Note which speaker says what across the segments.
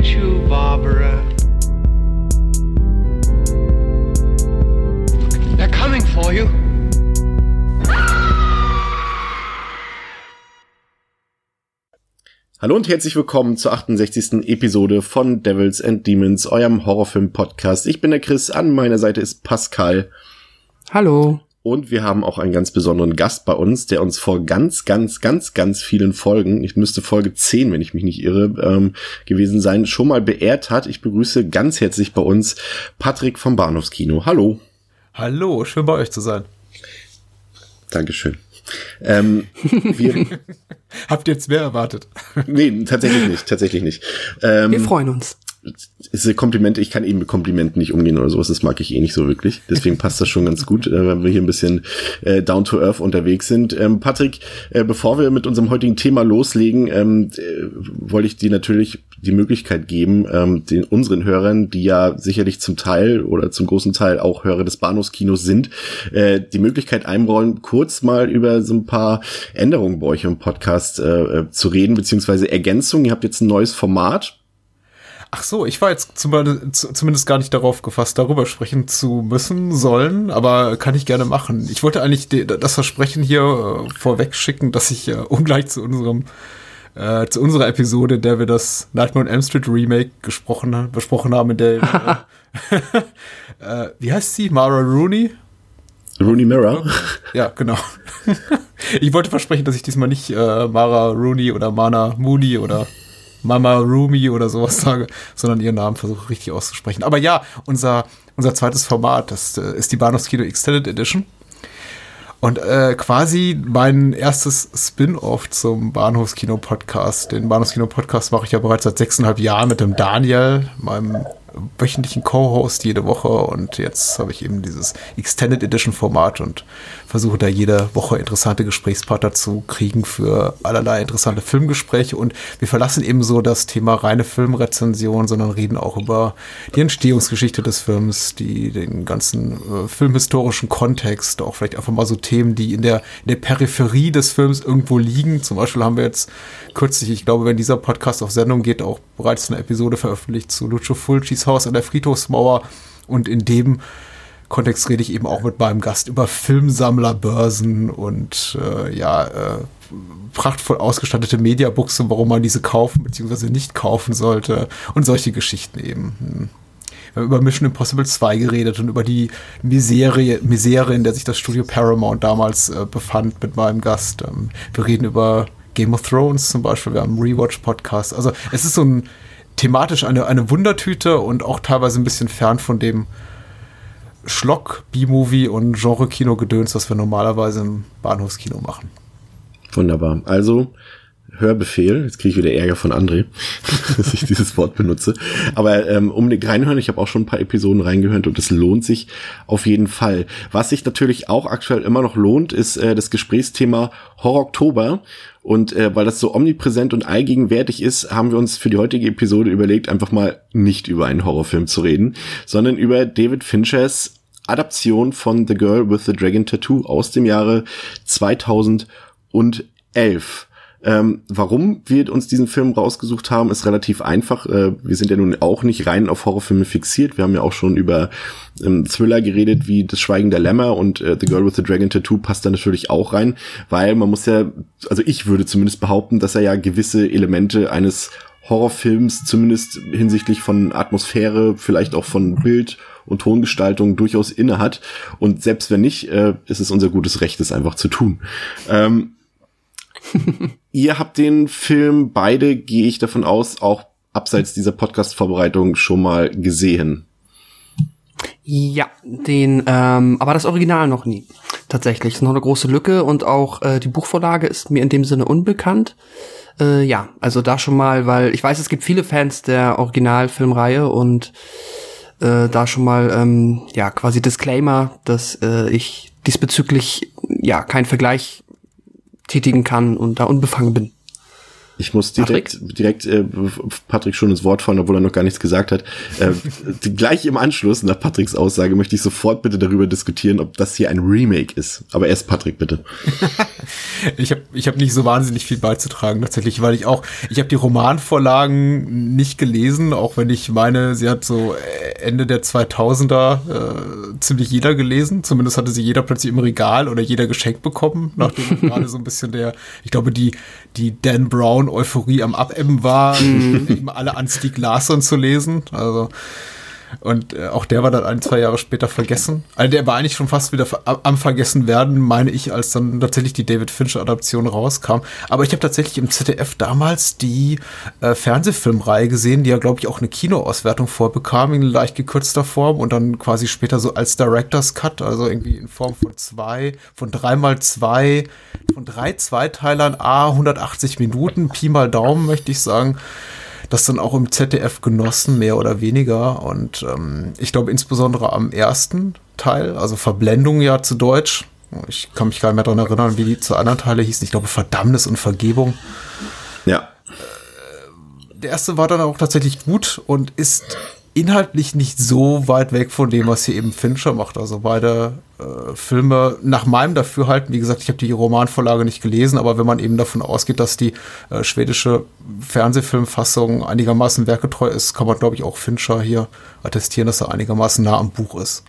Speaker 1: get you, Barbara. They're coming for you.
Speaker 2: Hallo und herzlich willkommen zur 68. Episode von Devils and Demons, eurem Horrorfilm-Podcast. Ich bin der Chris, an meiner Seite ist Pascal.
Speaker 3: Hallo.
Speaker 2: Und wir haben auch einen ganz besonderen Gast bei uns, der uns vor ganz, ganz, ganz, ganz vielen Folgen, ich müsste Folge 10, wenn ich mich nicht irre, ähm, gewesen sein, schon mal beehrt hat. Ich begrüße ganz herzlich bei uns Patrick vom Bahnhofskino. Hallo.
Speaker 4: Hallo, schön bei euch zu sein.
Speaker 2: Dankeschön. Ähm,
Speaker 4: wir Habt ihr jetzt mehr erwartet?
Speaker 2: nee, tatsächlich nicht, tatsächlich nicht. Ähm,
Speaker 3: wir freuen uns
Speaker 2: ist Komplimente, ich kann eben mit Komplimenten nicht umgehen oder sowas, das mag ich eh nicht so wirklich. Deswegen passt das schon ganz gut, äh, wenn wir hier ein bisschen äh, down to earth unterwegs sind. Ähm, Patrick, äh, bevor wir mit unserem heutigen Thema loslegen, ähm, äh, wollte ich dir natürlich die Möglichkeit geben, ähm, den unseren Hörern, die ja sicherlich zum Teil oder zum großen Teil auch Hörer des Bahnhofskinos sind, äh, die Möglichkeit einrollen, kurz mal über so ein paar Änderungen bei euch im Podcast äh, äh zu reden, beziehungsweise Ergänzungen. Ihr habt jetzt ein neues Format,
Speaker 4: Ach so, ich war jetzt zumindest gar nicht darauf gefasst, darüber sprechen zu müssen, sollen, aber kann ich gerne machen. Ich wollte eigentlich das Versprechen hier äh, vorweg schicken, dass ich äh, ungleich zu unserem äh, zu unserer Episode, in der wir das Nightmare on Elm Street Remake gesprochen, besprochen haben, in der äh, äh, wie heißt sie? Mara Rooney?
Speaker 2: Rooney Mara?
Speaker 4: Ja, genau. ich wollte versprechen, dass ich diesmal nicht äh, Mara Rooney oder Mana Mooney oder Mama Rumi oder sowas sage, sondern ihren Namen versuche richtig auszusprechen. Aber ja, unser, unser zweites Format, das äh, ist die Bahnhofskino Extended Edition. Und äh, quasi mein erstes Spin-off zum Bahnhofskino-Podcast. Den Bahnhofskino-Podcast mache ich ja bereits seit sechseinhalb Jahren mit dem Daniel, meinem wöchentlichen Co-Host jede Woche und jetzt habe ich eben dieses Extended Edition Format und versuche da jede Woche interessante Gesprächspartner zu kriegen für allerlei interessante Filmgespräche und wir verlassen eben so das Thema reine Filmrezension, sondern reden auch über die Entstehungsgeschichte des Films, die den ganzen äh, filmhistorischen Kontext, auch vielleicht einfach mal so Themen, die in der, in der Peripherie des Films irgendwo liegen. Zum Beispiel haben wir jetzt kürzlich, ich glaube, wenn dieser Podcast auf Sendung geht, auch bereits eine Episode veröffentlicht zu Lucio Fulcis Haus an der Friedhofsmauer und in dem Kontext rede ich eben auch mit meinem Gast über Filmsammlerbörsen und äh, ja, äh, prachtvoll ausgestattete Mediabooks und warum man diese kaufen bzw. nicht kaufen sollte und solche Geschichten eben. Hm. Wir haben über Mission Impossible 2 geredet und über die Misere, Misere in der sich das Studio Paramount damals äh, befand mit meinem Gast. Ähm, wir reden über Game of Thrones zum Beispiel, wir haben einen Rewatch-Podcast. Also es ist so ein thematisch eine, eine Wundertüte und auch teilweise ein bisschen fern von dem Schlock, B-Movie und Genre-Kino-Gedöns, was wir normalerweise im Bahnhofskino machen.
Speaker 2: Wunderbar. Also, Hörbefehl. Jetzt kriege ich wieder Ärger von André, dass ich dieses Wort benutze. Aber ähm, unbedingt reinhören. Ich habe auch schon ein paar Episoden reingehört und es lohnt sich auf jeden Fall. Was sich natürlich auch aktuell immer noch lohnt, ist äh, das Gesprächsthema Horror Oktober. Und äh, weil das so omnipräsent und allgegenwärtig ist, haben wir uns für die heutige Episode überlegt, einfach mal nicht über einen Horrorfilm zu reden, sondern über David Finchers Adaption von The Girl with the Dragon Tattoo aus dem Jahre 2011. Ähm, warum wir uns diesen Film rausgesucht haben, ist relativ einfach. Äh, wir sind ja nun auch nicht rein auf Horrorfilme fixiert. Wir haben ja auch schon über ähm, Thriller geredet, wie Das Schweigen der Lämmer und äh, The Girl with the Dragon Tattoo passt da natürlich auch rein, weil man muss ja, also ich würde zumindest behaupten, dass er ja gewisse Elemente eines Horrorfilms, zumindest hinsichtlich von Atmosphäre, vielleicht auch von Bild und Tongestaltung durchaus inne hat. Und selbst wenn nicht, äh, ist es unser gutes Recht, es einfach zu tun. Ähm, Ihr habt den Film beide, gehe ich davon aus, auch abseits dieser Podcast-Vorbereitung schon mal gesehen.
Speaker 3: Ja, den, ähm, aber das Original noch nie. Tatsächlich ist noch eine große Lücke und auch äh, die Buchvorlage ist mir in dem Sinne unbekannt. Äh, ja, also da schon mal, weil ich weiß, es gibt viele Fans der Originalfilmreihe und äh, da schon mal ähm, ja quasi Disclaimer, dass äh, ich diesbezüglich ja kein Vergleich tätigen kann und da unbefangen bin.
Speaker 2: Ich muss direkt, Patrick? direkt äh, Patrick schon ins Wort fallen, obwohl er noch gar nichts gesagt hat. Äh, gleich im Anschluss nach Patricks Aussage möchte ich sofort bitte darüber diskutieren, ob das hier ein Remake ist. Aber erst Patrick bitte.
Speaker 4: ich habe ich hab nicht so wahnsinnig viel beizutragen, tatsächlich, weil ich auch, ich habe die Romanvorlagen nicht gelesen, auch wenn ich meine, sie hat so Ende der 2000er äh, ziemlich jeder gelesen. Zumindest hatte sie jeder plötzlich im Regal oder jeder geschenkt bekommen, nachdem gerade so ein bisschen der, ich glaube, die, die Dan Brown-Euphorie am Abebben war, mhm. eben alle an Stieg Larsson zu lesen. Also und äh, auch der war dann ein, zwei Jahre später vergessen. Also der war eigentlich schon fast wieder am Vergessen werden, meine ich, als dann tatsächlich die David Fincher-Adaption rauskam. Aber ich habe tatsächlich im ZDF damals die äh, Fernsehfilmreihe gesehen, die ja, glaube ich, auch eine Kinoauswertung vorbekam, in leicht gekürzter Form und dann quasi später so als Director's Cut, also irgendwie in Form von zwei, von dreimal zwei, von drei Zweiteilern, a 180 Minuten, Pi mal Daumen, möchte ich sagen das dann auch im ZDF genossen, mehr oder weniger. Und ähm, ich glaube insbesondere am ersten Teil, also Verblendung ja zu Deutsch. Ich kann mich gar nicht mehr daran erinnern, wie die zu anderen Teile hießen. Ich glaube Verdammnis und Vergebung.
Speaker 2: Ja.
Speaker 4: Der erste war dann auch tatsächlich gut und ist inhaltlich nicht so weit weg von dem, was hier eben Fincher macht. Also beide äh, Filme nach meinem Dafürhalten, wie gesagt, ich habe die Romanvorlage nicht gelesen, aber wenn man eben davon ausgeht, dass die äh, schwedische Fernsehfilmfassung einigermaßen werketreu ist, kann man, glaube ich, auch Fincher hier attestieren, dass er einigermaßen nah am Buch ist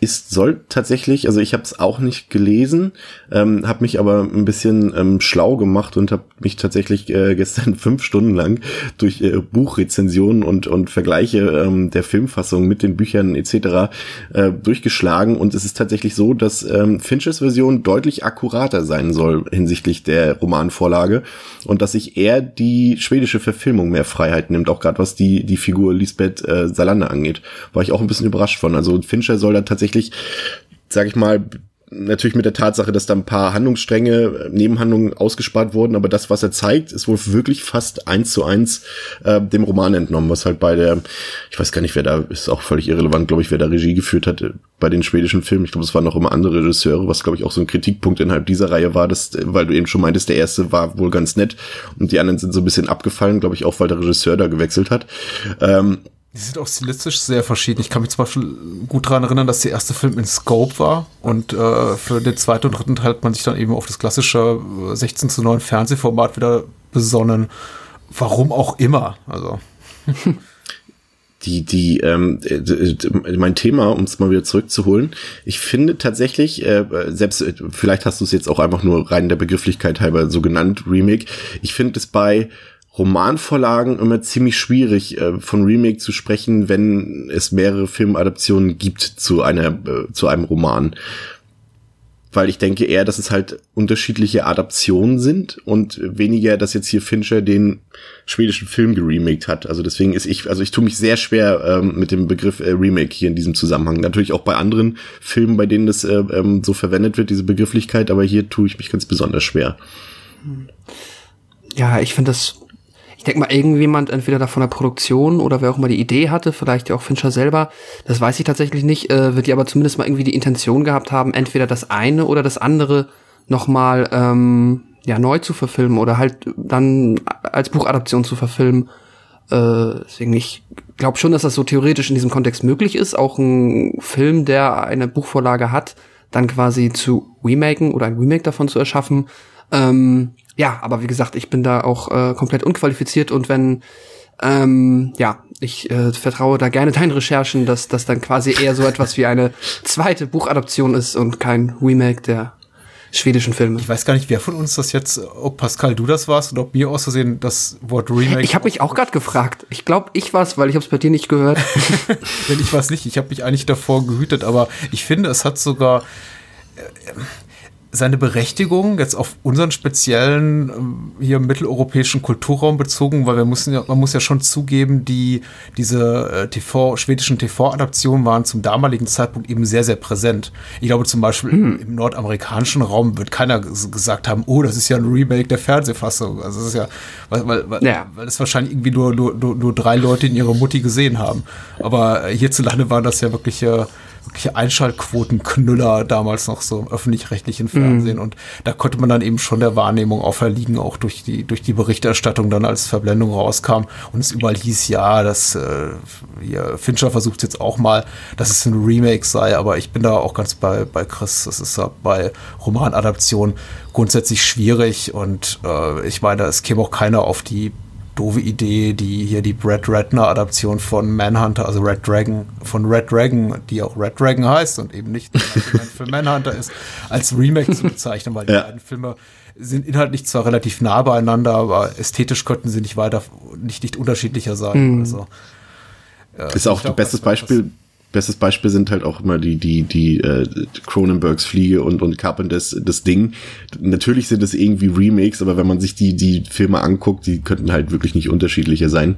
Speaker 2: ist, soll tatsächlich, also ich habe es auch nicht gelesen, ähm, habe mich aber ein bisschen ähm, schlau gemacht und habe mich tatsächlich äh, gestern fünf Stunden lang durch äh, Buchrezensionen und, und Vergleiche ähm, der Filmfassung mit den Büchern etc. Äh, durchgeschlagen und es ist tatsächlich so, dass ähm, Finches Version deutlich akkurater sein soll hinsichtlich der Romanvorlage und dass sich eher die schwedische Verfilmung mehr Freiheit nimmt, auch gerade was die, die Figur Lisbeth äh, Salander angeht. War ich auch ein bisschen überrascht von. Also Fincher soll da tatsächlich tatsächlich, sage ich mal, natürlich mit der Tatsache, dass da ein paar Handlungsstränge, Nebenhandlungen ausgespart wurden, aber das, was er zeigt, ist wohl wirklich fast eins zu eins äh, dem Roman entnommen, was halt bei der, ich weiß gar nicht, wer da, ist auch völlig irrelevant, glaube ich, wer da Regie geführt hat äh, bei den schwedischen Filmen. Ich glaube, es waren noch immer andere Regisseure, was, glaube ich, auch so ein Kritikpunkt innerhalb dieser Reihe war, dass, weil du eben schon meintest, der erste war wohl ganz nett und die anderen sind so ein bisschen abgefallen, glaube ich, auch, weil der Regisseur da gewechselt hat. Ähm,
Speaker 4: die sind auch stilistisch sehr verschieden. Ich kann mich zum Beispiel gut daran erinnern, dass der erste Film in Scope war und äh, für den zweiten und dritten Teil hat man sich dann eben auf das klassische 16 äh, zu 9 Fernsehformat wieder besonnen. Warum auch immer. Also.
Speaker 2: die, die, ähm, mein Thema, um es mal wieder zurückzuholen, ich finde tatsächlich, äh, selbst, äh, vielleicht hast du es jetzt auch einfach nur rein der Begrifflichkeit halber so genannt, Remake, ich finde es bei Romanvorlagen immer ziemlich schwierig, äh, von Remake zu sprechen, wenn es mehrere Filmadaptionen gibt zu einer, äh, zu einem Roman. Weil ich denke eher, dass es halt unterschiedliche Adaptionen sind und weniger, dass jetzt hier Fincher den schwedischen Film geremaked hat. Also deswegen ist ich, also ich tue mich sehr schwer ähm, mit dem Begriff äh, Remake hier in diesem Zusammenhang. Natürlich auch bei anderen Filmen, bei denen das äh, ähm, so verwendet wird, diese Begrifflichkeit, aber hier tue ich mich ganz besonders schwer.
Speaker 3: Ja, ich finde das denke mal, irgendjemand, entweder da von der Produktion oder wer auch immer die Idee hatte, vielleicht ja auch Fincher selber, das weiß ich tatsächlich nicht, äh, wird die aber zumindest mal irgendwie die Intention gehabt haben, entweder das eine oder das andere nochmal ähm, ja, neu zu verfilmen oder halt dann als Buchadaption zu verfilmen. Äh, deswegen, ich glaube schon, dass das so theoretisch in diesem Kontext möglich ist, auch ein Film, der eine Buchvorlage hat, dann quasi zu remaken oder ein Remake davon zu erschaffen. Ähm, ja, aber wie gesagt, ich bin da auch äh, komplett unqualifiziert und wenn ähm, ja, ich äh, vertraue da gerne deinen Recherchen, dass das dann quasi eher so etwas wie eine zweite Buchadaption ist und kein Remake der schwedischen Filme.
Speaker 4: Ich weiß gar nicht, wer von uns das jetzt, ob Pascal du das warst oder ob mir aus Versehen das Wort Remake.
Speaker 3: Ich habe mich auch gerade gefragt. Ich glaube, ich war's, weil ich habe es bei dir nicht gehört.
Speaker 4: Wenn ich weiß nicht. Ich habe mich eigentlich davor gehütet, aber ich finde, es hat sogar äh, seine Berechtigung jetzt auf unseren speziellen ähm, hier mitteleuropäischen Kulturraum bezogen, weil wir müssen ja, man muss ja schon zugeben, die diese äh, TV schwedischen TV-Adaptionen waren zum damaligen Zeitpunkt eben sehr sehr präsent. Ich glaube zum Beispiel hm. im nordamerikanischen Raum wird keiner gesagt haben, oh, das ist ja ein Remake der Fernsehfassung. Also das ist ja, weil weil, weil, ja. weil es wahrscheinlich irgendwie nur, nur, nur, nur drei Leute in ihrer Mutti gesehen haben. Aber äh, hierzulande waren das ja wirklich äh, wirkliche Einschaltquotenknüller damals noch so im öffentlich-rechtlichen Fernsehen. Mhm. Und da konnte man dann eben schon der Wahrnehmung auferliegen, auch durch die, durch die Berichterstattung dann als Verblendung rauskam und es überall hieß, ja, dass äh, hier, Fincher versucht jetzt auch mal, dass es ein Remake sei, aber ich bin da auch ganz bei, bei Chris. Das ist ja bei Romanadaption grundsätzlich schwierig und äh, ich meine, es käme auch keiner auf die doofe Idee, die hier die Brad Ratner Adaption von Manhunter, also Red Dragon, von Red Dragon, die auch Red Dragon heißt und eben nicht für Manhunter ist, als Remake zu bezeichnen, weil die ja. beiden Filme sind inhaltlich zwar relativ nah beieinander, aber ästhetisch könnten sie nicht weiter, nicht, nicht unterschiedlicher sein. Mhm. Also,
Speaker 2: ja, ist auch das beste Beispiel bestes Beispiel sind halt auch immer die, die, die äh, Cronenbergs Fliege und, und Carpenters das Ding. Natürlich sind es irgendwie Remakes, aber wenn man sich die, die Filme anguckt, die könnten halt wirklich nicht unterschiedlicher sein.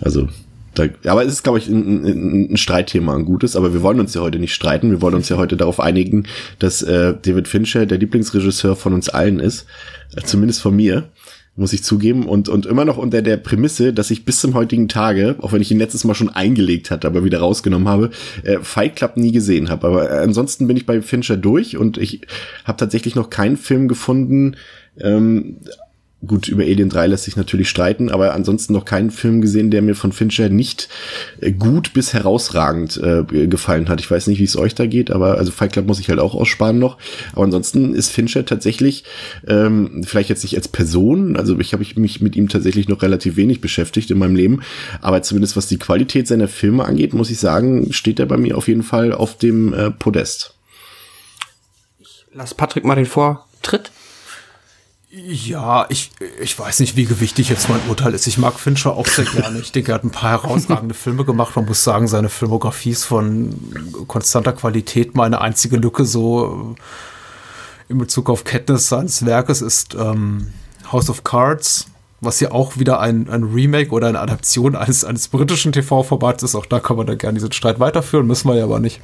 Speaker 2: Also, da, aber es ist, glaube ich, ein, ein, ein Streitthema, ein gutes, aber wir wollen uns ja heute nicht streiten. Wir wollen uns ja heute darauf einigen, dass äh, David Fincher der Lieblingsregisseur von uns allen ist. Zumindest von mir muss ich zugeben. Und, und immer noch unter der Prämisse, dass ich bis zum heutigen Tage, auch wenn ich ihn letztes Mal schon eingelegt hatte, aber wieder rausgenommen habe, äh, Fight Club nie gesehen habe. Aber äh, ansonsten bin ich bei Fincher durch und ich habe tatsächlich noch keinen Film gefunden, ähm, gut, über Alien 3 lässt sich natürlich streiten, aber ansonsten noch keinen Film gesehen, der mir von Fincher nicht äh, gut bis herausragend äh, gefallen hat. Ich weiß nicht, wie es euch da geht, aber also Fight Club muss ich halt auch aussparen noch. Aber ansonsten ist Fincher tatsächlich, ähm, vielleicht jetzt nicht als Person, also ich habe mich mit ihm tatsächlich noch relativ wenig beschäftigt in meinem Leben, aber zumindest was die Qualität seiner Filme angeht, muss ich sagen, steht er bei mir auf jeden Fall auf dem äh, Podest.
Speaker 3: Lass Patrick mal den Vortritt.
Speaker 4: Ja, ich, ich weiß nicht, wie gewichtig jetzt mein Urteil ist. Ich mag Fincher auch sehr gerne. Ich denke, er hat ein paar herausragende Filme gemacht. Man muss sagen, seine Filmografie ist von konstanter Qualität. Meine einzige Lücke so in Bezug auf Kenntnis seines Werkes ist ähm, House of Cards was ja auch wieder ein, ein Remake oder eine Adaption eines, eines britischen TV-Formats ist. Auch da kann man dann gerne diesen Streit weiterführen, müssen wir ja aber nicht.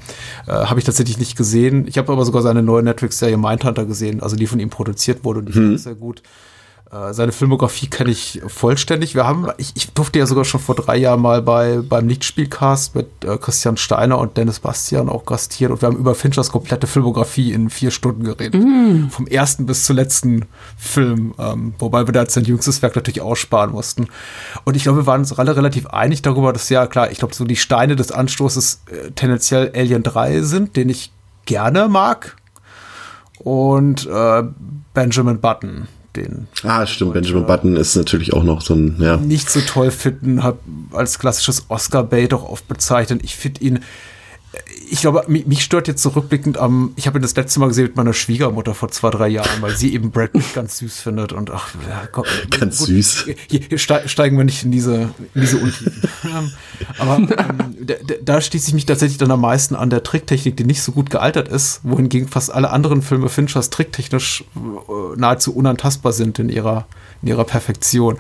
Speaker 4: Äh, habe ich tatsächlich nicht gesehen. Ich habe aber sogar seine neue Netflix-Serie Mindhunter gesehen, also die von ihm produziert wurde und die hm. sehr gut. Äh, seine Filmografie kenne ich vollständig. Wir haben, ich, ich, durfte ja sogar schon vor drei Jahren mal bei, beim Lichtspielcast mit äh, Christian Steiner und Dennis Bastian auch gastiert und wir haben über Finchers komplette Filmografie in vier Stunden geredet. Mm. Vom ersten bis zum letzten Film, ähm, wobei wir da jetzt sein jüngstes Werk natürlich aussparen mussten. Und ich glaube, wir waren uns alle relativ einig darüber, dass ja klar, ich glaube, so die Steine des Anstoßes äh, tendenziell Alien 3 sind, den ich gerne mag. Und äh, Benjamin Button den.
Speaker 2: Ah, stimmt. Benjamin Button ist natürlich auch noch so ein, ja.
Speaker 4: Nicht so toll finden, hat als klassisches Oscar-Bait auch oft bezeichnet. Ich finde ihn ich glaube, mich, mich, stört jetzt zurückblickend so am, ich habe ihn das letzte Mal gesehen mit meiner Schwiegermutter vor zwei, drei Jahren, weil sie eben Brad Pitt ganz süß findet und ach, ja,
Speaker 2: komm, ganz gut, süß.
Speaker 4: Hier, hier, steigen wir nicht in diese, in diese Untiefen. Ähm, aber ähm, da, da schließe ich mich tatsächlich dann am meisten an der Tricktechnik, die nicht so gut gealtert ist, wohingegen fast alle anderen Filme Finchers tricktechnisch äh, nahezu unantastbar sind in ihrer, in ihrer Perfektion.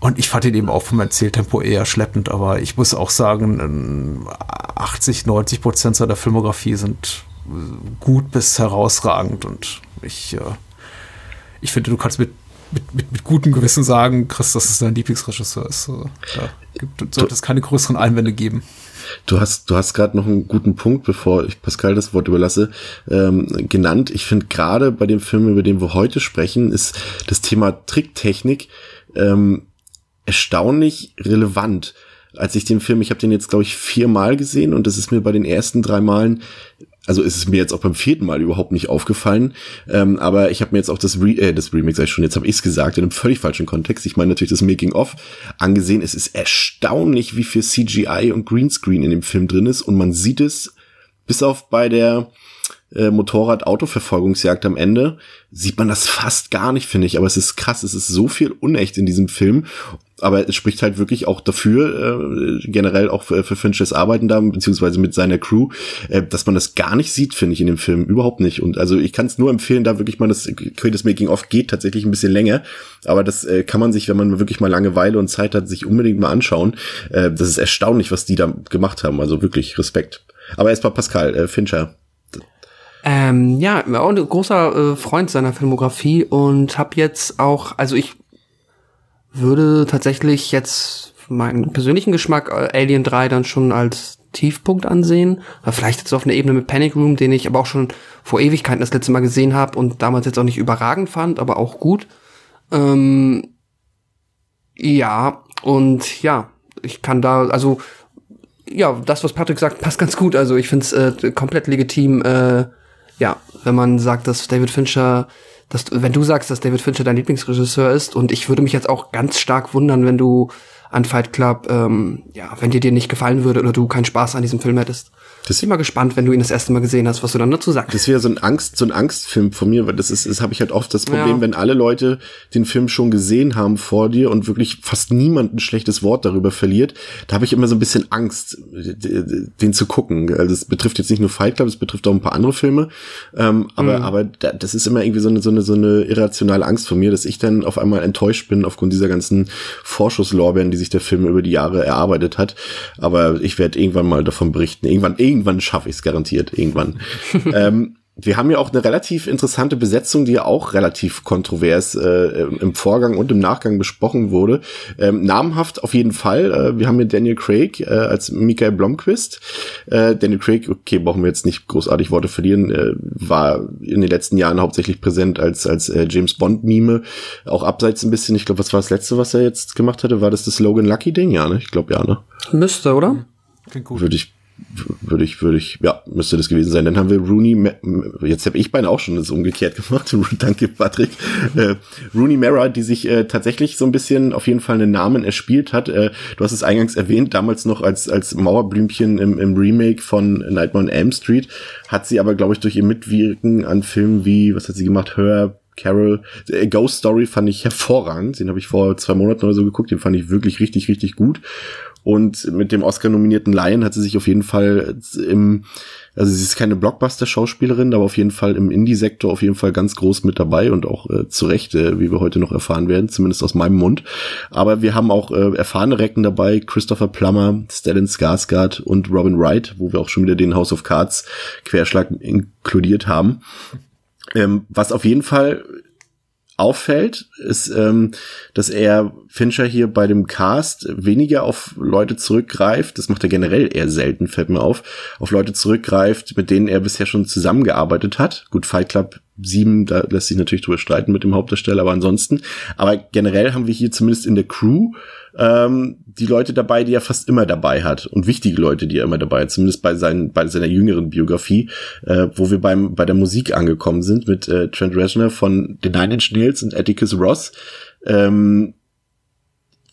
Speaker 4: Und ich fand ihn eben auch vom Erzähltempo eher schleppend, aber ich muss auch sagen, 80, 90 Prozent seiner Filmografie sind äh, gut bis herausragend und ich, äh, ich finde, du kannst mit, mit, mit, mit gutem Gewissen sagen, Chris, dass es dein Lieblingsregisseur ist. Da gibt, sollte es keine größeren Einwände geben.
Speaker 2: Du hast, du hast gerade noch einen guten Punkt, bevor ich Pascal das Wort überlasse, ähm, genannt. Ich finde gerade bei dem Film, über den wir heute sprechen, ist das Thema Tricktechnik ähm, erstaunlich relevant. Als ich den Film, ich habe den jetzt, glaube ich, viermal gesehen und das ist mir bei den ersten drei Malen, also ist es mir jetzt auch beim vierten Mal überhaupt nicht aufgefallen, ähm, aber ich habe mir jetzt auch das, Re äh, das Remix, ich schon, jetzt habe ich es gesagt, in einem völlig falschen Kontext. Ich meine natürlich das Making-of angesehen. Es ist erstaunlich, wie viel CGI und Greenscreen in dem Film drin ist und man sieht es bis auf bei der äh, Motorrad-Autoverfolgungsjagd am Ende sieht man das fast gar nicht, finde ich. Aber es ist krass, es ist so viel unecht in diesem Film. Aber es spricht halt wirklich auch dafür, äh, generell auch für, für Finches Arbeiten da, beziehungsweise mit seiner Crew, äh, dass man das gar nicht sieht, finde ich, in dem Film. Überhaupt nicht. Und also ich kann es nur empfehlen, da wirklich mal das Creative Making of geht tatsächlich ein bisschen länger. Aber das äh, kann man sich, wenn man wirklich mal Langeweile und Zeit hat, sich unbedingt mal anschauen. Äh, das ist erstaunlich, was die da gemacht haben. Also wirklich Respekt. Aber erstmal Pascal, äh, Fincher.
Speaker 3: Ähm, ja, auch ein großer äh, Freund seiner Filmografie und habe jetzt auch, also ich würde tatsächlich jetzt meinen persönlichen Geschmack äh, Alien 3 dann schon als Tiefpunkt ansehen. Vielleicht jetzt auf einer Ebene mit Panic Room, den ich aber auch schon vor Ewigkeiten das letzte Mal gesehen habe und damals jetzt auch nicht überragend fand, aber auch gut. Ähm, ja, und ja, ich kann da, also ja, das, was Patrick sagt, passt ganz gut. Also ich finde es äh, komplett legitim, äh, ja, wenn man sagt, dass David Fincher, dass, wenn du sagst, dass David Fincher dein Lieblingsregisseur ist, und ich würde mich jetzt auch ganz stark wundern, wenn du an Fight Club, ähm, ja, wenn dir dir nicht gefallen würde oder du keinen Spaß an diesem Film hättest. Das ich bin mal gespannt, wenn du ihn das erste Mal gesehen hast, was du dann dazu sagst.
Speaker 2: Das wäre so ein Angst, so ein Angstfilm von mir, weil das ist, das habe ich halt oft das Problem, ja. wenn alle Leute den Film schon gesehen haben vor dir und wirklich fast niemand ein schlechtes Wort darüber verliert, da habe ich immer so ein bisschen Angst, den zu gucken. Also das betrifft jetzt nicht nur Fight Club, es betrifft auch ein paar andere Filme, ähm, aber mhm. aber das ist immer irgendwie so eine so eine so eine irrationale Angst von mir, dass ich dann auf einmal enttäuscht bin aufgrund dieser ganzen Vorschusslorbeeren, die sich der Film über die Jahre erarbeitet hat. Aber ich werde irgendwann mal davon berichten. Irgendwann irgendwann schaffe ich es garantiert, irgendwann. ähm, wir haben ja auch eine relativ interessante Besetzung, die ja auch relativ kontrovers äh, im Vorgang und im Nachgang besprochen wurde. Ähm, namhaft auf jeden Fall. Äh, wir haben hier Daniel Craig äh, als Michael Blomquist. Äh, Daniel Craig, okay, brauchen wir jetzt nicht großartig Worte verlieren, äh, war in den letzten Jahren hauptsächlich präsent als als äh, James Bond Mime, auch abseits ein bisschen. Ich glaube, was war das letzte, was er jetzt gemacht hatte? War das das Logan Lucky Ding? Ja, ne? Ich glaube ja, ne?
Speaker 3: Müsste, oder?
Speaker 2: Klingt gut. Würde ich würde ich, würde ich, ja, müsste das gewesen sein. Dann haben wir Rooney, jetzt habe ich beinahe auch schon das umgekehrt gemacht. Danke, Patrick. Äh, Rooney Mara, die sich äh, tatsächlich so ein bisschen auf jeden Fall einen Namen erspielt hat. Äh, du hast es eingangs erwähnt, damals noch als, als Mauerblümchen im, im Remake von Nightmare on Elm Street, hat sie aber, glaube ich, durch ihr Mitwirken an Filmen wie, was hat sie gemacht, Her, Carol. Äh, Ghost Story fand ich hervorragend. Den habe ich vor zwei Monaten oder so geguckt. Den fand ich wirklich richtig, richtig gut. Und mit dem Oscar-nominierten Lion hat sie sich auf jeden Fall im, also sie ist keine Blockbuster-Schauspielerin, aber auf jeden Fall im Indie-Sektor auf jeden Fall ganz groß mit dabei und auch äh, zu Recht, äh, wie wir heute noch erfahren werden, zumindest aus meinem Mund. Aber wir haben auch äh, erfahrene Recken dabei, Christopher Plummer, Stellan Skarsgård und Robin Wright, wo wir auch schon wieder den House of Cards Querschlag inkludiert haben. Ähm, was auf jeden Fall auffällt, ist, ähm, dass er Fincher hier bei dem Cast weniger auf Leute zurückgreift, das macht er generell eher selten, fällt mir auf, auf Leute zurückgreift, mit denen er bisher schon zusammengearbeitet hat. Gut, Fight Club 7, da lässt sich natürlich drüber streiten mit dem Hauptdarsteller, aber ansonsten. Aber generell haben wir hier zumindest in der Crew ähm, die Leute dabei, die er fast immer dabei hat und wichtige Leute, die er immer dabei hat, zumindest bei, seinen, bei seiner jüngeren Biografie, äh, wo wir beim, bei der Musik angekommen sind mit äh, Trent Reznor von The Nine Inch Nails und Atticus Ross. Ähm,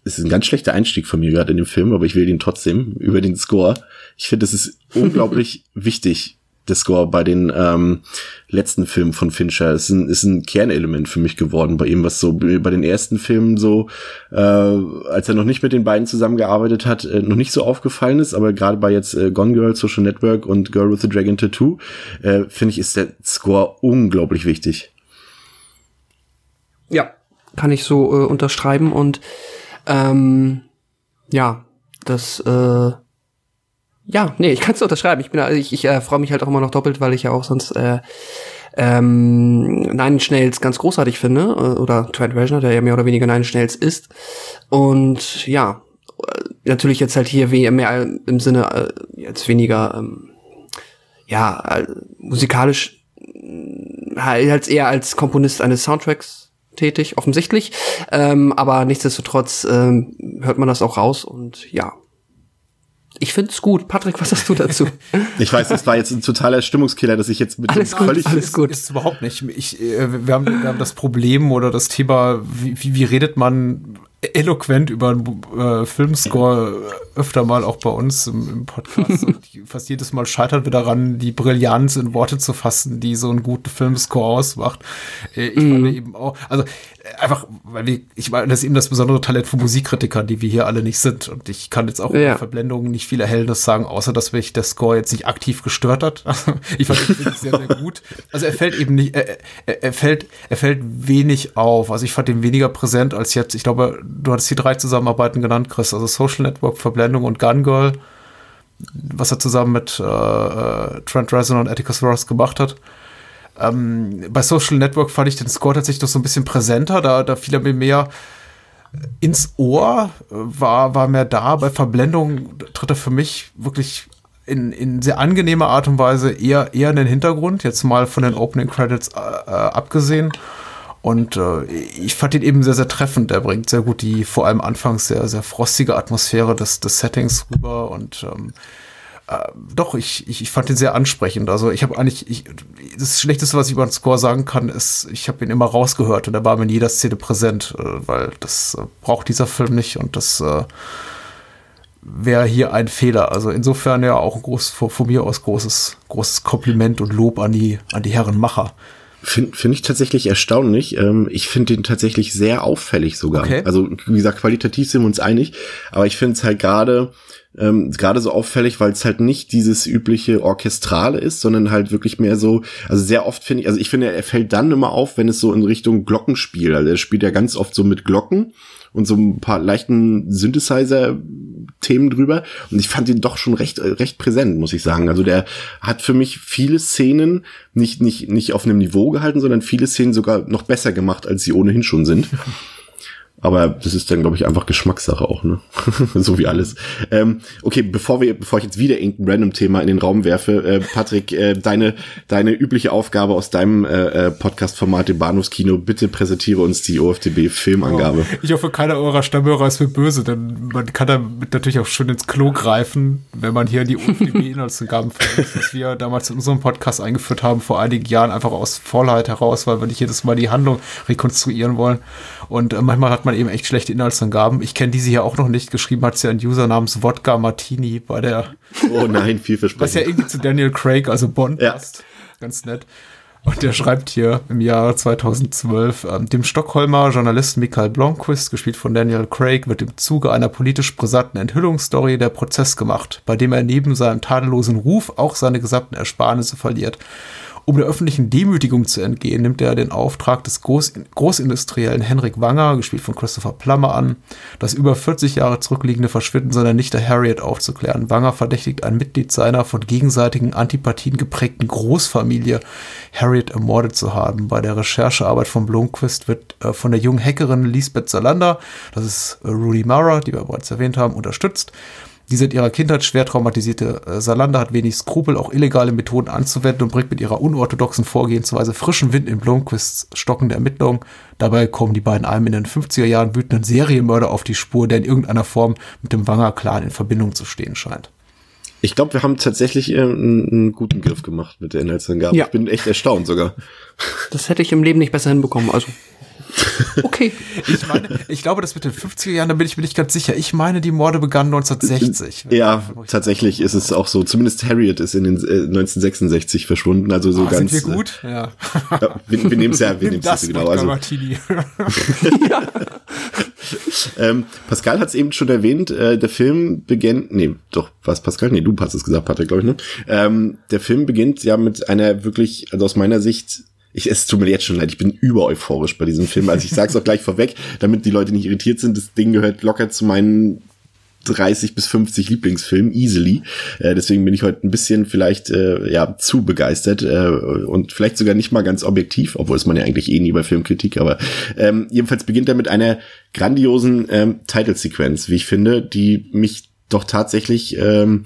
Speaker 2: es ist ein ganz schlechter Einstieg von mir gerade in den Film, aber ich will ihn trotzdem über den Score. Ich finde, es ist unglaublich wichtig, der Score bei den ähm, letzten Filmen von Fincher. Ist ein, ist ein Kernelement für mich geworden bei ihm, was so bei den ersten Filmen so, äh, als er noch nicht mit den beiden zusammengearbeitet hat, äh, noch nicht so aufgefallen ist, aber gerade bei jetzt äh, Gone Girl, Social Network und Girl with the Dragon Tattoo, äh, finde ich, ist der Score unglaublich wichtig.
Speaker 3: Ja, kann ich so äh, unterschreiben und ähm, ja, das äh, ja, nee, ich kann es unterschreiben. Ich bin, ich, ich äh, freue mich halt auch immer noch doppelt, weil ich ja auch sonst äh, ähm, Nine Schnells ganz großartig finde äh, oder Trent Reznor, der ja mehr oder weniger Nine Schnells ist. Und ja, äh, natürlich jetzt halt hier mehr im Sinne äh, jetzt weniger ähm, ja äh, musikalisch äh, halt eher als Komponist eines Soundtracks tätig, offensichtlich. Ähm, aber nichtsdestotrotz ähm, hört man das auch raus und ja, ich finde es gut. Patrick, was hast du dazu?
Speaker 2: ich weiß, das war jetzt ein totaler Stimmungskiller, dass ich jetzt mit
Speaker 3: alles gut, völlig alles gut.
Speaker 4: Ist, ist überhaupt nicht. Ich, äh, wir, haben, wir haben das Problem oder das Thema, wie, wie, wie redet man eloquent über einen äh, Filmscore öfter mal auch bei uns im, im Podcast. Fast jedes Mal scheitern wir daran, die Brillanz in Worte zu fassen, die so einen guten Filmscore ausmacht. Äh, ich mm. fand eben auch, also einfach, weil wir, ich meine, das ist eben das besondere Talent von Musikkritikern, die wir hier alle nicht sind. Und ich kann jetzt auch ja. über Verblendungen nicht viel Erhellendes sagen, außer dass mich der Score jetzt nicht aktiv gestört hat. ich fand ihn sehr, sehr gut. Also er fällt eben nicht, er, er, er, fällt, er fällt wenig auf. Also ich fand ihn weniger präsent als jetzt. Ich glaube, du hattest die drei Zusammenarbeiten genannt, Chris. Also Social Network, Verblendung und Gun Girl. Was er zusammen mit äh, äh Trent Reznor und Atticus Ross gemacht hat. Ähm, bei Social Network fand ich den Score tatsächlich noch so ein bisschen präsenter, da, da fiel er mir mehr ins Ohr, war, war mehr da. Bei Verblendung tritt er für mich wirklich in, in sehr angenehmer Art und Weise eher, eher in den Hintergrund, jetzt mal von den Opening Credits äh, äh, abgesehen. Und äh, ich fand ihn eben sehr, sehr treffend. Er bringt sehr gut die vor allem anfangs sehr, sehr frostige Atmosphäre des, des Settings rüber und ähm, äh, doch, ich, ich, ich fand ihn sehr ansprechend. Also ich habe eigentlich, ich, das Schlechteste, was ich über den Score sagen kann, ist, ich habe ihn immer rausgehört und er war mir in jeder Szene präsent, äh, weil das äh, braucht dieser Film nicht und das äh, wäre hier ein Fehler. Also insofern ja auch ein groß, von, von mir aus großes, großes Kompliment und Lob an die, an die Herren Macher.
Speaker 2: Finde find ich tatsächlich erstaunlich. Ähm, ich finde den tatsächlich sehr auffällig sogar.
Speaker 4: Okay.
Speaker 2: Also wie gesagt, qualitativ sind wir uns einig, aber ich finde es halt gerade ähm, gerade so auffällig, weil es halt nicht dieses übliche Orchestrale ist, sondern halt wirklich mehr so, also sehr oft finde ich, also ich finde, er fällt dann immer auf, wenn es so in Richtung Glockenspiel, also er spielt ja ganz oft so mit Glocken und so ein paar leichten Synthesizer-Themen drüber. Und ich fand ihn doch schon recht, recht präsent, muss ich sagen. Also der hat für mich viele Szenen nicht, nicht, nicht auf einem Niveau gehalten, sondern viele Szenen sogar noch besser gemacht, als sie ohnehin schon sind. Aber das ist dann, glaube ich, einfach Geschmackssache auch, ne? so wie alles. Ähm, okay, bevor wir, bevor ich jetzt wieder irgendein random-Thema in den Raum werfe, äh, Patrick, äh, deine, deine übliche Aufgabe aus deinem äh, äh Podcast-Format im Bahnhofskino, bitte präsentiere uns die OFDB-Filmangabe.
Speaker 4: Oh, ich hoffe, keiner eurer Stammhörer ist mir böse, denn man kann damit natürlich auch schon ins Klo greifen, wenn man hier die OFDB-Inhaltsangaben verlässt, was wir damals in unserem Podcast eingeführt haben, vor einigen Jahren, einfach aus Vollheit heraus, weil wir nicht jedes Mal die Handlung rekonstruieren wollen. Und äh, manchmal hat man eben echt schlechte Inhaltsangaben. Ich kenne diese hier auch noch nicht. Geschrieben hat sie ja ein User namens Wodka Martini bei der.
Speaker 2: Oh nein, viel versprechen.
Speaker 4: Was ja irgendwie zu Daniel Craig, also Bond,
Speaker 2: ja.
Speaker 4: passt. Ganz nett. Und der schreibt hier im Jahr 2012, ähm, dem Stockholmer Journalisten Michael Blomqvist, gespielt von Daniel Craig, wird im Zuge einer politisch brisanten Enthüllungsstory der Prozess gemacht, bei dem er neben seinem tadellosen Ruf auch seine gesamten Ersparnisse verliert. Um der öffentlichen Demütigung zu entgehen, nimmt er den Auftrag des Groß Großindustriellen Henrik Wanger, gespielt von Christopher Plummer, an, das über 40 Jahre zurückliegende Verschwinden seiner Nichte Harriet aufzuklären. Wanger verdächtigt ein Mitglied seiner von gegenseitigen Antipathien geprägten Großfamilie, Harriet ermordet zu haben. Bei der Recherchearbeit von Blomqvist wird äh, von der jungen Hackerin Lisbeth Salander, das ist äh, Rudy Mara, die wir bereits erwähnt haben, unterstützt. Die seit ihrer Kindheit schwer traumatisierte äh, Salanda hat wenig Skrupel, auch illegale Methoden anzuwenden und bringt mit ihrer unorthodoxen Vorgehensweise frischen Wind in Blomquists stockende Ermittlungen. Dabei kommen die beiden einem in den 50er Jahren wütenden Serienmörder auf die Spur, der in irgendeiner Form mit dem Wanger-Clan in Verbindung zu stehen scheint.
Speaker 2: Ich glaube, wir haben tatsächlich äh, einen, einen, guten Griff gemacht mit der Inhaltsangabe. Ja. Ich bin echt erstaunt sogar.
Speaker 3: Das hätte ich im Leben nicht besser hinbekommen. Also Okay.
Speaker 4: Ich meine, ich glaube, das mit den 50er Jahren, da bin ich mir nicht ganz sicher. Ich meine, die Morde begannen 1960.
Speaker 2: Ja, tatsächlich ist es auch so. Zumindest Harriet ist in den äh, 1966 verschwunden. Also so oh, ganz.
Speaker 4: Sind wir gut?
Speaker 2: Äh, ja. ja wir, wir nehmen es ja, wir nehmen es genau. Also, ja. ähm, Pascal hat es eben schon erwähnt. Äh, der Film beginnt. Nee, doch was Pascal? Nee, du hast es gesagt, Patrick, glaube ich. Ne? Ähm, der Film beginnt ja mit einer wirklich, also aus meiner Sicht ich, es tut mir jetzt schon leid, ich bin über euphorisch bei diesem Film. Also ich sag's auch gleich vorweg, damit die Leute nicht irritiert sind. Das Ding gehört locker zu meinen 30 bis 50 Lieblingsfilmen, easily. Äh, deswegen bin ich heute ein bisschen vielleicht äh, ja zu begeistert äh, und vielleicht sogar nicht mal ganz objektiv, obwohl es man ja eigentlich eh nie bei Filmkritik, aber ähm, jedenfalls beginnt er mit einer grandiosen ähm, Titelsequenz, wie ich finde, die mich doch tatsächlich ähm,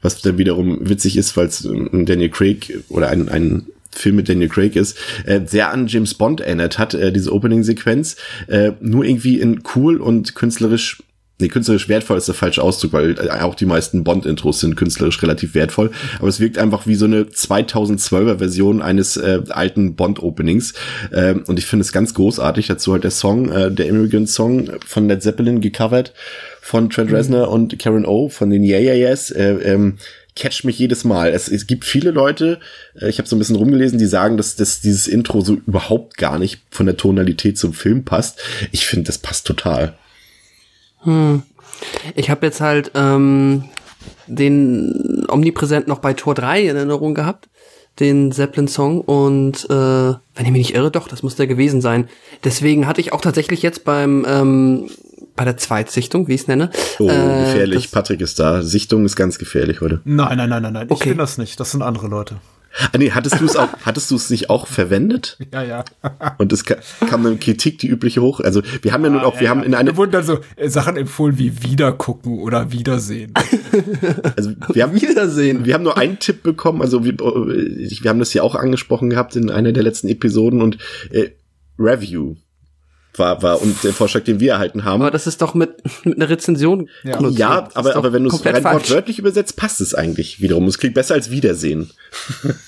Speaker 2: was dann wiederum witzig ist, weil es ähm, Daniel Craig oder ein, ein Film mit Daniel Craig ist, äh, sehr an James Bond erinnert hat, äh, diese Opening-Sequenz. Äh, nur irgendwie in cool und künstlerisch Nee, künstlerisch wertvoll ist der falsche Ausdruck, weil äh, auch die meisten Bond-Intros sind künstlerisch relativ wertvoll. Aber es wirkt einfach wie so eine 2012er Version eines äh, alten Bond-Openings. Ähm, und ich finde es ganz großartig. Dazu halt der Song, äh, der Immigrant-Song von Led Zeppelin gecovert von Trent Reznor mhm. und Karen O von den Yeah Yeah Yes. Äh, ähm, catcht mich jedes Mal. Es, es gibt viele Leute, äh, ich habe so ein bisschen rumgelesen, die sagen, dass, dass dieses Intro so überhaupt gar nicht von der Tonalität zum Film passt. Ich finde, das passt total.
Speaker 3: Hm. Ich habe jetzt halt ähm, den Omnipräsent noch bei Tor 3 in Erinnerung gehabt, den Zeppelin-Song. Und äh, wenn ich mich nicht irre, doch, das muss der gewesen sein. Deswegen hatte ich auch tatsächlich jetzt beim ähm, bei der Zweitsichtung, wie ich es nenne.
Speaker 2: Oh, äh, gefährlich. Patrick ist da. Sichtung ist ganz gefährlich heute.
Speaker 4: Nein, nein, nein, nein, nein. Okay. Ich bin das nicht. Das sind andere Leute.
Speaker 2: Ah, nee, hattest du es auch, hattest du es nicht auch verwendet?
Speaker 4: Ja, ja.
Speaker 2: Und es ka- kam dann Kritik, die übliche hoch. Also wir haben ja nun auch, wir haben in einer,
Speaker 4: Mir wurden dann so äh, Sachen empfohlen wie Wiedergucken oder Wiedersehen.
Speaker 2: also wir haben
Speaker 3: Wiedersehen.
Speaker 2: Wir haben nur einen Tipp bekommen, also wir, äh, wir haben das ja auch angesprochen gehabt in einer der letzten Episoden und äh, Review war, war und der Vorschlag, den wir erhalten haben.
Speaker 3: Aber das ist doch mit, mit einer Rezension.
Speaker 4: Ja.
Speaker 3: konnotiert.
Speaker 2: ja, aber, aber wenn du es rein
Speaker 3: falsch.
Speaker 2: wortwörtlich übersetzt, passt es eigentlich wiederum. Es klingt besser als Wiedersehen.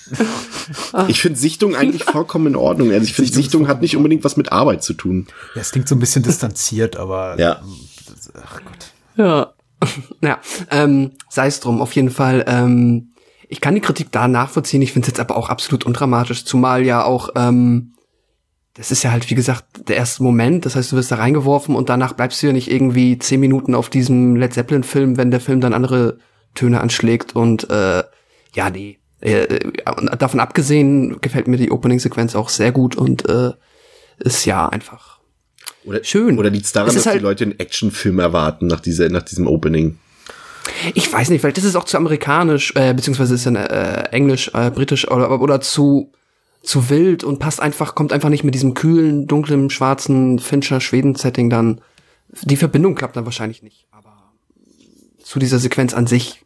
Speaker 2: ich finde Sichtung eigentlich vollkommen in Ordnung. Also ich finde,
Speaker 4: Sichtung
Speaker 2: hat nicht unbedingt was mit Arbeit zu tun.
Speaker 4: Ja, es klingt so ein bisschen distanziert, aber
Speaker 2: Ja.
Speaker 4: ach Gott.
Speaker 3: Ja. ja, ähm, sei es drum, auf jeden Fall. Ähm, ich kann die Kritik da nachvollziehen, ich finde es jetzt aber auch absolut undramatisch, zumal ja auch, ähm, das ist ja halt, wie gesagt, der erste Moment, das heißt, du wirst da reingeworfen und danach bleibst du ja nicht irgendwie zehn Minuten auf diesem Led Zeppelin-Film, wenn der Film dann andere Töne anschlägt und äh, ja, nee. Äh, davon abgesehen gefällt mir die Opening-Sequenz auch sehr gut und äh, ist ja einfach
Speaker 2: Oder,
Speaker 3: Schön.
Speaker 2: Oder liegt es daran,
Speaker 3: Es
Speaker 2: dass
Speaker 3: halt-
Speaker 2: die Leute einen Actionfilm erwarten nach, dieser, nach diesem Opening?
Speaker 3: Ich weiß nicht, vielleicht ist es auch zu amerikanisch, äh, beziehungsweise ist es äh, englisch, äh, britisch oder, oder zu, zu wild und passt einfach, kommt einfach nicht mit diesem kühlen, dunklen, schwarzen Fincher-Schweden-Setting dann. Die Verbindung klappt dann wahrscheinlich nicht, aber zu dieser Sequenz an sich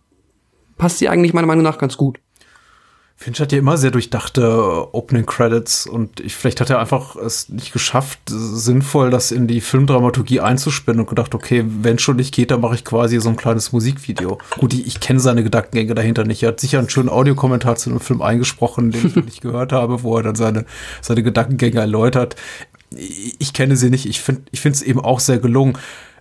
Speaker 3: passt sie eigentlich meiner Meinung nach ganz gut.
Speaker 4: Finch hat ja immer sehr durchdachte äh, Opening Credits und ich, vielleicht hat er einfach es nicht geschafft, sinnvoll das in die Filmdramaturgie einzuspinnen und gedacht, okay, wenn schon nicht geht, dann mache ich quasi so ein kleines Musikvideo. Gut, ich, ich kenne seine Gedankengänge dahinter nicht. Er hat sicher einen schönen Audiokommentar zu einem Film eingesprochen, den ich nicht gehört habe, wo er dann seine, seine Gedankengänge erläutert. Ich, ich kenne sie nicht. Ich finde ich finde es eben auch sehr gelungen.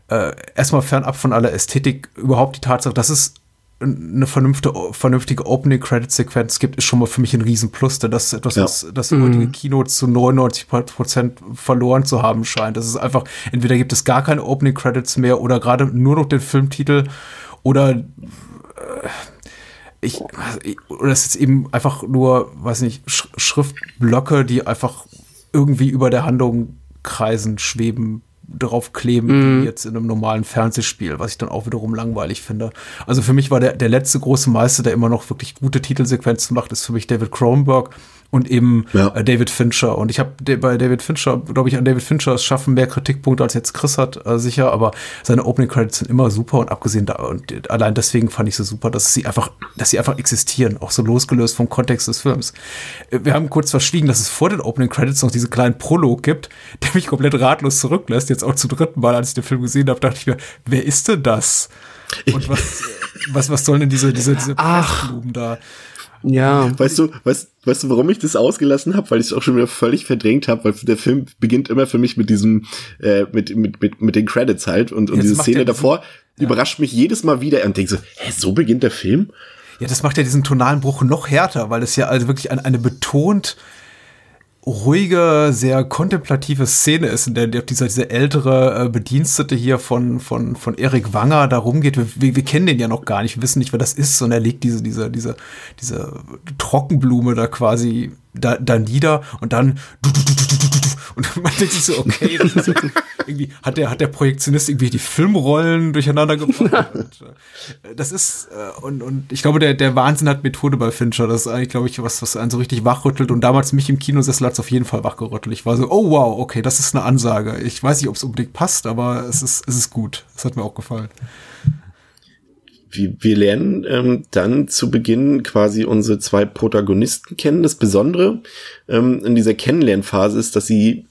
Speaker 4: Äh, erstmal fernab von aller Ästhetik, überhaupt die Tatsache, dass es eine vernünftige, vernünftige Opening-Credit-Sequenz gibt, ist schon mal für mich ein Riesenplus, denn das ist etwas,
Speaker 2: Ja.
Speaker 4: was das heutige Kino zu 99 Prozent verloren zu haben scheint. Das ist einfach, entweder gibt es gar keine Opening-Credits mehr oder gerade nur noch den Filmtitel oder äh, ich, oder es ist eben einfach nur, weiß nicht, Sch Schriftblöcke, die einfach irgendwie über der Handlung kreisen, schweben, drauf kleben, wie jetzt in einem normalen Fernsehspiel, was ich dann auch wiederum langweilig finde. Also für mich war der, der letzte große Meister, der immer noch wirklich gute Titelsequenzen macht, ist für mich David Cronenberg und eben
Speaker 2: Ja.
Speaker 4: äh, David Fincher. Und ich habe bei David Fincher, glaube ich, an David Fincher es schaffen mehr Kritikpunkte als jetzt Chris hat, äh, sicher, aber seine Opening Credits sind immer super und abgesehen da und allein deswegen fand ich so super, dass sie einfach, dass sie einfach existieren, auch so losgelöst vom Kontext des Films. Äh, Wir haben kurz verschwiegen, dass es vor den Opening Credits noch diesen kleinen Prolog gibt, der mich komplett ratlos zurücklässt. Jetzt auch zum dritten Mal, als ich den Film gesehen habe, dachte ich mir, wer ist denn das? Und was, was, was sollen denn diese, diese, diese
Speaker 3: Ach.
Speaker 4: Da?
Speaker 3: Ja.
Speaker 2: Weißt du, weißt, weißt du, warum ich das ausgelassen habe? Weil ich es auch schon wieder völlig verdrängt habe, weil der Film beginnt immer für mich mit diesem, äh, mit, mit, mit, mit den Credits halt und, und diese Szene davor überrascht mich jedes Mal wieder und denke so, hä, so beginnt der Film?
Speaker 4: Ja, das macht ja diesen tonalen Bruch noch härter, weil es ja also wirklich eine, eine betont ruhige, sehr kontemplative Szene ist, in der dieser, dieser ältere äh, Bedienstete hier von, von, von Erik Wanger da rumgeht. Wir, wir, kennen den ja noch gar nicht, wir wissen nicht, wer das ist, und er legt diese, diese, diese, diese Trockenblume da quasi da, da nieder. Und dann und man denkt sich so, okay, das ist jetzt irgendwie hat der, hat der Projektionist irgendwie die Filmrollen durcheinander gebracht. und, äh, das ist, äh, und, und ich glaube, der, der Wahnsinn hat Methode bei Fincher. Das ist eigentlich, glaube ich, was, was einen so richtig wachrüttelt. Und damals mich im Kinosessel hat's auf jeden Fall wachgerüttelt. Ich war so, oh wow, okay, das ist eine Ansage. Ich weiß nicht, ob es unbedingt passt, aber es ist, es ist gut. Es hat mir auch gefallen.
Speaker 2: Wir, wir lernen ähm, dann zu Beginn quasi unsere zwei Protagonisten kennen. Das Besondere ähm, in dieser Kennenlernphase ist, dass sie,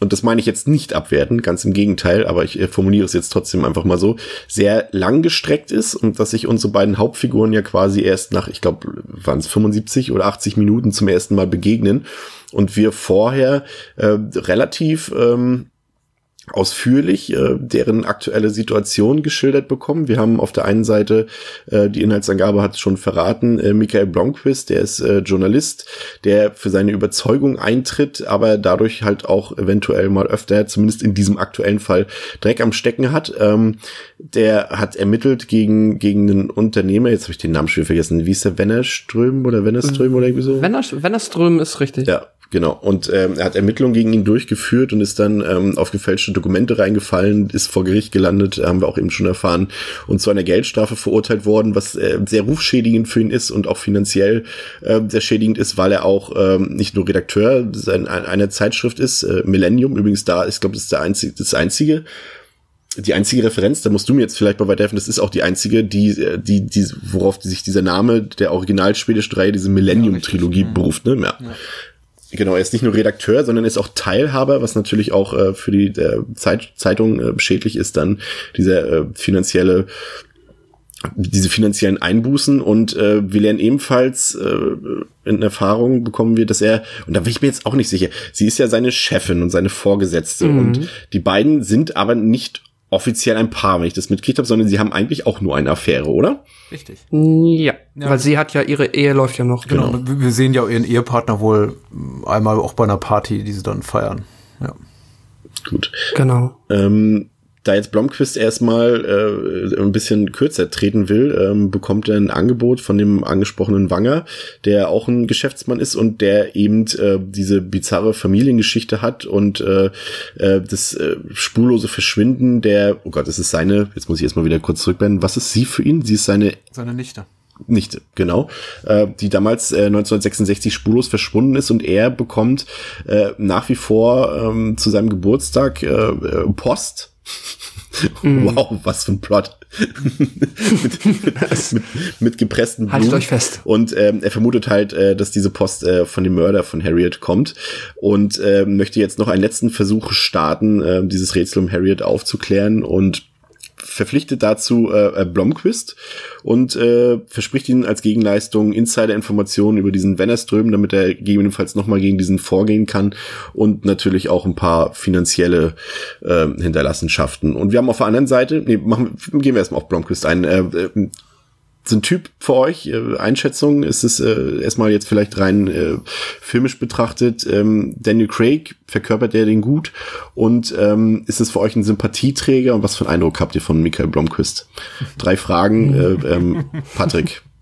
Speaker 2: und das meine ich jetzt nicht abwerten, ganz im Gegenteil, aber ich äh, formuliere es jetzt trotzdem einfach mal so, sehr lang gestreckt ist und dass sich unsere beiden Hauptfiguren ja quasi erst nach, ich glaube, waren es 75 oder 80 Minuten zum ersten Mal begegnen und wir vorher äh, relativ ähm, ausführlich äh, deren aktuelle Situation geschildert bekommen. Wir haben auf der einen Seite, äh, die Inhaltsangabe hat es schon verraten, äh, Michael Blomqvist, der ist äh, Journalist, der für seine Überzeugung eintritt, aber dadurch halt auch eventuell mal öfter, zumindest in diesem aktuellen Fall, Dreck am Stecken hat. Ähm, der hat ermittelt gegen, gegen einen Unternehmer, jetzt habe ich den Namen schon vergessen, wie ist der, Wennerström oder Wennerström oder irgendwie so?
Speaker 3: Wenner, Wennerström ist richtig.
Speaker 2: Ja, Genau, und ähm, er hat Ermittlungen gegen ihn durchgeführt und ist dann ähm, auf gefälschte Dokumente reingefallen, ist vor Gericht gelandet, haben wir auch eben schon erfahren, und zu einer Geldstrafe verurteilt worden, was äh, sehr rufschädigend für ihn ist und auch finanziell äh, sehr schädigend ist, weil er auch ähm, nicht nur Redakteur sein, einer Zeitschrift ist, äh, Millennium, übrigens da, ich glaube, das ist der einzige, das einzige die einzige Referenz, da musst du mir jetzt vielleicht mal weiterhelfen, das ist auch die einzige, die, die, die, worauf sich dieser Name der original schwedischen Reihe, diese Millennium-Trilogie ja, beruft, ne? Ja. ja. Genau, er ist nicht nur Redakteur, sondern ist auch Teilhaber, was natürlich auch äh, für die äh, Zeit, Zeitung äh, schädlich ist, dann diese äh, finanzielle diese finanziellen Einbußen und äh, wir lernen ebenfalls äh, in Erfahrung bekommen wir, dass er und da bin ich mir jetzt auch nicht sicher. Sie ist ja seine Chefin und seine Vorgesetzte mhm. und die beiden sind aber nicht offiziell ein Paar, wenn ich das mitgekriegt habe, sondern sie haben eigentlich auch nur eine Affäre, oder?
Speaker 3: Richtig. Ja, ja, weil sie hat ja ihre Ehe läuft ja noch.
Speaker 4: Genau. genau. Wir sehen ja ihren Ehepartner wohl einmal auch bei einer Party, die sie dann feiern. Ja.
Speaker 2: Gut.
Speaker 3: Genau.
Speaker 2: Ähm, da jetzt Blomqvist erstmal äh, ein bisschen kürzer treten will, ähm, bekommt er ein Angebot von dem angesprochenen Wanger, der auch ein Geschäftsmann ist und der eben äh, diese bizarre Familiengeschichte hat und äh, äh, das äh, spurlose Verschwinden der, oh Gott, das ist seine, jetzt muss ich erstmal wieder kurz zurückblenden, was ist sie für ihn? Sie ist seine
Speaker 4: seine Nichte.
Speaker 2: Nichte, genau, äh, die damals äh, 1966 spurlos verschwunden ist und er bekommt äh, nach wie vor ähm, zu seinem Geburtstag äh, äh Post. Wow, was für ein Plot. mit, mit, mit, gepressten
Speaker 3: Blumen. Haltet euch fest.
Speaker 2: Und ähm, er vermutet halt, äh, dass diese Post äh, von dem Mörder von Harriet kommt und äh, möchte jetzt noch einen letzten Versuch starten, äh, dieses Rätsel um Harriet aufzuklären und verpflichtet dazu äh, äh, Blomquist und äh, verspricht ihnen als Gegenleistung Insider-Informationen über diesen Wennerström, damit er gegebenenfalls nochmal gegen diesen vorgehen kann und natürlich auch ein paar finanzielle äh, Hinterlassenschaften. Und wir haben auf der anderen Seite, nee, machen, gehen wir erstmal auf Blomquist ein, äh, äh so ein Typ für euch? Äh, Einschätzung? Ist es äh, erstmal jetzt vielleicht rein äh, filmisch betrachtet? Ähm, Daniel Craig, verkörpert er den gut? Und ähm, ist es für euch ein Sympathieträger? Und was für einen Eindruck habt ihr von Michael Blomquist? Drei Fragen, äh, ähm, Patrick.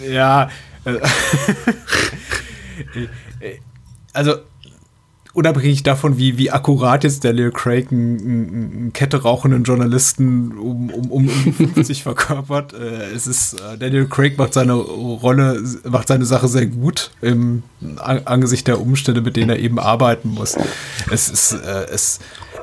Speaker 4: Ja, äh, also unabhängig davon, wie, wie akkurat jetzt Daniel Craig einen, einen Kette rauchenden Journalisten um, um, um, um 50 verkörpert, äh, es ist, äh, Daniel Craig macht seine Rolle, macht seine Sache sehr gut im Angesicht der Umstände, mit denen er eben arbeiten muss. Es ist, äh, es,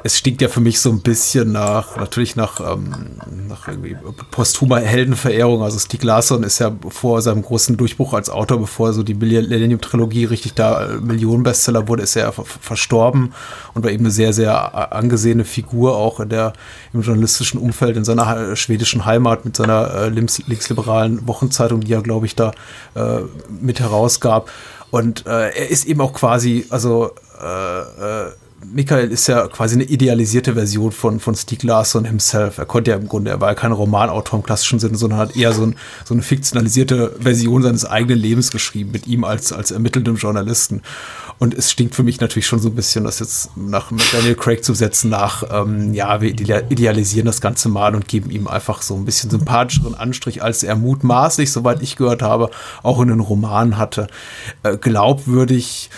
Speaker 4: es stinkt ja für mich so ein bisschen nach, natürlich nach, ähm, nach irgendwie posthumer Heldenverehrung. Also Stieg Larsson ist ja vor seinem großen Durchbruch als Autor, bevor so die Millennium-Trilogie richtig da äh, Millionenbestseller wurde, ist er ja verstorben und war eben eine sehr, sehr angesehene Figur auch in der, im journalistischen Umfeld in seiner schwedischen Heimat mit seiner äh, linksliberalen Wochenzeitung, die er, glaube ich, da äh, mit herausgab. Und äh, er ist eben auch quasi, also äh, äh Michael ist ja quasi eine idealisierte Version von, von Stieg Larsson himself. Er konnte ja im Grunde, er war ja kein Romanautor im klassischen Sinne, sondern hat eher so, ein, so eine fiktionalisierte Version seines eigenen Lebens geschrieben, mit ihm als, als ermittelndem Journalisten. Und es stinkt für mich natürlich schon so ein bisschen, das jetzt nach Daniel Craig zu setzen, nach, ähm, ja, wir idealisieren das Ganze mal und geben ihm einfach so ein bisschen sympathischeren Anstrich, als er mutmaßlich, soweit ich gehört habe, auch in den Roman hatte. Äh, glaubwürdig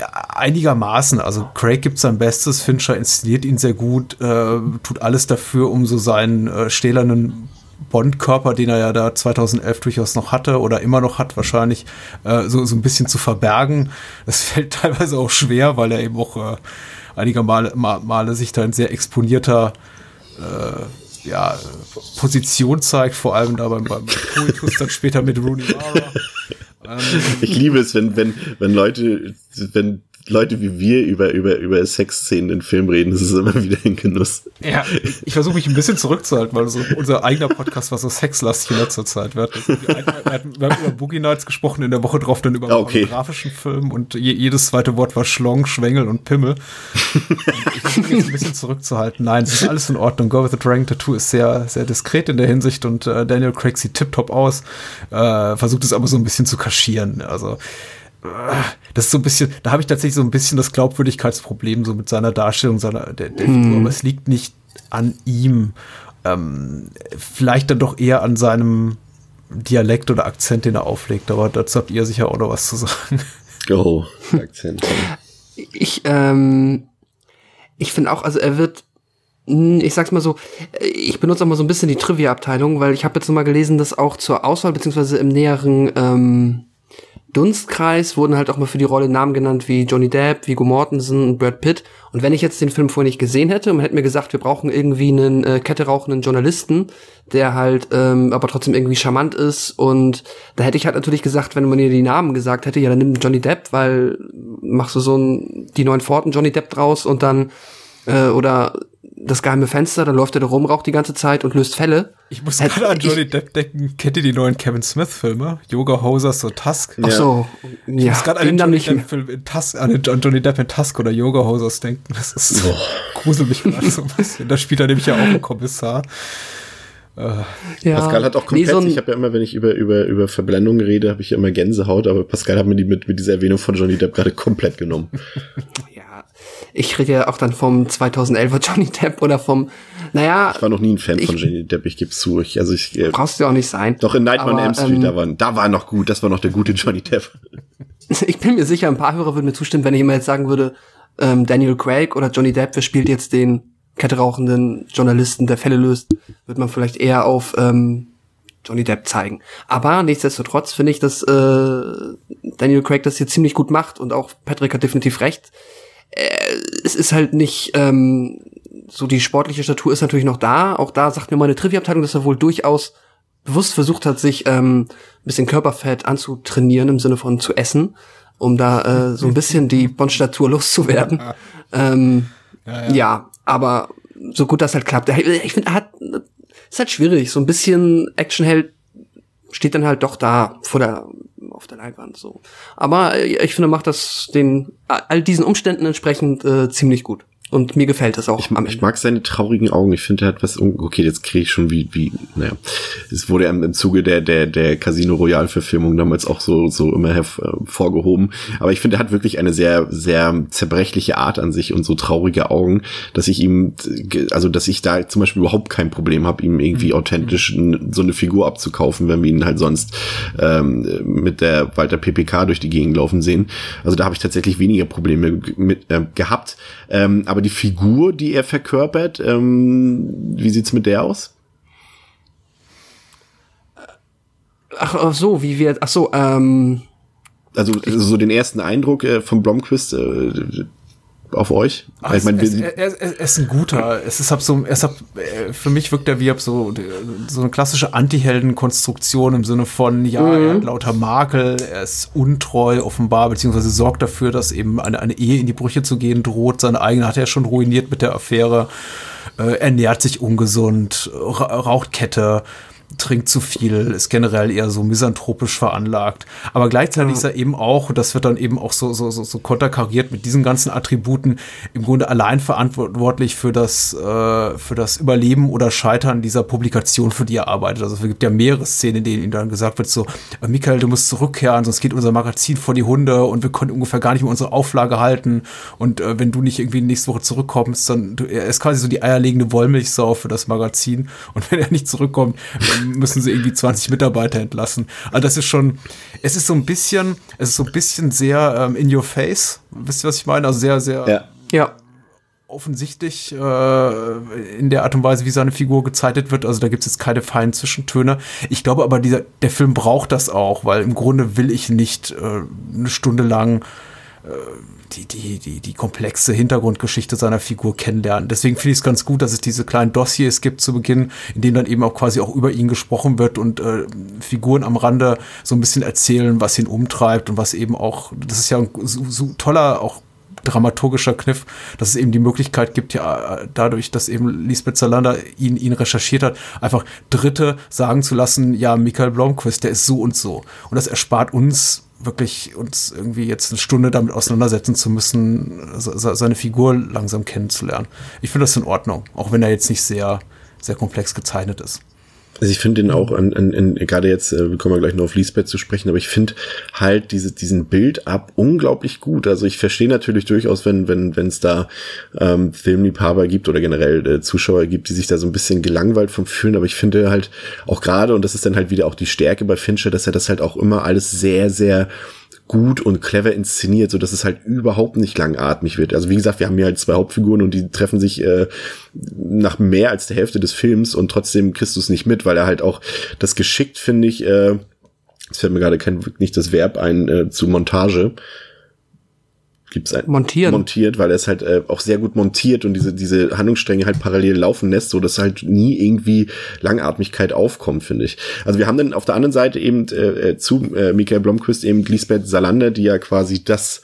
Speaker 4: ja, einigermaßen. Also Craig gibt sein Bestes, Fincher inszeniert ihn sehr gut, äh, tut alles dafür, um so seinen äh, stählernen Bond-Körper, den er ja da 2011 durchaus noch hatte oder immer noch hat wahrscheinlich, äh, so, so ein bisschen zu verbergen. Das fällt teilweise auch schwer, weil er eben auch äh, einiger Male, Male sich da in sehr exponierter äh, ja, Position zeigt, vor allem da beim, beim Poetus dann später mit Rooney Mara.
Speaker 2: Ich liebe es, wenn, wenn, wenn Leute, wenn Leute wie wir über, über, über Sexszenen in Film reden, das ist immer wieder ein Genuss.
Speaker 4: Ja, ich versuche mich ein bisschen zurückzuhalten, weil so unser eigener Podcast war so sexlastig in letzter Zeit. Wir, hatten, wir, hatten, wir über Boogie Nights gesprochen, in der Woche drauf dann über
Speaker 2: okay.
Speaker 4: pornografischen Film und je, jedes zweite Wort war Schlong, Schwengel und Pimmel. Ich versuche mich ein bisschen zurückzuhalten. Nein, es ist alles in Ordnung. Go with the Dragon Tattoo ist sehr, sehr diskret in der Hinsicht und äh, Daniel Craig sieht tiptop aus, äh, versucht es aber so ein bisschen zu kaschieren. Also das ist so ein bisschen, da habe ich tatsächlich so ein bisschen das Glaubwürdigkeitsproblem so mit seiner Darstellung seiner der, der Figur, mhm. aber es liegt nicht an ihm. Ähm, vielleicht dann doch eher an seinem Dialekt oder Akzent, den er auflegt, aber dazu habt ihr sicher auch noch was zu sagen.
Speaker 2: Oh, Akzent.
Speaker 3: Ich, ähm, ich finde auch, also er wird, hm, ich sag's mal so, ich benutze auch mal so ein bisschen die Trivia-Abteilung, weil ich habe jetzt noch mal gelesen, dass auch zur Auswahl beziehungsweise im näheren ähm, Dunstkreis wurden halt auch mal für die Rolle Namen genannt wie Johnny Depp, Viggo Mortensen und Brad Pitt. Und wenn ich jetzt den Film vorher nicht gesehen hätte und man hätte mir gesagt, wir brauchen irgendwie einen äh, Kette rauchenden Journalisten, der halt ähm, aber trotzdem irgendwie charmant ist und da hätte ich halt natürlich gesagt, wenn man mir die Namen gesagt hätte, ja, dann nimm Johnny Depp, weil machst du so ein die neuen Pforten Johnny Depp draus und dann äh, oder das geheime Fenster, da läuft er da rum, raucht die ganze Zeit und löst Fälle.
Speaker 4: Ich muss gerade an
Speaker 3: ich-
Speaker 4: Johnny Depp denken. Kennt ihr die neuen Kevin Smith-Filme? Yoga Hosers und Tusk?
Speaker 3: Ach so,
Speaker 4: Ich
Speaker 3: ja,
Speaker 4: muss gerade an
Speaker 3: dann
Speaker 4: Johnny. Depp-Film in Tusk, an Johnny Depp in Tusk oder Yoga Hosers denken. Das ist grusel mich gerade so ein bisschen. Da spielt er nämlich ja auch einen Kommissar.
Speaker 3: Ja.
Speaker 2: Pascal hat auch
Speaker 3: Nee,
Speaker 2: komplett,
Speaker 3: so ein-
Speaker 2: ich habe ja immer, wenn ich über, über, über Verblendung rede, habe ich ja immer Gänsehaut, aber Pascal hat mir die mit, mit dieser Erwähnung von Johnny Depp gerade komplett genommen.
Speaker 3: Ich rede ja auch dann vom 2011er Johnny Depp oder vom, naja,
Speaker 2: Ich war noch nie ein Fan von
Speaker 3: Ich-
Speaker 2: Johnny Depp, ich gebe zu. Ich, also ich, äh,
Speaker 3: brauchst du ja auch nicht sein.
Speaker 2: doch in Nightmare on Elm Street,
Speaker 3: ähm,
Speaker 2: da, war, da war noch gut, das war noch der gute Johnny Depp.
Speaker 3: Ich bin mir sicher, ein paar Hörer würden mir zustimmen, wenn ich immer jetzt sagen würde, ähm, Daniel Craig oder Johnny Depp, wer spielt jetzt den ketterauchenden Journalisten, der Fälle löst, wird man vielleicht eher auf ähm, Johnny Depp zeigen. Aber nichtsdestotrotz finde ich, dass äh, Daniel Craig das hier ziemlich gut macht und auch Patrick hat definitiv recht. Äh, es ist halt nicht ähm, so die sportliche Statur ist natürlich noch da. Auch da sagt mir meine Trivia-Abteilung, dass er wohl durchaus bewusst versucht hat, sich ähm, ein bisschen Körperfett anzutrainieren im Sinne von zu essen, um da äh, so ein bisschen die Bonstatur loszuwerden. ähm, ja, aber so gut das halt klappt. Ich finde, er hat ist halt schwierig. So ein bisschen Actionheld steht dann halt doch da vor der auf der Leinwand so. Aber äh, ich finde, macht das den all diesen Umständen entsprechend äh, ziemlich gut. Und mir gefällt das auch
Speaker 2: Ich, ich mag seine traurigen Augen. Ich finde, er hat was. Okay, jetzt kriege ich schon wie, wie, naja. Es wurde im, im Zuge der, der, der Casino Royale Verfilmung damals auch so, so immer hervorgehoben. Aber ich finde, er hat wirklich eine sehr, sehr zerbrechliche Art an sich und so traurige Augen, dass ich ihm, also, dass ich da zum Beispiel überhaupt kein Problem habe, ihm irgendwie authentisch n- so eine Figur abzukaufen, wenn wir ihn halt sonst ähm, mit der Walter PPK durch die Gegend laufen sehen. Also da habe ich tatsächlich weniger Probleme mit äh, gehabt. Ähm, aber die Figur, die er verkörpert, ähm, wie sieht's mit der aus?
Speaker 3: Ach, ach so, wie wir ach so, ähm
Speaker 2: Also, also so den ersten Eindruck äh, von Blomqvist äh, auf euch?
Speaker 4: Ach,
Speaker 2: ich meine,
Speaker 4: es, er, er, er ist ein guter. Es ist hab so, es hab, äh, für mich wirkt er wie hab so, so eine klassische Anti-Helden-Konstruktion im Sinne von, ja, er hat lauter Makel, er ist untreu offenbar, beziehungsweise sorgt dafür, dass eben eine, eine Ehe in die Brüche zu gehen droht. Seine eigene hat er schon ruiniert mit der Affäre. Äh, ernährt sich ungesund, ra raucht Kette trinkt zu viel, ist generell eher so misanthropisch veranlagt. Aber gleichzeitig ist er eben auch, und das wird dann eben auch so, so, so, so konterkariert mit diesen ganzen Attributen, im Grunde allein verantwortlich für das, äh, für das Überleben oder Scheitern dieser Publikation, für die er arbeitet. Also es gibt ja mehrere Szenen, in denen ihm dann gesagt wird, so, äh, Michael, du musst zurückkehren, sonst geht unser Magazin vor die Hunde und wir können ungefähr gar nicht mehr unsere Auflage halten. Und äh, wenn du nicht irgendwie nächste Woche zurückkommst, dann du, er ist quasi so die eierlegende Wollmilchsau für das Magazin. Und wenn er nicht zurückkommt, müssen sie irgendwie 20 Mitarbeiter entlassen. Also das ist schon, es ist so ein bisschen, es ist so ein bisschen sehr ähm, in your face. Wisst ihr, was ich meine? Also sehr, sehr
Speaker 2: ja.
Speaker 3: ja,
Speaker 4: offensichtlich äh, in der Art und Weise, wie seine Figur gezeichnet wird. Also da gibt es jetzt keine feinen Zwischentöne. Ich glaube aber, dieser, der Film braucht das auch, weil im Grunde will ich nicht äh, eine Stunde lang äh, die, die, die, die komplexe Hintergrundgeschichte seiner Figur kennenlernen. Deswegen finde ich es ganz gut, dass es diese kleinen Dossiers gibt zu Beginn, in denen dann eben auch quasi auch über ihn gesprochen wird und äh, Figuren am Rande so ein bisschen erzählen, was ihn umtreibt und was eben auch, das ist ja ein so, so toller, auch dramaturgischer Kniff, dass es eben die Möglichkeit gibt, ja, dadurch, dass eben Lisbeth Salander ihn, ihn recherchiert hat, einfach Dritte sagen zu lassen, ja, Michael Blomqvist, der ist so und so. Und das erspart uns wirklich uns irgendwie jetzt eine Stunde damit auseinandersetzen zu müssen, se- seine Figur langsam kennenzulernen. Ich finde das in Ordnung, auch wenn er jetzt nicht sehr, sehr komplex gezeichnet ist.
Speaker 2: Also ich finde den auch an, an, an gerade jetzt, äh, wir kommen ja gleich noch auf Lisbeth zu sprechen, aber ich finde halt diese, diesen Bild-up unglaublich gut. Also ich verstehe natürlich durchaus, wenn wenn wenn es da ähm, Filmliebhaber gibt oder generell äh, Zuschauer gibt, die sich da so ein bisschen gelangweilt vom fühlen, aber ich finde halt auch gerade, und das ist dann halt wieder auch die Stärke bei Fincher, dass er das halt auch immer alles sehr, sehr gut und clever inszeniert, so dass es halt überhaupt nicht langatmig wird. Also wie gesagt, wir haben hier halt zwei Hauptfiguren und die treffen sich äh, nach mehr als der Hälfte des Films und trotzdem kriegst du es nicht mit, weil er halt auch das geschickt, finde ich, äh, es fällt mir gerade kein, nicht das Verb ein, äh, zu Montage, gibt's ein
Speaker 3: Montieren.
Speaker 2: montiert, weil er es halt äh, auch sehr gut montiert und diese diese Handlungsstränge halt parallel laufen lässt, so dass halt nie irgendwie Langatmigkeit aufkommt, finde ich. Also wir haben dann auf der anderen Seite eben äh, äh, zu äh, Michael Blomqvist eben Lisbeth Salander, die ja quasi das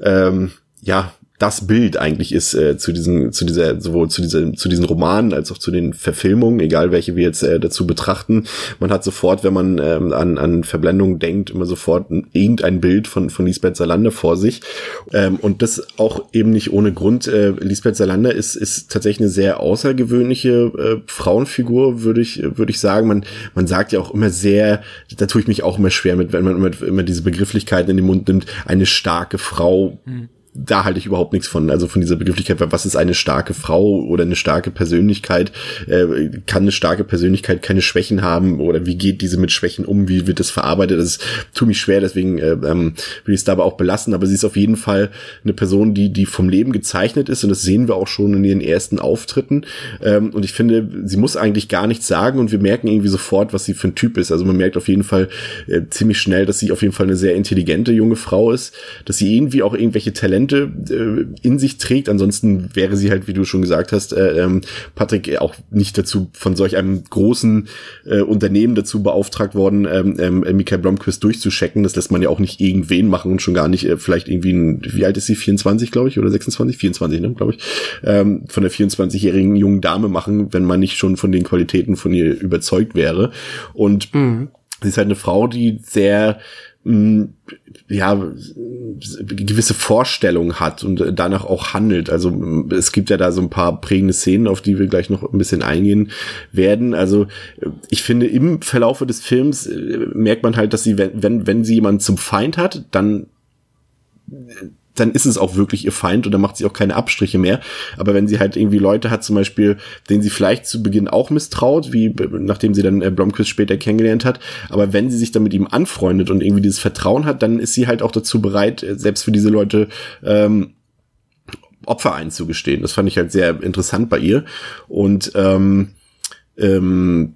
Speaker 2: ähm, ja das Bild eigentlich ist äh, zu diesen zu dieser sowohl zu dieser zu diesen Romanen als auch zu den Verfilmungen, egal welche wir jetzt äh, dazu betrachten. Man hat sofort, wenn man ähm, an an Verblendung denkt, immer sofort ein, irgendein Bild von von Lisbeth Salander vor sich ähm, und das auch eben nicht ohne Grund. Äh, Lisbeth Salander ist ist tatsächlich eine sehr außergewöhnliche äh, Frauenfigur, würde ich würde ich sagen. Man man sagt ja auch immer sehr, da tue ich mich auch immer schwer mit, wenn man immer, immer diese Begrifflichkeiten in den Mund nimmt, eine starke Frau. Hm da halte ich überhaupt nichts von. Also von dieser Begrifflichkeit, was ist eine starke Frau oder eine starke Persönlichkeit? Äh, kann eine starke Persönlichkeit keine Schwächen haben oder wie geht diese mit Schwächen um? Wie wird das verarbeitet? Das tut mich schwer, deswegen äh, ähm, will ich es dabei auch belassen. Aber sie ist auf jeden Fall eine Person, die, die vom Leben gezeichnet ist und das sehen wir auch schon in ihren ersten Auftritten. Ähm, und ich finde, sie muss eigentlich gar nichts sagen und wir merken irgendwie sofort, was sie für ein Typ ist. Also man merkt auf jeden Fall äh, ziemlich schnell, dass sie auf jeden Fall eine sehr intelligente junge Frau ist, dass sie irgendwie auch irgendwelche Talente Talente äh, in sich trägt. Ansonsten wäre sie halt, wie du schon gesagt hast, äh, ähm, Patrick, auch nicht dazu von solch einem großen äh, Unternehmen dazu beauftragt worden, ähm, ähm, Michael Blomquist durchzuschecken. Das lässt man ja auch nicht irgendwen machen und schon gar nicht äh, vielleicht irgendwie ein, wie alt ist sie? 24, glaube ich, oder 26? 24, ne, glaube ich. Ähm, von der 24-jährigen jungen Dame machen, wenn man nicht schon von den Qualitäten von ihr überzeugt wäre. Und mhm. sie ist halt eine Frau, die sehr ja, gewisse Vorstellung hat und danach auch handelt. Also es gibt ja da so ein paar prägende Szenen, auf die wir gleich noch ein bisschen eingehen werden. Also ich finde, im Verlaufe des Films äh, merkt man halt, dass sie, wenn, wenn, wenn sie jemanden zum Feind hat, dann dann ist es auch wirklich ihr Feind und dann macht sie auch keine Abstriche mehr. Aber wenn sie halt irgendwie Leute hat, zum Beispiel, denen sie vielleicht zu Beginn auch misstraut, wie nachdem sie dann äh, Blomquist später kennengelernt hat, aber wenn sie sich dann mit ihm anfreundet und irgendwie dieses Vertrauen hat, dann ist sie halt auch dazu bereit, äh, selbst für diese Leute ähm, Opfer einzugestehen. Das fand ich halt sehr interessant bei ihr. Und ähm, ähm,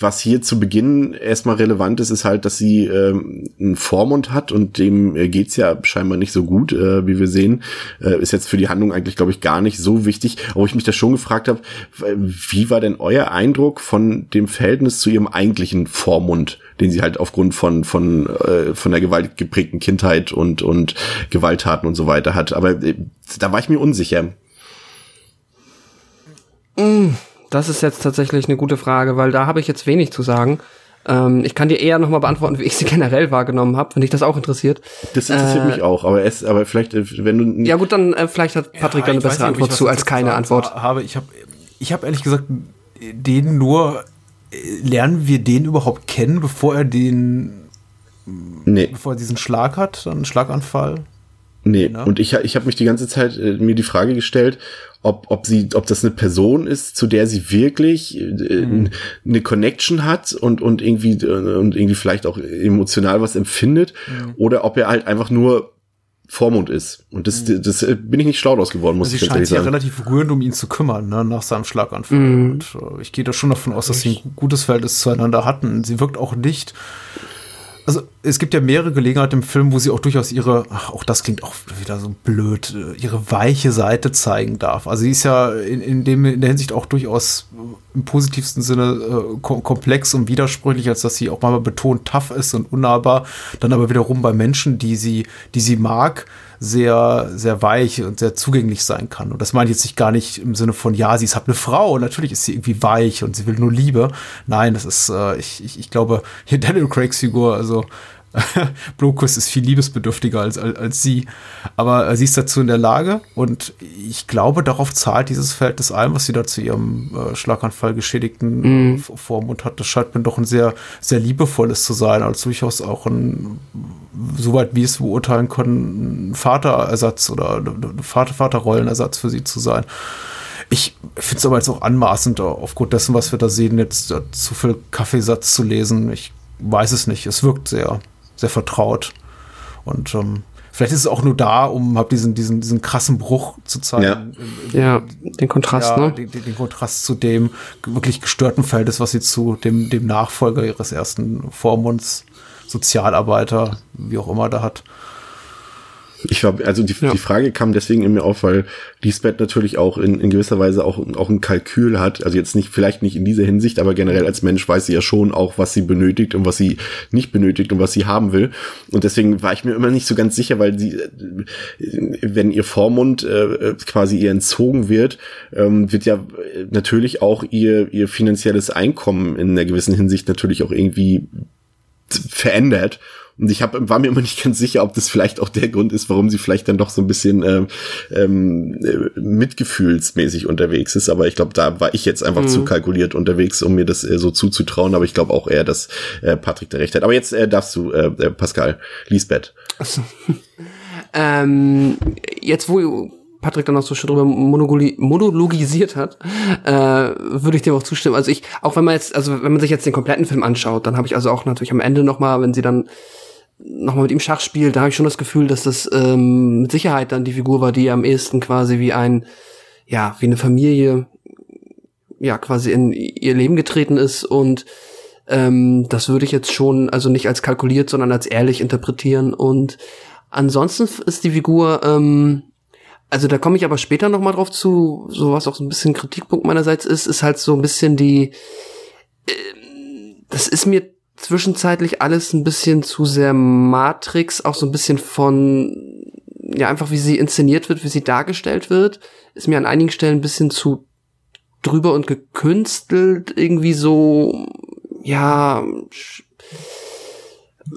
Speaker 2: was hier zu Beginn erstmal relevant ist, ist halt, dass sie ähm, einen Vormund hat und dem äh, geht's ja scheinbar nicht so gut, äh, wie wir sehen. Äh, ist jetzt für die Handlung eigentlich, glaube ich, gar nicht so wichtig. Aber ich mich da schon gefragt habe, wie war denn euer Eindruck von dem Verhältnis zu ihrem eigentlichen Vormund, den sie halt aufgrund von von äh, von der Gewalt geprägten Kindheit und und Gewalttaten und so weiter hat. Aber äh, da war ich mir unsicher.
Speaker 3: Mm das ist jetzt tatsächlich eine gute Frage, weil da habe ich jetzt wenig zu sagen. Ähm, ich kann dir eher nochmal beantworten, wie ich sie generell wahrgenommen habe, wenn dich das auch interessiert.
Speaker 2: Das interessiert äh, mich auch, aber es, aber vielleicht, äh, wenn du.
Speaker 3: Ja gut, dann äh, vielleicht hat Patrick ja, eine bessere nicht, Antwort zu als keine Antwort.
Speaker 4: Habe ich habe, ich habe ehrlich gesagt den nur äh, lernen wir den überhaupt kennen, bevor er den, nee. bevor er diesen Schlag hat, einen Schlaganfall.
Speaker 2: Nee, ne? und ich, ich habe mich die ganze Zeit äh, mir die Frage gestellt, ob, ob sie, ob das eine Person ist, zu der sie wirklich äh, mhm. eine Connection hat und, und irgendwie, äh, und irgendwie vielleicht auch emotional was empfindet, mhm. oder ob er halt einfach nur Vormund ist. Und das, mhm. das, das äh, bin ich nicht schlau draus geworden, muss
Speaker 4: also
Speaker 2: ich
Speaker 4: ganz ehrlich sagen. Sie scheint sich ja relativ rührend um ihn zu kümmern, ne, nach seinem Schlaganfall. Mhm. Und äh, ich gehe da schon davon aus, dass sie ein gutes Verhältnis zueinander hatten. Sie wirkt auch nicht also es gibt ja mehrere Gelegenheiten im Film, wo sie auch durchaus ihre, ach, auch das klingt auch wieder so blöd, äh, ihre weiche Seite zeigen darf. Also sie ist ja in, in, dem, in der Hinsicht auch durchaus im positivsten Sinne äh, komplex und widersprüchlich, als dass sie auch mal betont tough ist und unnahbar, dann aber wiederum bei Menschen, die sie, die sie mag, sehr, sehr weich und sehr zugänglich sein kann. Und das meine ich jetzt nicht gar nicht im Sinne von, ja, sie ist halt eine Frau, und natürlich ist sie irgendwie weich und sie will nur Liebe. Nein, das ist, äh, ich, ich, ich glaube, hier Daniel Craigs Figur, also Blokus ist viel liebesbedürftiger als, als, als sie. Aber äh, sie ist dazu in der Lage und ich glaube, darauf zahlt dieses Verhältnis ein, was sie da zu ihrem äh, Schlaganfall geschädigten mm. Vormund hat. Das scheint mir doch ein sehr, sehr liebevolles zu sein, als durchaus auch ein, soweit wie es beurteilen können, ein Vaterersatz oder ein Vater, Vaterrollenersatz für sie zu sein. Ich finde es aber jetzt auch anmaßend, aufgrund dessen, was wir da sehen, jetzt äh, zu viel Kaffeesatz zu lesen. Ich weiß es nicht. Es wirkt sehr sehr vertraut. Und ähm, vielleicht ist es auch nur da, um hab diesen, diesen, diesen krassen Bruch zu zeigen.
Speaker 3: Ja, ja den Kontrast, ja, ne?
Speaker 4: Den, den, Kontrast zu dem wirklich gestörten Verhältnis, was sie zu dem, dem Nachfolger ihres ersten Vormunds, Sozialarbeiter, wie auch immer, da hat.
Speaker 2: Ich glaube, also die, ja. die Frage kam deswegen in mir auf, weil Lisbeth natürlich auch in, in gewisser Weise auch, auch ein Kalkül hat. Also jetzt nicht, vielleicht nicht in dieser Hinsicht, aber generell als Mensch weiß sie ja schon auch, was sie benötigt und was sie nicht benötigt und was sie haben will. Und deswegen war ich mir immer nicht so ganz sicher, weil sie, wenn ihr Vormund äh, quasi ihr entzogen wird, ähm, wird ja natürlich auch ihr, ihr finanzielles Einkommen in einer gewissen Hinsicht natürlich auch irgendwie verändert. Und ich hab, war mir immer nicht ganz sicher, ob das vielleicht auch der Grund ist, warum sie vielleicht dann doch so ein bisschen äh, ähm, äh, mitgefühlsmäßig unterwegs ist. Aber ich glaube, da war ich jetzt einfach mhm. zu kalkuliert unterwegs, um mir das äh, so zuzutrauen. Aber ich glaube auch eher, dass äh, Patrick da recht hat. Aber jetzt äh, darfst du, äh, äh Pascal, Lisbeth.
Speaker 3: Achso. ähm, jetzt, wo Patrick dann auch so schon drüber monologisiert hat, äh, würde ich dem auch zustimmen. Also ich, auch wenn man jetzt, also wenn man sich jetzt den kompletten Film anschaut, dann habe ich also auch natürlich am Ende noch mal, wenn sie dann nochmal mit ihm Schach spielt, da habe ich schon das Gefühl, dass das ähm, mit Sicherheit dann die Figur war, die am ehesten quasi wie ein, ja, wie eine Familie, ja, quasi in ihr Leben getreten ist. Und ähm, das würde ich jetzt schon, also nicht als kalkuliert, sondern als ehrlich interpretieren. Und ansonsten ist die Figur, ähm, also da komme ich aber später noch mal drauf zu, so was auch so ein bisschen Kritikpunkt meinerseits ist, ist halt so ein bisschen die, äh, das ist mir zwischenzeitlich alles ein bisschen zu sehr Matrix, auch so ein bisschen von, ja, einfach wie sie inszeniert wird, wie sie dargestellt wird, ist mir an einigen Stellen ein bisschen zu drüber und gekünstelt, irgendwie so, ja,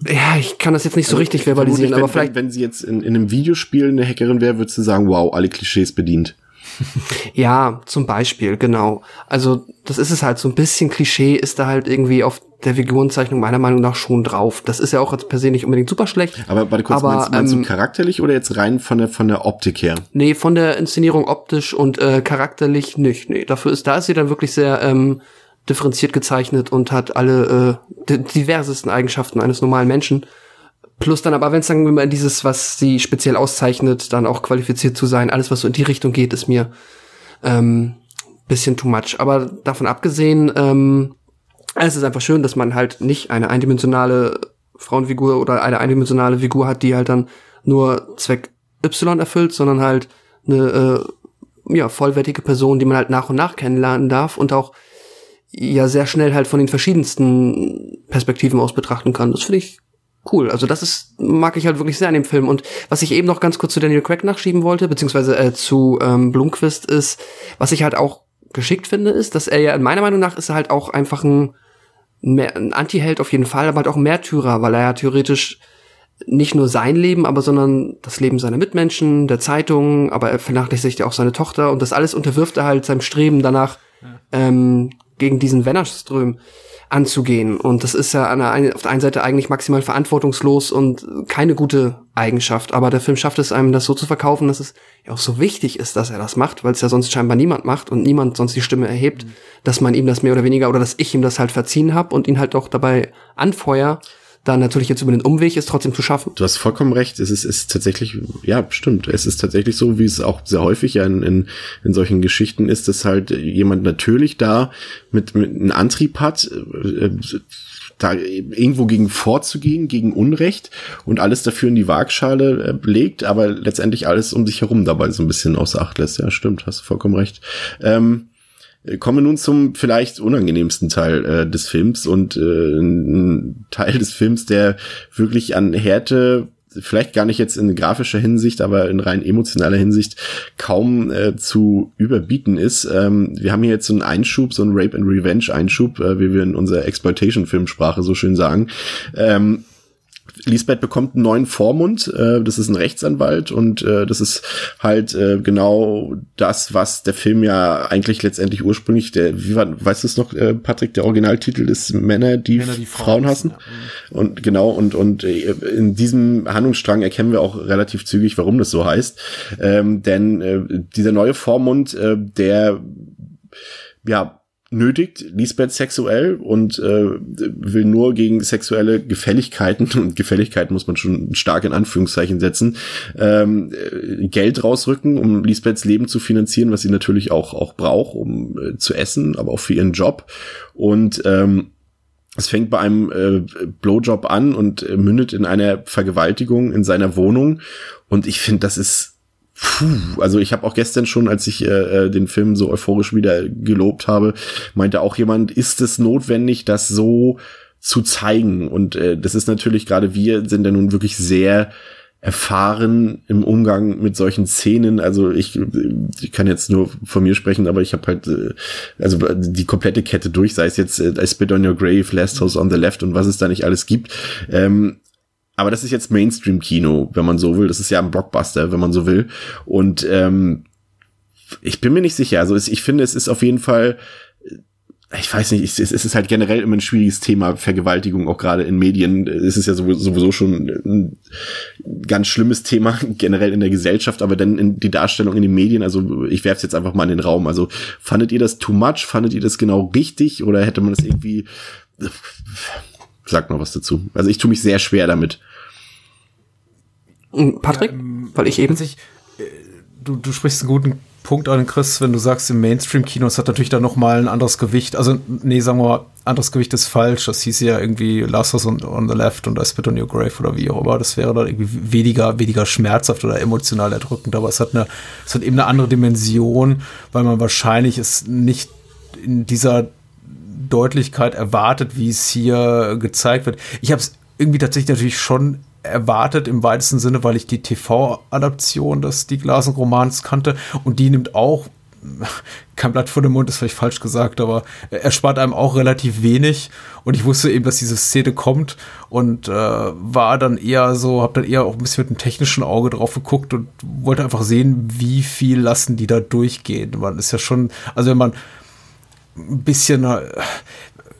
Speaker 3: ja, ich kann das jetzt nicht so also richtig verbalisieren, aber vielleicht.
Speaker 2: Wenn, wenn sie jetzt in, in einem Videospiel eine Hackerin wäre, würdest du sagen, wow, alle Klischees bedient.
Speaker 3: ja, zum Beispiel, genau. Also, das ist es halt, so ein bisschen Klischee ist da halt irgendwie auf der Figurenzeichnung meiner Meinung nach schon drauf. Das ist ja auch als per se nicht unbedingt super schlecht.
Speaker 2: Aber warte kurz, aber, meinst, meinst ähm, du charakterlich oder jetzt rein von der, von der Optik her?
Speaker 3: Nee, von der Inszenierung optisch und äh, charakterlich nicht. Nee, dafür ist, da ist sie dann wirklich sehr ähm, differenziert gezeichnet und hat alle äh, diversesten Eigenschaften eines normalen Menschen. Plus dann aber, wenn es dann immer dieses, was sie speziell auszeichnet, dann auch qualifiziert zu sein, alles, was so in die Richtung geht, ist mir ähm, bisschen too much. Aber davon abgesehen, ähm, es ist einfach schön, dass man halt nicht eine eindimensionale Frauenfigur oder eine eindimensionale Figur hat, die halt dann nur Zweck Y erfüllt, sondern halt eine äh, ja, vollwertige Person, die man halt nach und nach kennenlernen darf und auch ja sehr schnell halt von den verschiedensten Perspektiven aus betrachten kann. Das finde ich cool. Also das ist, mag ich halt wirklich sehr an dem Film. Und was ich eben noch ganz kurz zu Daniel Craig nachschieben wollte, beziehungsweise äh, zu ähm, Blumquist ist, was ich halt auch geschickt finde, ist, dass er ja in meiner Meinung nach ist er halt auch einfach ein, ein Anti-Held auf jeden Fall, aber halt auch ein Märtyrer, weil er ja theoretisch nicht nur sein Leben, aber sondern das Leben seiner Mitmenschen, der Zeitung, aber er vernachlässigt ja auch seine Tochter und das alles unterwirft er halt seinem Streben danach, ja. ähm, gegen diesen Wennerström anzugehen. Und das ist ja der, auf der einen Seite eigentlich maximal verantwortungslos und keine gute Eigenschaft. Aber der Film schafft es einem, das so zu verkaufen, dass es ja auch so wichtig ist, dass er das macht, weil es ja sonst scheinbar niemand macht und niemand sonst die Stimme erhebt, mhm. dass man ihm das mehr oder weniger oder dass ich ihm das halt verziehen habe und ihn halt auch dabei anfeuer, dann natürlich jetzt über den Umweg ist trotzdem zu schaffen.
Speaker 2: Du hast vollkommen recht. Es ist, ist tatsächlich, ja, stimmt. Es ist tatsächlich so, wie es auch sehr häufig in, in, in solchen Geschichten ist, dass halt jemand natürlich da mit, mit einem Antrieb hat, äh, da irgendwo gegen vorzugehen, gegen Unrecht und alles dafür in die Waagschale äh, legt, aber letztendlich alles um sich herum dabei so ein bisschen außer Acht lässt. Ja, stimmt, hast vollkommen recht. Ähm, Kommen wir nun zum vielleicht unangenehmsten Teil äh, des Films und äh, ein Teil des Films, der wirklich an Härte vielleicht gar nicht jetzt in grafischer Hinsicht, aber in rein emotionaler Hinsicht kaum äh, zu überbieten ist. Ähm, wir haben hier jetzt so einen Einschub, so einen Rape and Revenge Einschub, äh, wie wir in unserer Exploitation-Filmsprache so schön sagen. Ähm, Lisbeth bekommt einen neuen Vormund, äh, das ist ein Rechtsanwalt und äh, das ist halt äh, genau das, was der Film ja eigentlich letztendlich ursprünglich, der, wie war, weißt du es noch, äh, Patrick, der Originaltitel ist Männer, die, Männer, die Frauen, Frauen hassen. Ja. Und genau, und, und äh, in diesem Handlungsstrang erkennen wir auch relativ zügig, warum das so heißt. Ähm, denn äh, dieser neue Vormund, äh, der ja nötigt Lisbeth sexuell und äh, will nur gegen sexuelle Gefälligkeiten, und Gefälligkeiten muss man schon stark in Anführungszeichen setzen, ähm, äh, Geld rausrücken, um Lisbeths Leben zu finanzieren, was sie natürlich auch, auch braucht, um äh, zu essen, aber auch für ihren Job. Und ähm, es fängt bei einem äh, Blowjob an und äh, mündet in einer Vergewaltigung in seiner Wohnung. Und ich finde, das ist Puh, also ich habe auch gestern schon, als ich äh, äh, den Film so euphorisch wieder gelobt habe, meinte auch jemand, ist es notwendig, das so zu zeigen? Und äh, das ist natürlich gerade wir sind ja nun wirklich sehr erfahren im Umgang mit solchen Szenen. Also ich, ich kann jetzt nur von mir sprechen, aber ich habe halt äh, also die komplette Kette durch, sei es jetzt äh, I Spit on Your Grave, Last House on the Left und was es da nicht alles gibt. Ähm, aber das ist jetzt Mainstream-Kino, wenn man so will. Das ist ja ein Blockbuster, wenn man so will. Und ähm, ich bin mir nicht sicher. Also ich finde, es ist auf jeden Fall ich weiß nicht, es ist halt generell immer ein schwieriges Thema, Vergewaltigung, auch gerade in Medien. Es ist ja sowieso schon ein ganz schlimmes Thema, generell in der Gesellschaft, aber dann in die Darstellung in den Medien, also ich werfe es jetzt einfach mal in den Raum. Also fandet ihr das too much? Fandet ihr das genau richtig? Oder hätte man das irgendwie. Sagt mal was dazu. Also ich tue mich sehr schwer damit.
Speaker 3: Patrick? Ja, ähm, weil ich eben. Sich,
Speaker 4: äh, du, du sprichst einen guten Punkt an, Chris, wenn du sagst, im Mainstream-Kino, es hat natürlich dann noch mal ein anderes Gewicht. Also, nee, sagen wir mal, anderes Gewicht ist falsch. Das hieß ja irgendwie Last House on, on the Left und I Spit on Your Grave oder wie auch immer. Das wäre dann irgendwie weniger, weniger schmerzhaft oder emotional erdrückend. Aber es hat eine, es hat eben eine andere Dimension, weil man wahrscheinlich es nicht in dieser Deutlichkeit erwartet, wie es hier gezeigt wird. Ich habe es irgendwie tatsächlich natürlich schon erwartet im weitesten Sinne, weil ich die TV-Adaption des Stieg Larsen-Romans kannte und die nimmt auch kein Blatt vor dem Mund ist vielleicht falsch gesagt, aber er spart einem auch relativ wenig und ich wusste eben, dass diese Szene kommt und äh, war dann eher so, habe dann eher auch ein bisschen mit einem technischen Auge drauf geguckt und wollte einfach sehen, wie viel lassen die da durchgehen. Man ist ja schon, also wenn man ein bisschen, äh,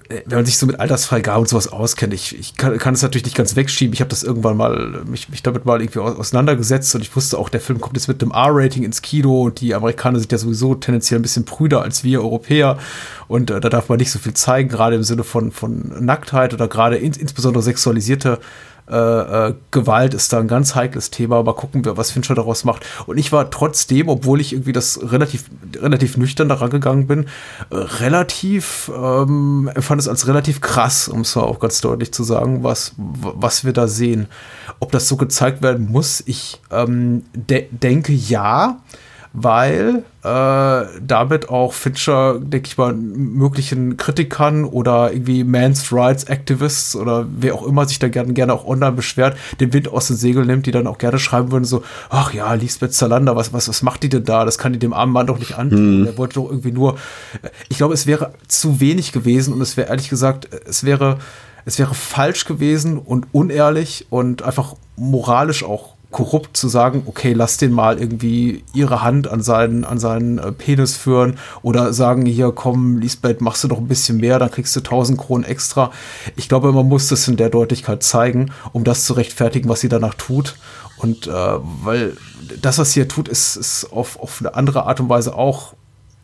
Speaker 4: wenn man sich so mit Altersfreigabe und sowas auskennt, ich, ich kann, es natürlich nicht ganz wegschieben. Ich habe das irgendwann mal, mich, mich damit mal irgendwie auseinandergesetzt und ich wusste auch, der Film kommt jetzt mit einem R-Rating ins Kino und die Amerikaner sind ja sowieso tendenziell ein bisschen prüder als wir Europäer und äh, da darf man nicht so viel zeigen, gerade im Sinne von, von Nacktheit oder gerade in, insbesondere sexualisierte äh, äh, Gewalt ist da ein ganz heikles Thema, aber gucken wir, was Fincher daraus macht. Und ich war trotzdem, obwohl ich irgendwie das relativ, relativ nüchtern daran gegangen bin, äh, relativ, ähm, empfand es als relativ krass, um es auch ganz deutlich zu sagen, was, was wir da sehen. Ob das so gezeigt werden muss, ich ähm, de denke ja weil äh, damit auch Fincher, denke ich mal, möglichen Kritikern oder irgendwie Man's Rights Activists oder wer auch immer sich da gerne, gerne auch online beschwert, den Wind aus den Segeln nimmt, die dann auch gerne schreiben würden, so, ach ja, Lisbeth Zalander, was, was, was macht die denn da? Das kann die dem armen Mann doch nicht antun. Hm. Er wollte doch irgendwie nur, ich glaube, es wäre zu wenig gewesen und es wäre ehrlich gesagt, es wäre, es wäre falsch gewesen und unehrlich und einfach moralisch auch korrupt zu sagen, okay, lass den mal irgendwie ihre Hand an seinen, an seinen äh, Penis führen oder sagen, hier komm, Lisbeth, machst du doch ein bisschen mehr, dann kriegst du 1000 Kronen extra. Ich glaube, man muss das in der Deutlichkeit zeigen, um das zu rechtfertigen, was sie danach tut. Und äh, weil das, was sie hier tut, ist, ist auf, auf eine andere Art und Weise auch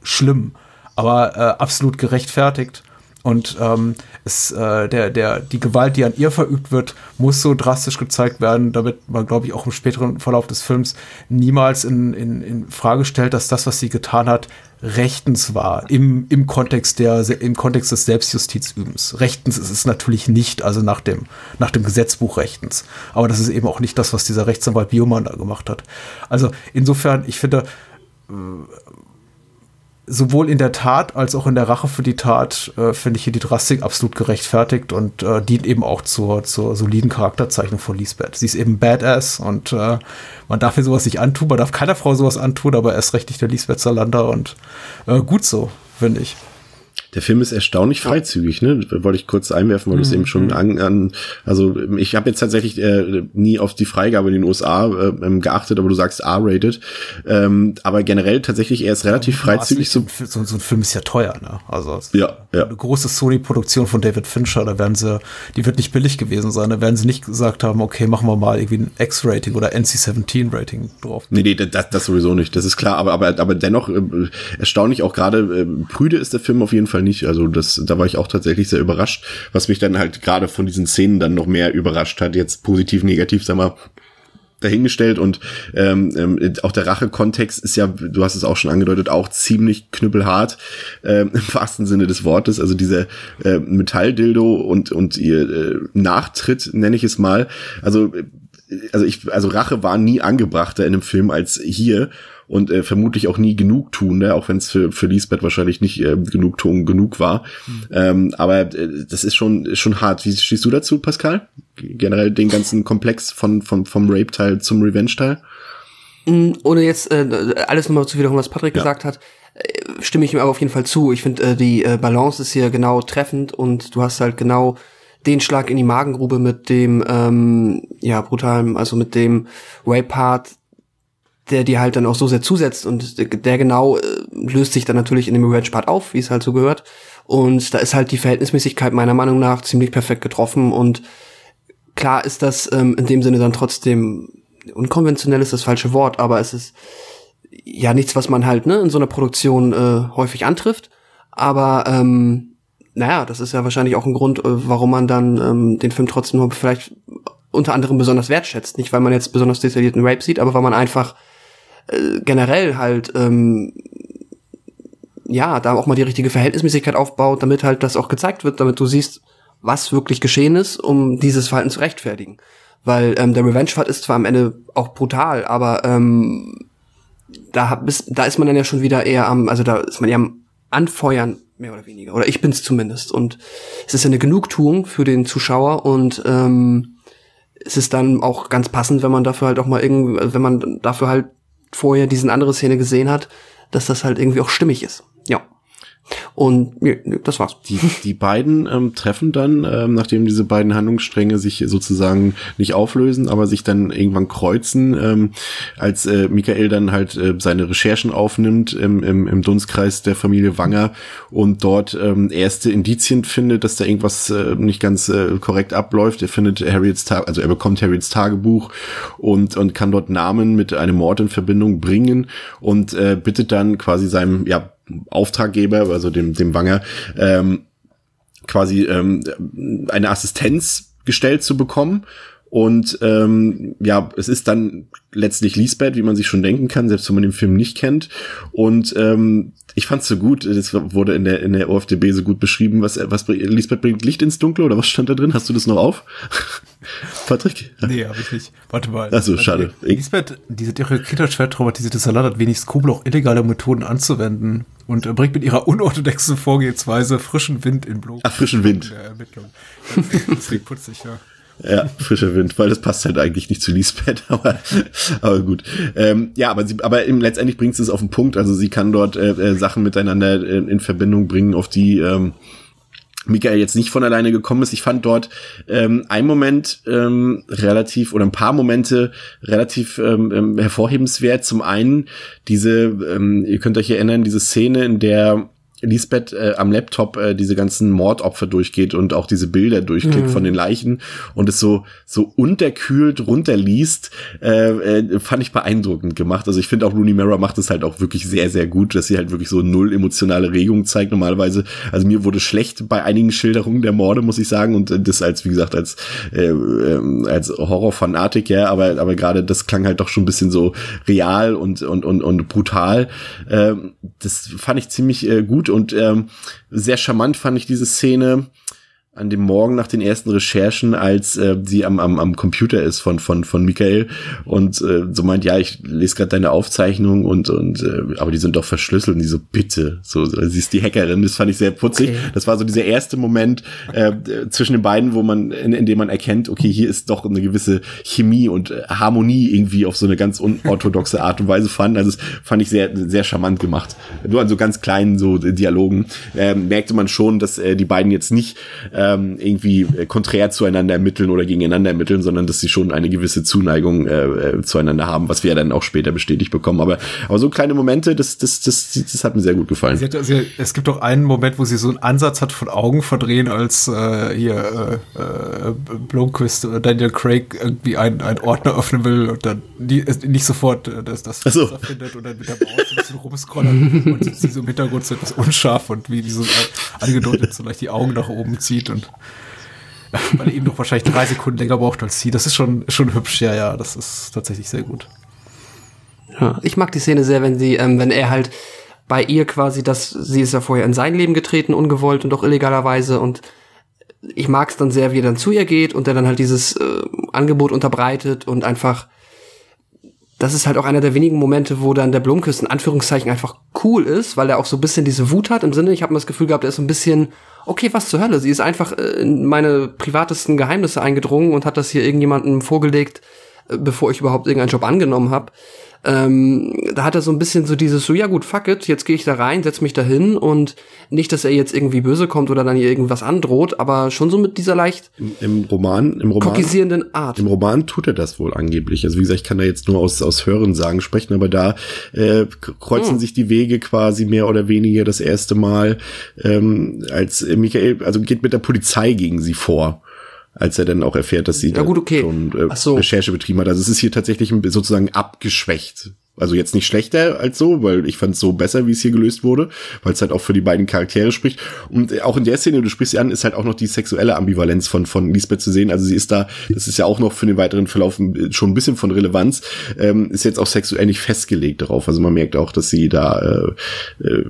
Speaker 4: schlimm, aber äh, absolut gerechtfertigt. Und ähm, es, äh, der, der, die Gewalt, die an ihr verübt wird, muss so drastisch gezeigt werden, damit man, glaube ich, auch im späteren Verlauf des Films niemals in, in, in Frage stellt, dass das, was sie getan hat, rechtens war im, im, Kontext der, im Kontext des Selbstjustizübens. Rechtens ist es natürlich nicht, also nach dem, nach dem Gesetzbuch rechtens. Aber das ist eben auch nicht das, was dieser Rechtsanwalt Biomann da gemacht hat. Also insofern, ich finde, äh, sowohl in der Tat als auch in der Rache für die Tat äh, finde ich hier die Drastik absolut gerechtfertigt und äh, dient eben auch zur, zur soliden Charakterzeichnung von Lisbeth. Sie ist eben Badass und äh, man darf ihr sowas nicht antun, man darf keiner Frau sowas antun, aber erst recht nicht der Lisbeth Salander und äh, gut so, finde ich.
Speaker 2: Der Film ist erstaunlich freizügig, ne? Wollte ich kurz einwerfen, weil du es eben schon mhm. an, an also ich habe jetzt tatsächlich äh, nie auf die Freigabe in den USA äh, ähm, geachtet, aber du sagst R-rated. Ähm, aber generell tatsächlich er ist relativ freizügig.
Speaker 4: So, so, so, ein Film ist ja teuer, ne? Also
Speaker 2: ja, ja.
Speaker 4: eine große Sony-Produktion von David Fincher, da werden sie, die wird nicht billig gewesen sein, da werden sie nicht gesagt haben, okay, machen wir mal irgendwie ein X-Rating oder NC-17-Rating drauf.
Speaker 2: Nee, nee, das, das sowieso nicht, das ist klar, aber, aber, aber dennoch äh, erstaunlich auch gerade äh, prüde ist der Film auf jeden Fall Fall nicht. Also das, da war ich auch tatsächlich sehr überrascht, was mich dann halt gerade von diesen Szenen dann noch mehr überrascht hat. Jetzt positiv, negativ, sag mal, dahingestellt und ähm, ähm, auch der Rache-Kontext ist ja, du hast es auch schon angedeutet, auch ziemlich knüppelhart ähm, im wahrsten Sinne des Wortes. Also dieser äh, Metalldildo und und ihr äh, Nachtritt nenne ich es mal. Also äh, also ich also Rache war nie angebrachter in einem Film als hier und äh, vermutlich auch nie genug tun, ne? auch wenn es für, für Lisbeth wahrscheinlich nicht äh, genug tun genug war. Mhm. Ähm, aber äh, das ist schon, schon hart. Wie stehst du dazu, Pascal? Generell den ganzen Komplex von, vom, vom Rape-Teil zum Revenge-Teil?
Speaker 3: Mm, ohne jetzt äh, alles nochmal zu wiederholen, was Patrick ja. gesagt hat, äh, stimme ich ihm aber auf jeden Fall zu. Ich finde, äh, die äh, Balance ist hier genau treffend und du hast halt genau den Schlag in die Magengrube mit dem, ähm, ja, brutalen, also mit dem Rape-Part, der dir halt dann auch so sehr zusetzt und der genau äh, löst sich dann natürlich in dem Revenge-Part auf, wie es halt so gehört. Und da ist halt die Verhältnismäßigkeit meiner Meinung nach ziemlich perfekt getroffen und klar ist das ähm, in dem Sinne dann trotzdem unkonventionell ist das falsche Wort, aber es ist ja nichts, was man halt ne, in so einer Produktion äh, häufig antrifft. Aber ähm, naja, das ist ja wahrscheinlich auch ein Grund, äh, warum man dann ähm, den Film trotzdem vielleicht unter anderem besonders wertschätzt. Nicht, weil man jetzt besonders detaillierten Rape sieht, aber weil man einfach äh, generell halt ähm, ja, da auch mal die richtige Verhältnismäßigkeit aufbaut, damit halt das auch gezeigt wird, damit du siehst, was wirklich geschehen ist, um dieses Verhalten zu rechtfertigen. Weil ähm, der Revenge-Fight ist zwar am Ende auch brutal, aber ähm, da, bis, da ist man dann ja schon wieder eher am, also da ist man ja am Anfeuern, mehr oder weniger. Oder ich bin's zumindest. Und es ist ja eine Genugtuung für den Zuschauer und ähm, es ist dann auch ganz passend, wenn man dafür halt auch mal irgendwie, wenn man dafür halt vorher diesen andere Szene gesehen hat, dass das halt irgendwie auch stimmig ist. Ja. Und nee, das war's.
Speaker 2: Die, die beiden ähm, treffen dann, ähm, nachdem diese beiden Handlungsstränge sich sozusagen nicht auflösen, aber sich dann irgendwann kreuzen, ähm, als äh, Michael dann halt äh, seine Recherchen aufnimmt im, im, im Dunstkreis der Familie Wanger und dort ähm, erste Indizien findet, dass da irgendwas äh, nicht ganz äh, korrekt abläuft. Er findet Harriets Tag, also er bekommt Harriets Tagebuch und, und kann dort Namen mit einem Mord in Verbindung bringen und äh, bittet dann quasi seinem, ja, Auftraggeber, also dem, dem Wanger, ähm, quasi ähm, eine Assistenz gestellt zu bekommen. Und ähm, ja, es ist dann letztlich Lisbeth, wie man sich schon denken kann, selbst wenn man den Film nicht kennt. Und ähm, ich fand's so gut, das wurde in der, in der OFDB so gut beschrieben, was, was Lisbeth bringt Licht ins Dunkle oder was stand da drin? Hast du das noch auf? Patrick?
Speaker 4: Nee, habe ich nicht. Warte mal.
Speaker 2: Achso, schade.
Speaker 4: Lisbeth, diese ihre schwer traumatisierte Salat hat wenig Skrupel, auch illegale Methoden anzuwenden und äh, bringt mit ihrer unorthodoxen Vorgehensweise frischen Wind in Blut.
Speaker 2: Ach, frischen Wind.
Speaker 4: Der Ermittlung. Deswegen putzig, ja.
Speaker 2: Ja, frischer Wind, weil das passt halt eigentlich nicht zu Lisbeth, aber, aber gut. Ähm, ja, aber sie, aber im, letztendlich bringt sie es auf den Punkt. Also sie kann dort äh, äh, Sachen miteinander äh, in Verbindung bringen, auf die ähm, Michael jetzt nicht von alleine gekommen ist. Ich fand dort ähm, ein Moment ähm, relativ oder ein paar Momente relativ ähm, ähm hervorhebenswert. Zum einen diese, ähm, ihr könnt euch erinnern, diese Szene, in der Lisbeth äh, am Laptop äh, diese ganzen Mordopfer durchgeht und auch diese Bilder durchklickt mhm. von den Leichen und es so so unterkühlt runterliest, äh, äh, fand ich beeindruckend gemacht. Also ich finde auch Rooney Mara macht es halt auch wirklich sehr sehr gut, dass sie halt wirklich so null emotionale Regung zeigt normalerweise. Also mir wurde schlecht bei einigen Schilderungen der Morde, muss ich sagen und das als wie gesagt als äh, äh, als Horrorfanatik, ja, aber aber gerade das klang halt doch schon ein bisschen so real und und und, und brutal. Äh, das fand ich ziemlich äh, gut und ähm, sehr charmant fand ich diese Szene, an dem Morgen nach den ersten Recherchen, als äh, sie am, am, am Computer ist von, von, von Michael und äh, so meint, ja, ich lese gerade deine Aufzeichnung und, und äh, aber die sind doch verschlüsselt und die so, bitte. So, sie ist die Hackerin, das fand ich sehr putzig. Okay. Das war so dieser erste Moment äh, zwischen den beiden, wo man, in, in dem man erkennt, okay, hier ist doch eine gewisse Chemie und äh, Harmonie irgendwie auf so eine ganz unorthodoxe Art und Weise vorhanden. Also das fand ich sehr, sehr charmant gemacht. Nur an so ganz kleinen so Dialogen äh, merkte man schon, dass äh, die beiden jetzt nicht äh, ähm, irgendwie äh, konträr zueinander ermitteln oder gegeneinander ermitteln, sondern dass sie schon eine gewisse Zuneigung äh, äh, zueinander haben, was wir ja dann auch später bestätigt bekommen. Aber, aber so kleine Momente, das, das, das, das hat mir sehr gut gefallen.
Speaker 4: Hat, sie, es gibt auch einen Moment, wo sie so einen Ansatz hat von Augen verdrehen, als äh, hier äh, äh, Blomquist oder Daniel Craig irgendwie einen, einen Ordner öffnen will und dann die, nicht sofort das, das
Speaker 2: so.
Speaker 4: findet und dann mit der Maus ein bisschen rumscrollen und sie so im Hintergrund so etwas unscharf und wie die so angedeutet so leicht die Augen nach oben zieht und weil er eben noch wahrscheinlich drei Sekunden länger braucht als sie. Das ist schon, schon hübsch, ja, ja, das ist tatsächlich sehr gut.
Speaker 3: Ja, ich mag die Szene sehr, wenn sie, ähm, wenn er halt bei ihr quasi, dass sie ist ja vorher in sein Leben getreten, ungewollt und auch illegalerweise und ich mag es dann sehr, wie er dann zu ihr geht und der dann halt dieses äh, Angebot unterbreitet und einfach das ist halt auch einer der wenigen Momente, wo dann der Blomküss in Anführungszeichen einfach cool ist, weil er auch so ein bisschen diese Wut hat im Sinne, ich habe mir das Gefühl gehabt, er ist so ein bisschen okay, was zur Hölle, sie ist einfach äh, in meine privatesten Geheimnisse eingedrungen und hat das hier irgendjemandem vorgelegt, äh, bevor ich überhaupt irgendeinen Job angenommen habe ähm, da hat er so ein bisschen so dieses so, ja gut, fuck it, jetzt gehe ich da rein, setz mich da hin und nicht, dass er jetzt irgendwie böse kommt oder dann hier irgendwas androht, aber schon so mit dieser leicht
Speaker 2: Im, im Roman, im Roman,
Speaker 3: kokisierenden Art.
Speaker 2: Im Roman tut er das wohl angeblich. Also wie gesagt, ich kann da jetzt nur aus, aus Hören sagen sprechen, aber da äh, kreuzen hm. sich die Wege quasi mehr oder weniger das erste Mal, ähm, als Michael, also geht mit der Polizei gegen sie vor als er dann auch erfährt, dass sie
Speaker 3: ja, gut, okay.
Speaker 2: schon äh, so. Recherche betrieben hat. Also es ist hier tatsächlich sozusagen abgeschwächt. Also jetzt nicht schlechter als so, weil ich fand es so besser, wie es hier gelöst wurde, weil es halt auch für die beiden Charaktere spricht. Und auch in der Szene, du sprichst sie an, ist halt auch noch die sexuelle Ambivalenz von, von Lisbeth zu sehen. Also sie ist da, das ist ja auch noch für den weiteren Verlauf schon ein bisschen von Relevanz, ähm, ist jetzt auch sexuell nicht festgelegt darauf. Also man merkt auch, dass sie da äh, äh,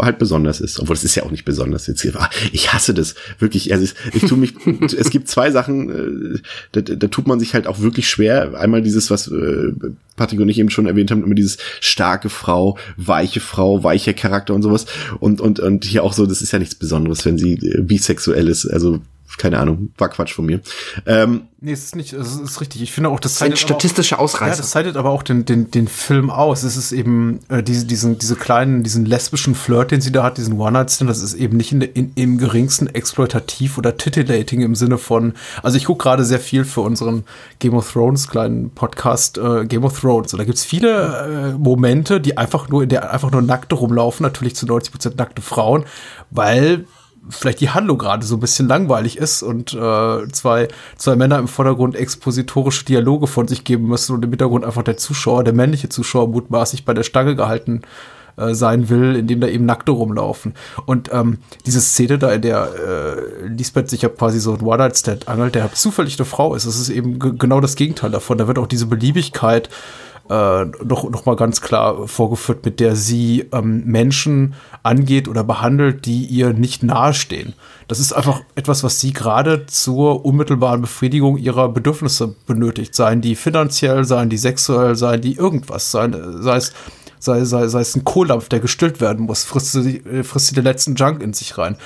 Speaker 2: halt besonders ist. Obwohl es ist ja auch nicht besonders. Jetzt hier, ich hasse das. Wirklich, also ich tue mich, es gibt zwei Sachen, äh, da, da tut man sich halt auch wirklich schwer. Einmal dieses, was äh, Patrick und ich eben schon erwähnt haben, immer dieses starke Frau, weiche Frau, weicher Charakter und sowas. Und, und, und hier auch so, das ist ja nichts Besonderes, wenn sie äh, bisexuell ist. Also keine Ahnung, war Quatsch von mir. Ähm,
Speaker 4: nee, es ist nicht, es ist richtig. Ich finde auch, das
Speaker 3: zeitigt statistische
Speaker 4: auch,
Speaker 3: Ausreißer.
Speaker 4: Ja, das zeitigt aber auch den, den, den Film aus. Es ist eben äh, diese, diesen, diese kleinen, diesen lesbischen Flirt, den sie da hat, diesen One-Night-Stand, das ist eben nicht in, in, im geringsten exploitativ oder titillating im Sinne von, also ich gucke gerade sehr viel für unseren Game of Thrones kleinen Podcast äh, Game of Thrones. Und da gibt's viele äh, Momente, die einfach nur, in der einfach nur nackte rumlaufen, natürlich zu 90 Prozent nackte Frauen, weil vielleicht die Handlung gerade so ein bisschen langweilig ist und äh, zwei, zwei Männer im Vordergrund expositorische Dialoge von sich geben müssen und im Hintergrund einfach der Zuschauer, der männliche Zuschauer mutmaßlich bei der Stange gehalten äh, sein will, indem da eben Nackte rumlaufen. Und ähm, diese Szene da, in der äh, Lisbeth sich ja quasi so ein One-Night-Stand angelt, der zufällig eine Frau ist, das ist eben genau das Gegenteil davon. Da wird auch diese Beliebigkeit äh, noch, noch mal ganz klar vorgeführt, mit der sie ähm, Menschen angeht oder behandelt, die ihr nicht nahestehen. Das ist einfach etwas, was sie gerade zur unmittelbaren Befriedigung ihrer Bedürfnisse benötigt. Seien die finanziell, seien die sexuell, seien die irgendwas, seien, sei es sei, sei, sei es ein Kohlampf, der gestillt werden muss, frisst sie, frisst sie den letzten Junk in sich rein.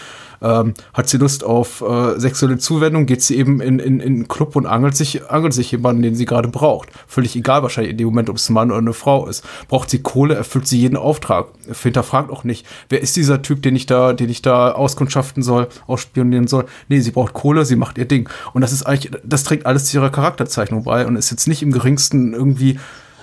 Speaker 4: Ähm, hat sie Lust auf äh, sexuelle Zuwendung, geht sie eben in, in, in einen Club und angelt sich, angelt sich jemanden, den sie gerade braucht. Völlig egal wahrscheinlich in dem Moment, ob es ein Mann oder eine Frau ist. Braucht sie Kohle, erfüllt sie jeden Auftrag. Hinterfragt auch nicht, wer ist dieser Typ, den ich da, den ich da auskundschaften soll, ausspionieren soll. Nee, sie braucht Kohle, sie macht ihr Ding. Und das ist eigentlich, das trägt alles zu ihrer Charakterzeichnung bei und ist jetzt nicht im geringsten irgendwie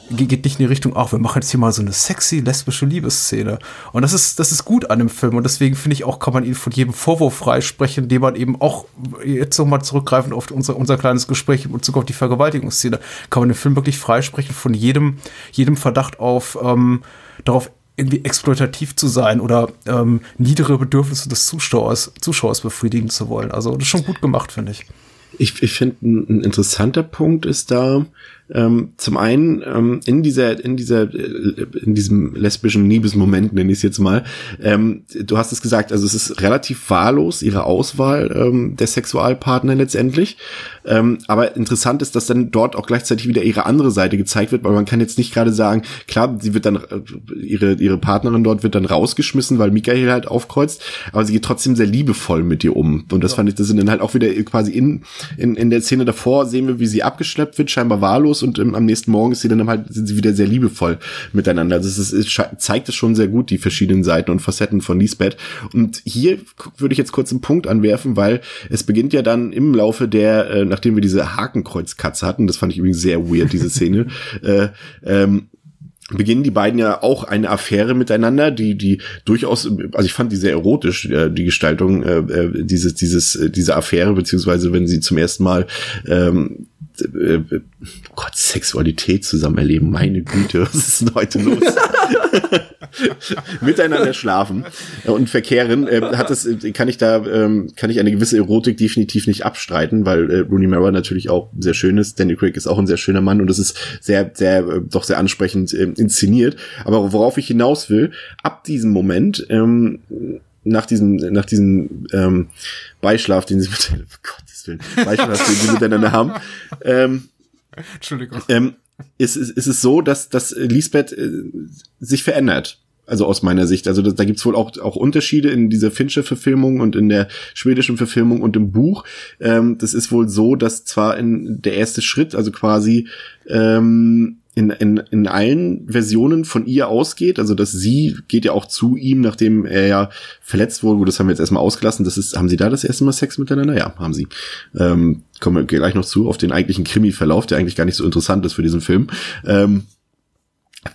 Speaker 4: geht nicht in die Richtung, auch wir machen jetzt hier mal so eine sexy lesbische Liebesszene. Und das ist, das ist gut an dem Film. Und deswegen finde ich auch, kann man ihn von jedem Vorwurf freisprechen, indem man eben auch jetzt nochmal zurückgreifen auf unser, unser kleines Gespräch in Bezug auf die Vergewaltigungsszene, kann man den Film wirklich freisprechen von jedem, jedem Verdacht auf, ähm, darauf irgendwie exploitativ zu sein oder ähm, niedere Bedürfnisse des Zuschauers, Zuschauers befriedigen zu wollen. Also das ist schon gut gemacht, finde ich.
Speaker 2: Ich, ich finde, ein interessanter Punkt ist da, ähm, zum einen ähm, in dieser, in dieser, äh, in diesem lesbischen Liebesmoment, nenne ich es jetzt mal, ähm, du hast es gesagt, also es ist relativ wahllos, ihre Auswahl ähm, der Sexualpartner letztendlich. Ähm, aber interessant ist, dass dann dort auch gleichzeitig wieder ihre andere Seite gezeigt wird, weil man kann jetzt nicht gerade sagen, klar, sie wird dann, äh, ihre, ihre Partnerin dort wird dann rausgeschmissen, weil Michael halt aufkreuzt, aber sie geht trotzdem sehr liebevoll mit ihr um. Und das ja. fand ich, das sind dann halt auch wieder quasi in, in, in der Szene davor sehen wir, wie sie abgeschleppt wird, scheinbar wahllos aus und ähm, am nächsten Morgen ist sie dann halt, sind sie wieder sehr liebevoll miteinander. Also es, ist, es zeigt es schon sehr gut, die verschiedenen Seiten und Facetten von Lisbeth. Und hier würde ich jetzt kurz einen Punkt anwerfen, weil es beginnt ja dann im Laufe der, äh, nachdem wir diese Hakenkreuzkatze hatten, das fand ich übrigens sehr weird, diese Szene, äh, ähm, beginnen die beiden ja auch eine Affäre miteinander, die die durchaus, also ich fand die sehr erotisch, äh, die Gestaltung äh, äh dieses dieses äh, diese Affäre beziehungsweise wenn sie zum ersten Mal ähm, äh, oh Gott, Sexualität zusammen erleben. Meine Güte, was ist denn heute los? Miteinander schlafen und verkehren, äh, hat das, kann ich da, ähm, kann ich eine gewisse Erotik definitiv nicht abstreiten, weil äh, Rooney Mara natürlich auch sehr schön ist. Danny Craig ist auch ein sehr schöner Mann und das ist sehr, sehr, äh, doch sehr ansprechend äh, inszeniert. Aber worauf ich hinaus will, ab diesem Moment, ähm, nach diesem, nach diesem ähm, Beischlaf, den sie mit, oh Gottes Willen, Beischlaf, den sie miteinander haben, ähm, Entschuldigung. Ähm, ist, ist, ist es so, dass, dass Lisbeth äh, sich verändert. Also aus meiner Sicht. Also da, da gibt's wohl auch, auch Unterschiede in dieser Fincher-Verfilmung und in der schwedischen Verfilmung und im Buch. Ähm, das ist wohl so, dass zwar in der erste Schritt, also quasi ähm, in, in, in allen Versionen von ihr ausgeht. Also dass sie geht ja auch zu ihm, nachdem er ja verletzt wurde. Das haben wir jetzt erstmal ausgelassen. Das ist, haben sie da das erste Mal Sex miteinander? Ja, haben sie. Ähm, kommen wir gleich noch zu, auf den eigentlichen Krimi-Verlauf, der eigentlich gar nicht so interessant ist für diesen Film. Ähm,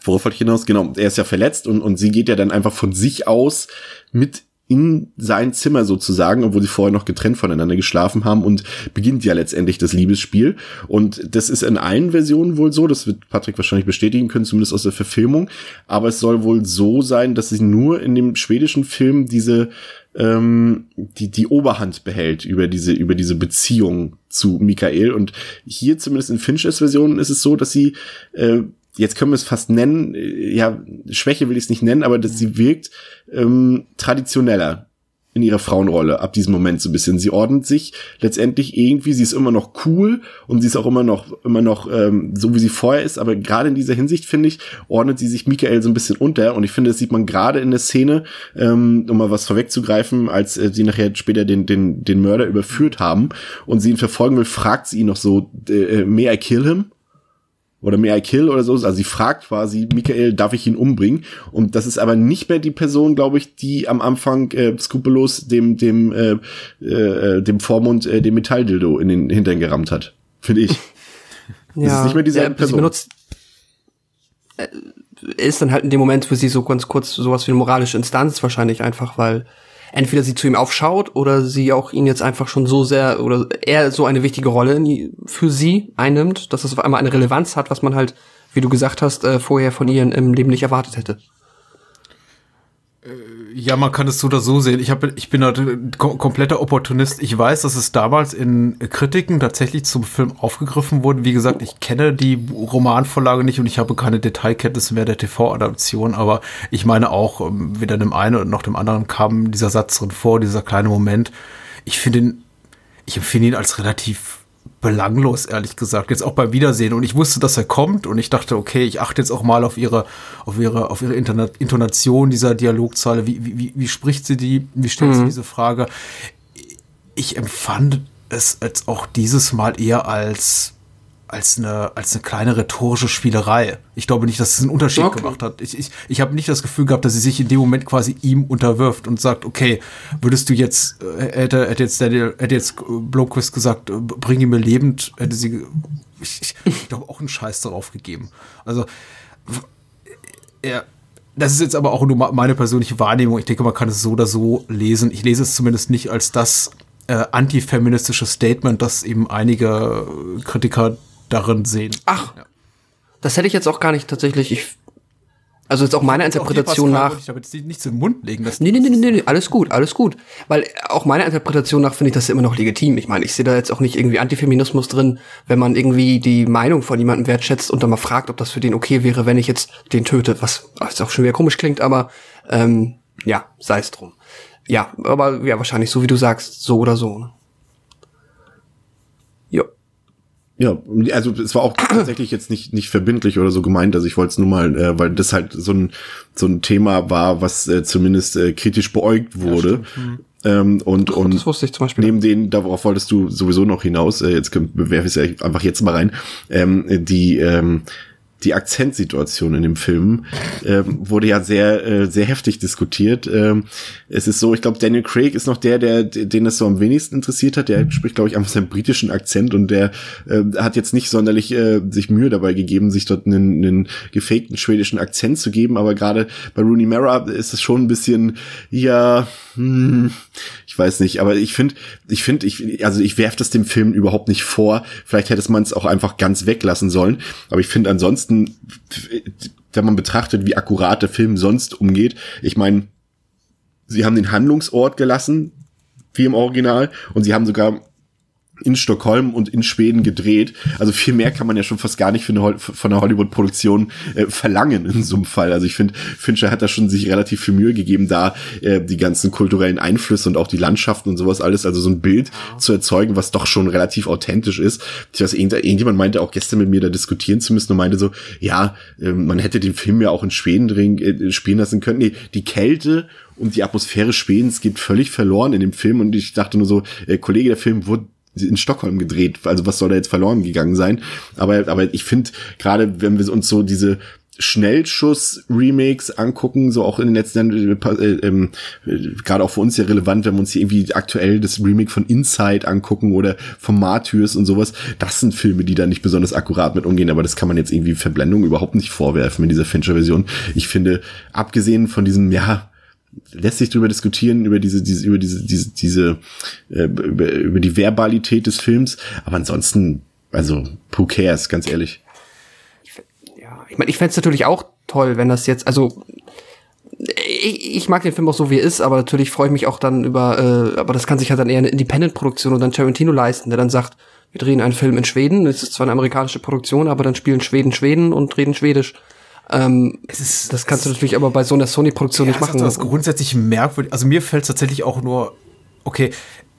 Speaker 2: Worauf wollte ich hinaus? Genau, er ist ja verletzt und, und sie geht ja dann einfach von sich aus mit in sein Zimmer sozusagen, obwohl sie vorher noch getrennt voneinander geschlafen haben und beginnt ja letztendlich das Liebesspiel. Und das ist in allen Versionen wohl so, das wird Patrick wahrscheinlich bestätigen können, zumindest aus der Verfilmung. Aber es soll wohl so sein, dass sie nur in dem schwedischen Film diese ähm, die, die Oberhand behält über diese, über diese Beziehung zu Michael. Und hier zumindest in Finchers Version ist es so, dass sie äh, jetzt können wir es fast nennen, äh, ja, Schwäche will ich es nicht nennen, aber dass sie wirkt ähm, traditioneller in ihrer Frauenrolle ab diesem Moment so ein bisschen. Sie ordnet sich letztendlich irgendwie, sie ist immer noch cool und sie ist auch immer noch, immer noch ähm, so, wie sie vorher ist, aber gerade in dieser Hinsicht, finde ich, ordnet sie sich Michael so ein bisschen unter und ich finde, das sieht man gerade in der Szene, ähm, um mal was vorwegzugreifen, als äh, sie nachher später den, den, den Mörder überführt haben und sie ihn verfolgen will, fragt sie ihn noch so, äh, äh may I kill him? Oder May I Kill oder so. Also sie fragt quasi, Michael, darf ich ihn umbringen? Und das ist aber nicht mehr die Person, glaube ich, die am Anfang äh, skrupellos dem, dem, äh, äh, dem Vormund äh, dem Metalldildo in den Hintern gerammt hat. Finde ich.
Speaker 3: ja, das ist nicht mehr dieselbe ja, Person. Benutzt, äh, ist dann halt in dem Moment für sie so ganz kurz sowas wie eine moralische Instanz wahrscheinlich einfach, weil entweder sie zu ihm aufschaut oder sie auch ihn jetzt einfach schon so sehr oder er so eine wichtige Rolle für sie einnimmt, dass es auf einmal eine Relevanz hat, was man halt, wie du gesagt hast, äh, vorher von ihr im Leben nicht erwartet hätte.
Speaker 4: Ja, man kann es so oder so sehen. Ich, hab, ich bin ein kompletter Opportunist. Ich weiß, dass es damals in Kritiken tatsächlich zum Film aufgegriffen wurde. Wie gesagt, ich kenne die Romanvorlage nicht und ich habe keine Detailkenntnisse mehr der TV-Adaption, aber ich meine auch, ähm, weder dem einen noch dem anderen kam dieser Satz drin vor, dieser kleine Moment. Ich finde ihn, ich empfinde ihn als relativ belanglos, ehrlich gesagt. Jetzt auch beim Wiedersehen. Und ich wusste, dass er kommt und ich dachte, okay, ich achte jetzt auch mal auf ihre, auf ihre, auf ihre Intonation dieser Dialogzeile. Wie, wie, wie spricht sie die? Wie stellt mhm. sie diese Frage? Ich empfand es jetzt auch dieses Mal eher als als eine, als eine kleine rhetorische Spielerei. Ich glaube nicht, dass es einen Unterschied okay. gemacht hat. Ich, ich, ich habe nicht das Gefühl gehabt, dass sie sich in dem Moment quasi ihm unterwirft und sagt, okay, würdest du jetzt, äh, hätte, hätte jetzt Daniel, hätte jetzt Blomquist gesagt, äh, bring ihn mir lebend, hätte sie, ich, ich, ich glaube, auch einen Scheiß darauf gegeben. Also, er, das ist jetzt aber auch nur meine persönliche Wahrnehmung. Ich denke, man kann es so oder so lesen. Ich lese es zumindest nicht als das äh, antifeministische Statement, das eben einige Kritiker darin sehen.
Speaker 3: Ach, ja. das hätte ich jetzt auch gar nicht tatsächlich. Ich, also jetzt auch meiner Interpretation nach.
Speaker 4: Ich habe jetzt nichts im Mund legen.
Speaker 3: Das nee, nee, nee, nee, nee, alles gut, alles gut. Weil auch meiner Interpretation nach finde ich das immer noch legitim. Ich meine, ich sehe da jetzt auch nicht irgendwie Antifeminismus drin, wenn man irgendwie die Meinung von jemandem wertschätzt und dann mal fragt, ob das für den okay wäre, wenn ich jetzt den töte, was, was auch schon wieder komisch klingt, aber ähm, ja, sei es drum. Ja, aber ja, wahrscheinlich so wie du sagst, so oder so. Ne?
Speaker 2: Ja, also es war auch tatsächlich jetzt nicht nicht verbindlich oder so gemeint, also ich wollte es nur mal, äh, weil das halt so ein so ein Thema war, was äh, zumindest äh, kritisch beäugt wurde. Ja, Ähm, und,
Speaker 3: Ach,
Speaker 2: und
Speaker 3: das wusste ich zum Beispiel.
Speaker 2: neben denen, darauf wolltest du sowieso noch hinaus, äh, jetzt bewerfe ich es ja einfach jetzt mal rein, ähm, die, ähm, die Akzentsituation in dem Film ähm, wurde ja sehr äh, sehr heftig diskutiert. Ähm, es ist so, ich glaube, Daniel Craig ist noch der, der den das so am wenigsten interessiert hat. Der spricht, glaube ich, einfach seinen britischen Akzent und der äh, hat jetzt nicht sonderlich äh, sich Mühe dabei gegeben, sich dort einen, einen gefakten schwedischen Akzent zu geben. Aber gerade bei Rooney Mara ist es schon ein bisschen, ja, hm, ich weiß nicht. Aber ich finde, ich finde, ich also ich werfe das dem Film überhaupt nicht vor. Vielleicht hätte man es auch einfach ganz weglassen sollen. Aber ich finde ansonsten wenn man betrachtet, wie akkurat der Film sonst umgeht, ich meine, sie haben den Handlungsort gelassen, wie im Original, und sie haben sogar in Stockholm und in Schweden gedreht. Also viel mehr kann man ja schon fast gar nicht eine, von einer Hollywood-Produktion äh, verlangen in so einem Fall. Also ich finde, Fincher hat da schon sich relativ viel Mühe gegeben, da äh, die ganzen kulturellen Einflüsse und auch die Landschaften und sowas alles, also so ein Bild zu erzeugen, was doch schon relativ authentisch ist. Ich weiß, irgendjemand meinte auch gestern mit mir da diskutieren zu müssen und meinte so, ja, äh, man hätte den Film ja auch in Schweden drin, äh, spielen lassen können. Nee, die Kälte und die Atmosphäre Schwedens geht völlig verloren in dem Film und ich dachte nur so, äh, Kollege, der Film wurde in Stockholm gedreht. Also was soll da jetzt verloren gegangen sein? Aber, aber ich finde, gerade wenn wir uns so diese Schnellschuss-Remakes angucken, so auch in den letzten Jahren, äh, äh, äh, gerade auch für uns ja relevant, wenn wir uns hier irgendwie aktuell das Remake von Inside angucken oder von Martyrs und sowas, das sind Filme, die da nicht besonders akkurat mit umgehen, aber das kann man jetzt irgendwie Verblendung überhaupt nicht vorwerfen in dieser Fincher-Version. Ich finde, abgesehen von diesem, ja, lässt sich darüber diskutieren über diese diese über diese diese diese äh, über, über die Verbalität des Films, aber ansonsten also who cares, ganz ehrlich.
Speaker 3: Ja, ich meine, ich fände es natürlich auch toll, wenn das jetzt also ich, ich mag den Film auch so wie er ist, aber natürlich freue ich mich auch dann über, äh, aber das kann sich halt dann eher eine Independent-Produktion und dann Tarantino leisten, der dann sagt, wir drehen einen Film in Schweden, es ist zwar eine amerikanische Produktion, aber dann spielen Schweden Schweden und reden Schwedisch. Ähm, ist, das kannst du natürlich aber bei so einer Sony-Produktion
Speaker 4: Ja,
Speaker 3: nicht
Speaker 4: das
Speaker 3: machen.
Speaker 4: ist grundsätzlich merkwürdig. Also mir fällt es tatsächlich auch nur, okay,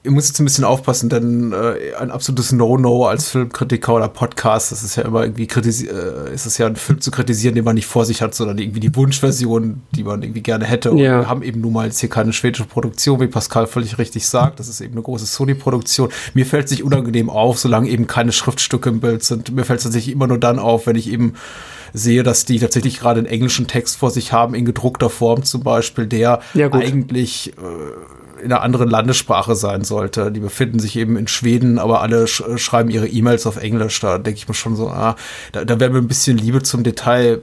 Speaker 4: ihr müsst jetzt ein bisschen aufpassen, denn äh, ein absolutes No-No als Filmkritiker oder Podcast, das ist ja immer irgendwie kritisi äh, ist es ja ein Film zu kritisieren, den man nicht vor sich hat, sondern irgendwie die Wunschversion, die man irgendwie gerne hätte. Und
Speaker 3: Ja.
Speaker 4: wir haben eben nun mal jetzt hier keine schwedische Produktion, wie Pascal völlig richtig sagt. Das ist eben eine große Sony-Produktion. Mir fällt es nicht unangenehm auf, solange eben keine Schriftstücke im Bild sind. Mir fällt es tatsächlich immer nur dann auf, wenn ich eben sehe, dass die tatsächlich gerade einen englischen Text vor sich haben, in gedruckter Form zum Beispiel, der
Speaker 3: Ja,
Speaker 4: eigentlich äh, in einer anderen Landessprache sein sollte. Die befinden sich eben in Schweden, aber alle sch schreiben ihre E-Mails auf Englisch. Da denke ich mir schon so, ah, da, da wäre mir ein bisschen Liebe zum Detail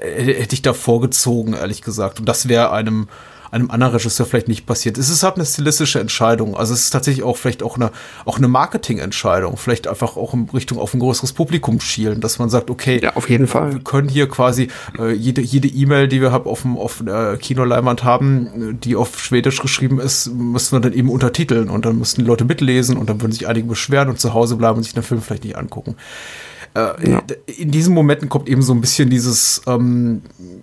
Speaker 4: äh, hätte ich da vorgezogen, ehrlich gesagt. Und das wäre einem, einem anderen Regisseur vielleicht nicht passiert. Es ist halt eine stilistische Entscheidung. Also es ist tatsächlich auch vielleicht auch eine, auch eine Marketingentscheidung. Vielleicht einfach auch in Richtung auf ein größeres Publikum schielen, dass man sagt, okay,
Speaker 3: ja, auf jeden
Speaker 4: wir
Speaker 3: Fall.
Speaker 4: können hier quasi äh, jede jede E-Mail, die wir hab auf dem auf der Kinoleinwand haben, äh, die auf Schwedisch geschrieben ist, müssen wir dann eben untertiteln und dann müssten die Leute mitlesen und dann würden sich einige beschweren und zu Hause bleiben und sich den Film vielleicht nicht angucken. Äh,
Speaker 3: Ja.
Speaker 4: In diesen Momenten kommt eben so ein bisschen dieses ähm, äh,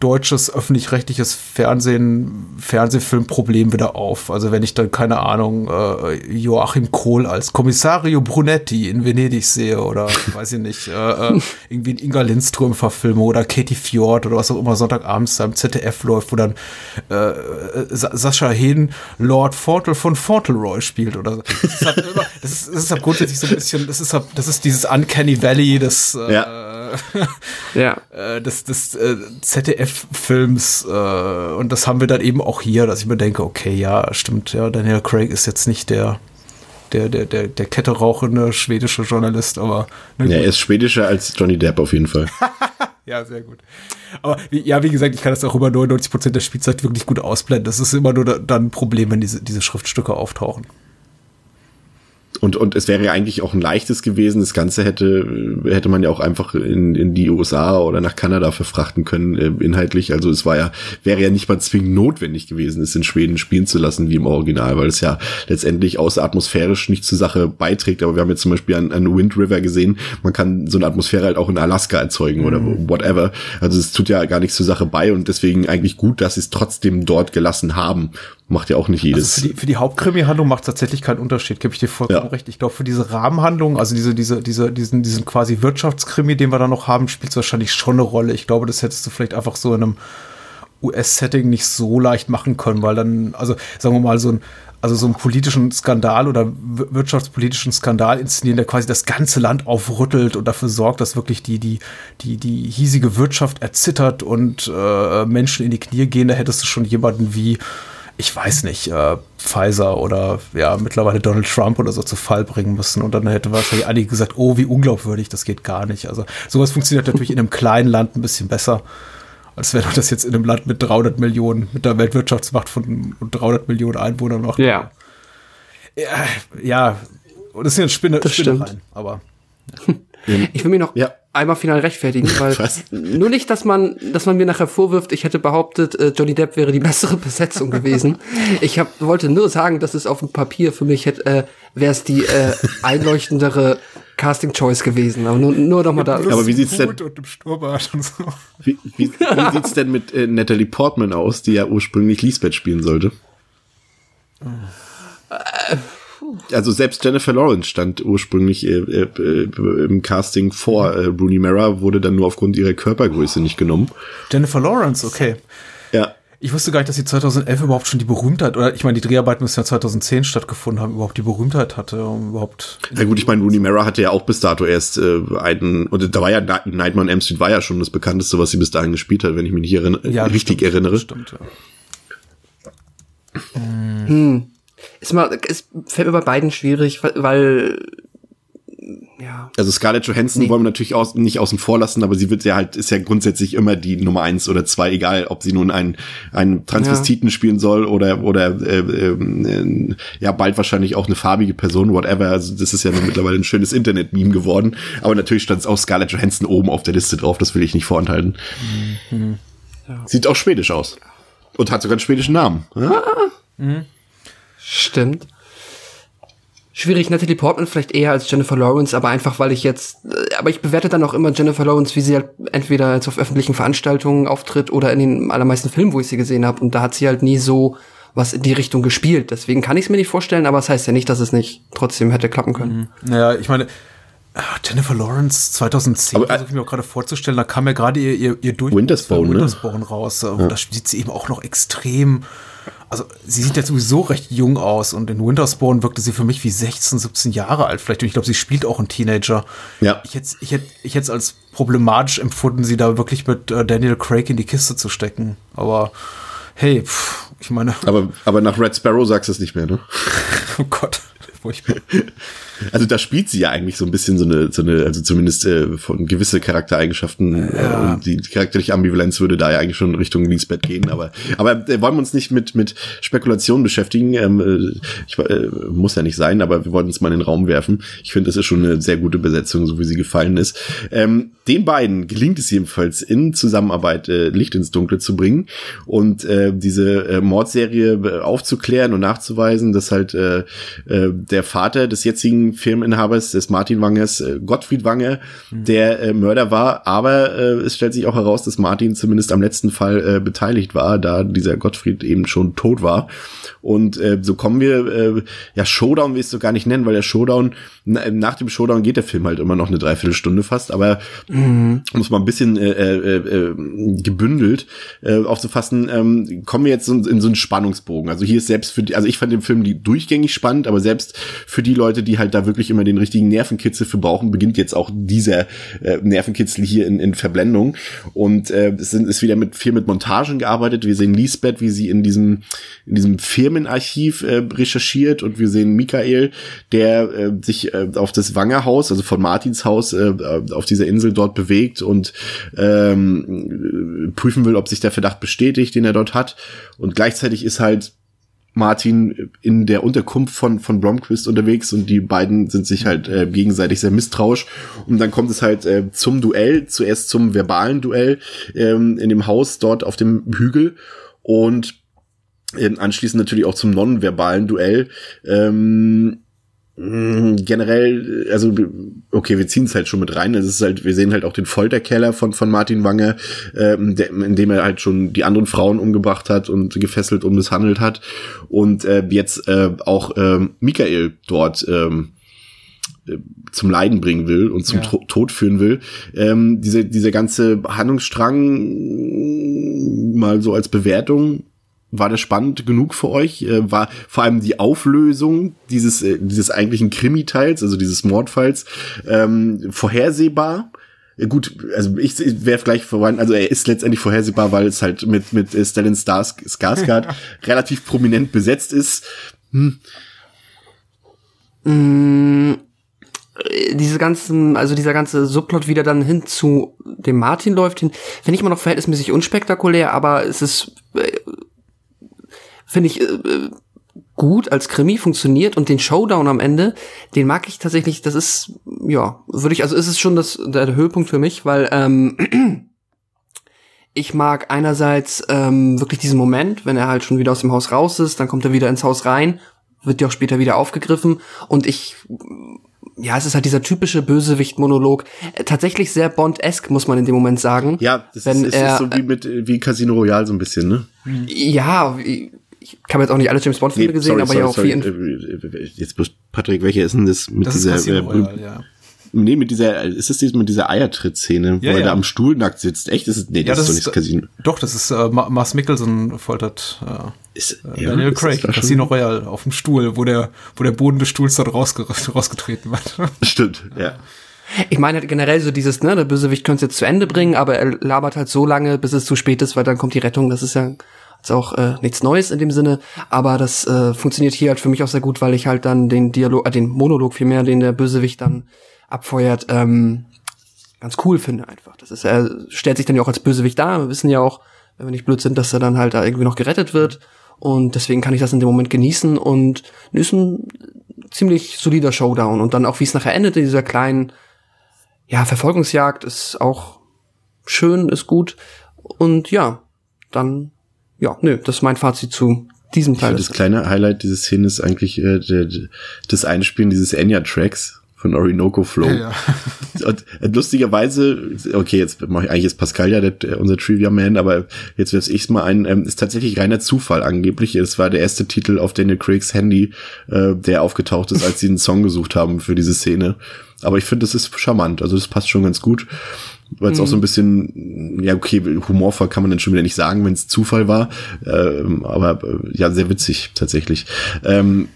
Speaker 4: deutsches öffentlich-rechtliches Fernsehen, Fernsehfilmproblem wieder auf. Also wenn ich dann, keine Ahnung, äh, Joachim Kohl als Kommissario Brunetti in Venedig sehe oder weiß ich nicht, äh, äh, irgendwie ein Inga Lindström verfilme oder Katie Fjord oder was auch immer Sonntagabends da ZDF läuft, wo dann äh, Sa Sascha Hehn Lord Fortel von Fauntleroy spielt oder so. Das ist halt, immer, das ist, das ist halt grundsätzlich so ein bisschen, das ist halt, das ist dieses Uncanny Valley des äh,
Speaker 3: Ja.
Speaker 4: äh, des, des äh, ZDF-Films äh, und das haben wir dann eben auch hier, dass ich mir denke, okay, ja, stimmt, ja, Daniel Craig ist jetzt nicht der der, der, der, der Kette rauchende schwedische Journalist, aber na
Speaker 2: Ja, er ist schwedischer als Johnny Depp auf jeden Fall.
Speaker 4: ja, sehr gut. Aber wie, ja, wie gesagt, ich kann das auch über 99% der Spielzeit wirklich gut ausblenden. Das ist immer nur da, dann ein Problem, wenn diese, diese Schriftstücke auftauchen.
Speaker 2: Und, und es wäre ja eigentlich auch ein leichtes gewesen. Das Ganze hätte, hätte man ja auch einfach in, in die USA oder nach Kanada verfrachten können, äh, inhaltlich. Also es war ja, wäre ja nicht mal zwingend notwendig gewesen, es in Schweden spielen zu lassen, wie im Original, weil es ja letztendlich außer atmosphärisch nicht zur Sache beiträgt. Aber wir haben jetzt zum Beispiel an, an Wind River gesehen, man kann so eine Atmosphäre halt auch in Alaska erzeugen oder whatever. Also es tut ja gar nichts zur Sache bei und deswegen eigentlich gut, dass sie es trotzdem dort gelassen haben. Macht ja auch nicht jedes.
Speaker 4: Also für die, für die Hauptkrimi-Handlung macht es tatsächlich keinen Unterschied, gebe ich dir vollkommen
Speaker 2: Ja.
Speaker 4: recht. Ich glaube, für diese Rahmenhandlung, also diese, diese, diese, diesen, diesen quasi Wirtschaftskrimi, den wir da noch haben, spielt es wahrscheinlich schon eine Rolle. Ich glaube, das hättest du vielleicht einfach so in einem US-Setting nicht so leicht machen können, weil dann, also sagen wir mal, so ein, also so einen politischen Skandal oder wirtschaftspolitischen Skandal inszenieren, der quasi das ganze Land aufrüttelt und dafür sorgt, dass wirklich die, die, die, die hiesige Wirtschaft erzittert und äh, Menschen in die Knie gehen, da hättest du schon jemanden wie, ich weiß nicht, äh, Pfizer oder ja, mittlerweile Donald Trump oder so zu Fall bringen müssen. Und dann hätte wahrscheinlich einige gesagt, oh, wie unglaubwürdig, das geht gar nicht. Also sowas funktioniert natürlich in einem kleinen Land ein bisschen besser als wenn du das jetzt in einem Land mit 300 Millionen, mit der Weltwirtschaftsmacht von 300 Millionen Einwohnern noch.
Speaker 3: Ja.
Speaker 4: Ja, ja. Und das sind jetzt Spinne,
Speaker 3: Das
Speaker 4: Spinnereien,
Speaker 3: stimmt.
Speaker 4: aber
Speaker 3: Ich will mich noch
Speaker 2: Ja.
Speaker 3: einmal final rechtfertigen, weil
Speaker 2: Was?
Speaker 3: nur nicht, dass man, dass man mir nachher vorwirft, ich hätte behauptet, äh, Johnny Depp wäre die bessere Besetzung gewesen. Ich hab, wollte nur sagen, dass es auf dem Papier für mich hätte, äh, wäre es die äh, einleuchtendere Casting Choice gewesen. Aber nur, nur noch mal da.
Speaker 2: Aber wie sieht's denn-
Speaker 4: Hut und im Sturmbart und so.
Speaker 2: Wie, wie, wie sieht's denn mit äh, Natalie Portman aus, die ja ursprünglich Lisbeth spielen sollte? Also selbst Jennifer Lawrence stand ursprünglich äh, äh, äh, im Casting vor äh, Rooney Mara, wurde dann nur aufgrund ihrer Körpergröße nicht genommen.
Speaker 4: Jennifer Lawrence, okay.
Speaker 2: Ja,
Speaker 4: Ich wusste gar nicht, dass sie 2011 überhaupt schon die Berühmtheit, oder ich meine, die Dreharbeiten müssen ja 2010 stattgefunden haben, überhaupt die Berühmtheit hatte, um überhaupt.
Speaker 2: Ja gut, ich meine, Rooney Mara hatte ja auch bis dato erst äh, einen, und da war ja Night- Nightmare on Elm Street war ja schon das bekannteste, was sie bis dahin gespielt hat, wenn ich mich nicht erinner
Speaker 4: Ja,
Speaker 2: richtig
Speaker 4: stimmt,
Speaker 2: erinnere.
Speaker 4: das Stimmt, ja.
Speaker 3: Ist mal, es fällt mir bei beiden schwierig, weil, ja.
Speaker 2: Also Scarlett Johansson
Speaker 3: Nee.
Speaker 2: wollen wir natürlich aus, nicht außen vor lassen, aber sie wird ja halt, ist ja grundsätzlich immer die Nummer eins oder zwei, egal ob sie nun einen, einen Transvestiten spielen soll oder, oder äh, ähm, äh, ja, bald wahrscheinlich auch eine farbige Person, whatever. Also das ist ja mittlerweile ein schönes Internet-Meme geworden. Aber natürlich stand es auch Scarlett Johansson oben auf der Liste drauf, das will ich nicht vorenthalten. Sieht auch schwedisch aus. Und hat sogar einen schwedischen Namen. Ja?
Speaker 3: Stimmt. Schwierig, Natalie Portman vielleicht eher als Jennifer Lawrence, aber einfach, weil ich jetzt, äh, aber ich bewerte dann auch immer Jennifer Lawrence, wie sie halt entweder jetzt auf öffentlichen Veranstaltungen auftritt oder in den allermeisten Filmen, wo ich sie gesehen habe. Und da hat sie halt nie so was in die Richtung gespielt. Deswegen kann ich es mir nicht vorstellen, aber es das heißt ja nicht, dass es nicht trotzdem hätte klappen können.
Speaker 4: Naja, ich meine, ah, Jennifer Lawrence 2010,
Speaker 2: Aber, äh,
Speaker 4: versuche ich mir auch gerade vorzustellen, da kam ja gerade ihr, ihr, ihr Durchbruch
Speaker 2: Wintersbone,
Speaker 4: für
Speaker 2: ne?
Speaker 4: Wintersbone raus. Ja. Da sieht sie eben auch noch extrem, also sie sieht jetzt sowieso recht jung aus und in Wintersbone wirkte sie für mich wie 16, 17 Jahre alt vielleicht. Und ich glaube, sie spielt auch einen Teenager.
Speaker 2: Ja.
Speaker 4: Ich hätte ich hätte, ich es als problematisch empfunden, sie da wirklich mit äh, Daniel Craig in die Kiste zu stecken. Aber hey, pff, ich meine,
Speaker 2: Aber, aber nach Red Sparrow sagst du es nicht mehr, ne?
Speaker 4: oh Gott, furchtbar.
Speaker 2: Also da spielt sie ja eigentlich so ein bisschen so eine, so eine also zumindest äh, von gewisse Charaktereigenschaften äh, und die, die charakterliche Ambivalenz würde da ja eigentlich schon Richtung Lisbeth gehen, aber aber äh, wollen wir uns nicht mit mit Spekulationen beschäftigen. Ähm, äh, ich, äh, muss ja nicht sein, aber wir wollten uns mal in den Raum werfen. Ich finde, das ist schon eine sehr gute Besetzung, so wie sie gefallen ist. Ähm, den beiden gelingt es jedenfalls in Zusammenarbeit äh, Licht ins Dunkle zu bringen und äh, diese äh, Mordserie äh, aufzuklären und nachzuweisen, dass halt äh, äh, der Vater des jetzigen Firmeninhabers, des Martin Wangers, äh, Gottfried Wanger, der äh, Mörder war, aber äh, es stellt sich auch heraus, dass Martin zumindest am letzten Fall äh, beteiligt war, da dieser Gottfried eben schon tot war. Und äh, so kommen wir, äh, ja, Showdown willst du gar nicht nennen, weil der Showdown, na, nach dem Showdown geht der Film halt immer noch eine Dreiviertelstunde fast, aber muss man ein bisschen äh, äh, äh, gebündelt äh, aufzufassen, ähm, kommen wir jetzt in, in so einen Spannungsbogen. Also hier ist selbst für die, also ich fand den Film die durchgängig spannend, aber selbst für die Leute, die halt da wirklich immer den richtigen Nervenkitzel für brauchen, beginnt jetzt auch dieser äh, Nervenkitzel hier in, in Verblendung. Und äh, es sind, ist wieder mit viel mit Montagen gearbeitet. Wir sehen Lisbeth, wie sie in diesem in diesem Firmenarchiv äh, recherchiert und wir sehen Michael, der äh, sich äh, auf das Wangerhaus, also von Martins Haus, äh, auf dieser Insel dort bewegt und ähm, prüfen will, ob sich der Verdacht bestätigt, den er dort hat. Und gleichzeitig ist halt Martin in der Unterkunft von, von Blomquist unterwegs und die beiden sind sich halt äh, gegenseitig sehr misstrauisch. Und dann kommt es halt äh, zum Duell, zuerst zum verbalen Duell ähm, in dem Haus dort auf dem Hügel und ähm, anschließend natürlich auch zum nonverbalen Duell. Ähm, generell, also okay, wir ziehen es halt schon mit rein. Es ist halt, wir sehen halt auch den Folterkeller von von Martin Wanger, ähm, der, in dem er halt schon die anderen Frauen umgebracht hat und gefesselt und misshandelt hat und äh, jetzt äh, auch ähm, Michael dort ähm, zum Leiden bringen will und zum
Speaker 4: Ja.
Speaker 2: To- Tod führen will. Ähm, diese, dieser ganze Handlungsstrang mal so als Bewertung, war das spannend genug für euch? Äh, war vor allem die Auflösung dieses, äh, dieses eigentlichen Krimi-Teils, also dieses Mordfalls, ähm, vorhersehbar? Äh, Gut, also ich wäre gleich voran, also er ist letztendlich vorhersehbar, weil es halt mit, mit Stellan Stars, Skarsgård relativ prominent besetzt ist.
Speaker 3: diese ganzen, also dieser ganze Subplot wieder dann hin zu dem Martin läuft hin, finde ich immer noch verhältnismäßig unspektakulär, aber es ist, finde ich, äh, gut als Krimi funktioniert und den Showdown am Ende, den mag ich tatsächlich, das ist, ja, würde ich, also ist es schon das, der, Höhepunkt für mich, weil, ähm, ich mag einerseits ähm, wirklich diesen Moment, wenn er halt schon wieder aus dem Haus raus ist, dann kommt er wieder ins Haus rein, wird ja auch später wieder aufgegriffen und ich ja, es ist halt dieser typische Bösewicht-Monolog. Äh, tatsächlich sehr Bond-esque, muss man in dem Moment sagen.
Speaker 2: Ja, das
Speaker 3: Wenn
Speaker 2: ist, ist,
Speaker 3: er-
Speaker 2: so wie mit wie Casino Royale so ein bisschen, ne?
Speaker 3: Ja, ich habe jetzt auch nicht alle James Bond-Filme gesehen, aber ja auch viel. In
Speaker 2: Äh, Jetzt Patrick, welcher ist denn das mit
Speaker 4: Das ist
Speaker 2: dieser
Speaker 4: Casino
Speaker 2: äh,
Speaker 4: ja.
Speaker 2: Nee, mit dieser, ist es dieses mit dieser Eiertritt-Szene, wo
Speaker 4: Ja,
Speaker 2: er
Speaker 4: ja.
Speaker 2: da am Stuhl nackt sitzt? Echt? Das ist, nee, das,
Speaker 4: Ja,
Speaker 2: ist doch nicht das Casino.
Speaker 4: Doch, das ist äh, Ma- Mars Mikkelsen foltert äh,
Speaker 2: Ist,
Speaker 4: Daniel
Speaker 2: ist
Speaker 4: Craig,
Speaker 2: das?
Speaker 4: Casino Royale, auf dem Stuhl, wo der, wo der Boden des Stuhls dann rausge rausgetreten wird.
Speaker 2: Stimmt, ja.
Speaker 3: Ich meine halt generell so dieses, ne, der Bösewicht könnte es jetzt zu Ende bringen, aber er labert halt so lange, bis es zu spät ist, weil dann kommt die Rettung. Das ist ja jetzt auch äh, nichts Neues in dem Sinne, aber das äh, funktioniert hier halt für mich auch sehr gut, weil ich halt dann den Dialog, äh, den Monolog vielmehr, den der Bösewicht dann abfeuert, ähm, ganz cool finde einfach. Das ist, er stellt sich dann ja auch als Bösewicht dar. Wir wissen ja auch, wenn wir nicht blöd sind, dass er dann halt da irgendwie noch gerettet wird. Und deswegen kann ich das in dem Moment genießen und ist ein ziemlich solider Showdown. Und dann auch, wie es nachher endet in dieser kleinen, ja, Verfolgungsjagd ist auch schön, ist gut. Und ja, dann, ja, nö, das ist mein Fazit zu diesem Teil.
Speaker 2: Das kleine Highlight dieser Szene ist eigentlich äh, das Einspielen dieses Enya-Tracks von Orinoco Flow.
Speaker 4: Ja,
Speaker 2: Und äh, lustigerweise, okay, jetzt mache ich eigentlich ist Pascal ja der, unser Trivia Man, aber jetzt werfe ich's mal ein, ähm, ist tatsächlich reiner Zufall angeblich. Es war der erste Titel auf Daniel Craigs Handy, äh, der aufgetaucht ist, als sie einen Song gesucht haben für diese Szene. Aber ich finde, das ist charmant, also das passt schon ganz gut. Weil es auch so ein bisschen, ja, okay, humorvoll kann man dann schon wieder nicht sagen, wenn es Zufall war. Ähm, aber äh, ja, sehr witzig tatsächlich. Ähm,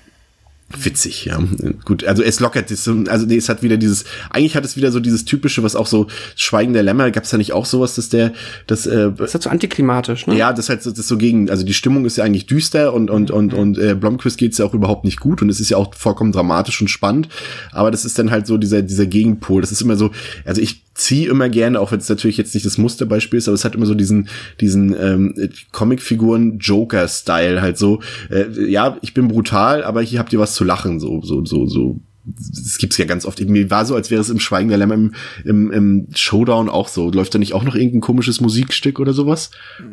Speaker 2: Witzig, ja. Gut, also es lockert, es so- also nee, es hat wieder dieses, eigentlich hat es wieder so dieses typische, was auch so Schweigen der Lämmer, gab es da nicht auch sowas, dass der, das, äh,
Speaker 3: Das ist halt so antiklimatisch, ne?
Speaker 2: ja, das ist halt so, das so gegen, also die Stimmung ist ja eigentlich düster und und und und äh, Blomquist geht's ja auch überhaupt nicht gut und es ist ja auch vollkommen dramatisch und spannend, aber das ist dann halt so dieser dieser Gegenpol. Das ist immer so, also ich ziehe immer gerne, auch wenn es natürlich jetzt nicht das Musterbeispiel ist, aber es hat immer so diesen diesen ähm, Comicfiguren Joker Style halt so, äh, ja, ich bin brutal, aber hier habt ihr was zu lachen, so so so so das gibt's ja ganz oft. Mir war so, als wäre es im Schweigen der Lämmer im, im, im Showdown auch so. Läuft da nicht auch noch irgendein komisches Musikstück oder sowas?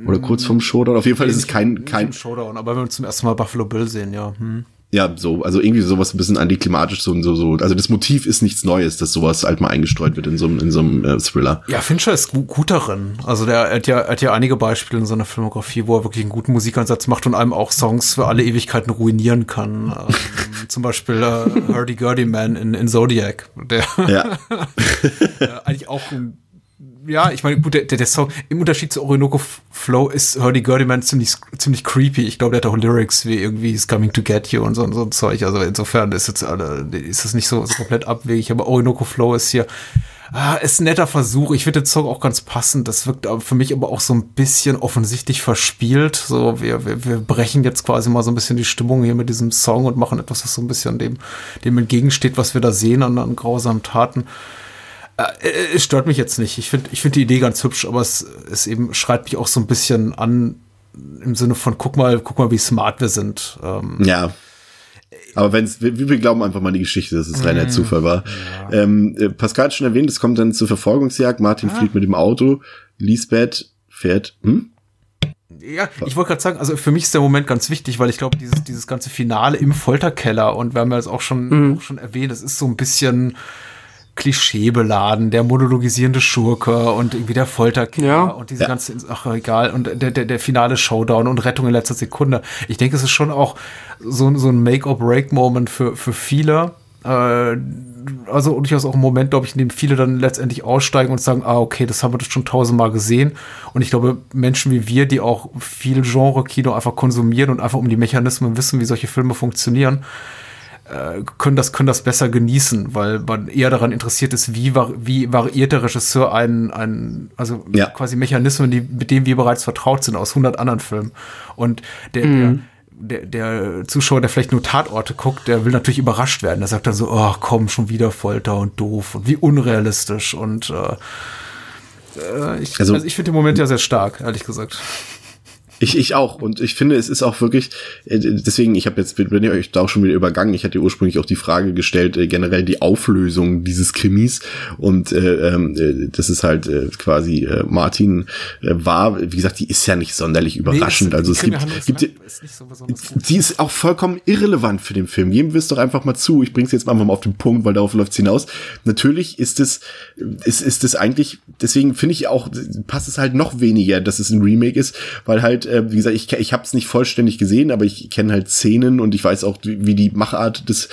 Speaker 2: Oder kurz vorm Showdown? Auf jeden Fall ist es kein, kein,
Speaker 4: Showdown, aber wenn wir zum ersten Mal Buffalo Bill sehen, ja. Hm.
Speaker 2: Ja, so, also irgendwie sowas ein bisschen antiklimatisch, so, so, so. Also das Motiv ist nichts Neues, dass sowas halt mal eingestreut wird in so einem, in so einem äh, Thriller.
Speaker 4: Ja, Fincher ist gu gut darin. Also der er hat ja, hat ja einige Beispiele in seiner Filmografie, wo er wirklich einen guten Musikansatz macht und einem auch Songs für alle Ewigkeiten ruinieren kann. ähm, zum Beispiel äh, Hurdy Gurdy Man in, in Zodiac, der
Speaker 2: Ja,
Speaker 4: eigentlich auch ein ja, ich meine, gut, der, der, der Song, im Unterschied zu Orinoco Flow ist Hurdy Gurdy Man ziemlich, ziemlich creepy. Ich glaube, der hat auch Lyrics wie irgendwie He's coming to get you und so, und so ein Zeug. Also insofern ist jetzt alle, ist es nicht so, so komplett abwegig. Aber Orinoco Flow ist hier, ah, ist ein netter Versuch. Ich finde den Song auch ganz passend. Das wirkt für mich aber auch so ein bisschen offensichtlich verspielt. So, wir, wir, wir brechen jetzt quasi mal so ein bisschen die Stimmung hier mit diesem Song und machen etwas, was so ein bisschen dem, dem entgegensteht, was wir da sehen an, an grausamen Taten. Äh, es stört mich jetzt nicht. Ich finde ich finde die Idee ganz hübsch, aber es, es eben schreit mich auch so ein bisschen an im Sinne von guck mal, guck mal, wie smart wir sind. Ähm,
Speaker 2: ja. Aber wenn's, wir, wir glauben einfach mal die Geschichte, dass es reiner Zufall war. Ähm, äh, Pascal hat schon erwähnt, es kommt dann zur Verfolgungsjagd. Martin fliegt mit dem Auto. Lisbeth fährt, hm?
Speaker 4: ja, ich wollte gerade sagen, also für mich ist der Moment ganz wichtig, weil ich glaube, dieses, dieses ganze Finale im Folterkeller und wir haben ja jetzt auch schon, auch schon erwähnt, es ist so ein bisschen klischeebeladen, der monologisierende Schurke und irgendwie der Folterkeller
Speaker 3: Ja.
Speaker 4: und diese
Speaker 2: Ja.
Speaker 4: ganze, ach egal, und der, der, der finale Showdown und Rettung in letzter Sekunde. Ich denke, es ist schon auch so, so ein Make-or-Break-Moment für, für viele. äh, also durchaus auch ein Moment, glaube ich, in dem viele dann letztendlich aussteigen und sagen, ah, okay, das haben wir schon tausendmal gesehen. Und ich glaube, Menschen wie wir, die auch viel Genre-Kino einfach konsumieren und einfach um die Mechanismen wissen, wie solche Filme funktionieren, äh, können das, können das besser genießen, weil man eher daran interessiert ist, wie, wie variiert der Regisseur einen, einen also ja. quasi Mechanismen, die, mit denen wir bereits vertraut sind aus 100 anderen Filmen. Und der, mhm. der, der, der Zuschauer, der vielleicht nur Tatorte guckt, der will natürlich überrascht werden. Der sagt dann so, oh, komm, schon wieder Folter und doof und wie unrealistisch und äh, äh ich, also, also ich finde den Moment ja sehr stark, ehrlich gesagt.
Speaker 2: Ich, ich auch. Und ich finde, es ist auch wirklich, äh, deswegen, ich habe jetzt, bin ich euch da auch schon wieder übergangen. Ich hatte ursprünglich auch die Frage gestellt, äh, generell die Auflösung dieses Krimis. Und äh, äh, das ist halt äh, quasi äh, Martin äh, war, wie gesagt, die ist ja nicht sonderlich überraschend. Nee, also es gibt, gibt so sie ist auch vollkommen irrelevant für den Film. Geben wir es doch einfach mal zu. Ich bring's jetzt einfach mal auf den Punkt, weil darauf läuft's hinaus. Natürlich ist es, ist, ist es eigentlich, deswegen finde ich auch, passt es halt noch weniger, dass es ein Remake ist, weil halt äh, wie gesagt, ich, ich habe es nicht vollständig gesehen, aber ich kenne halt Szenen und ich weiß auch, wie die Machart des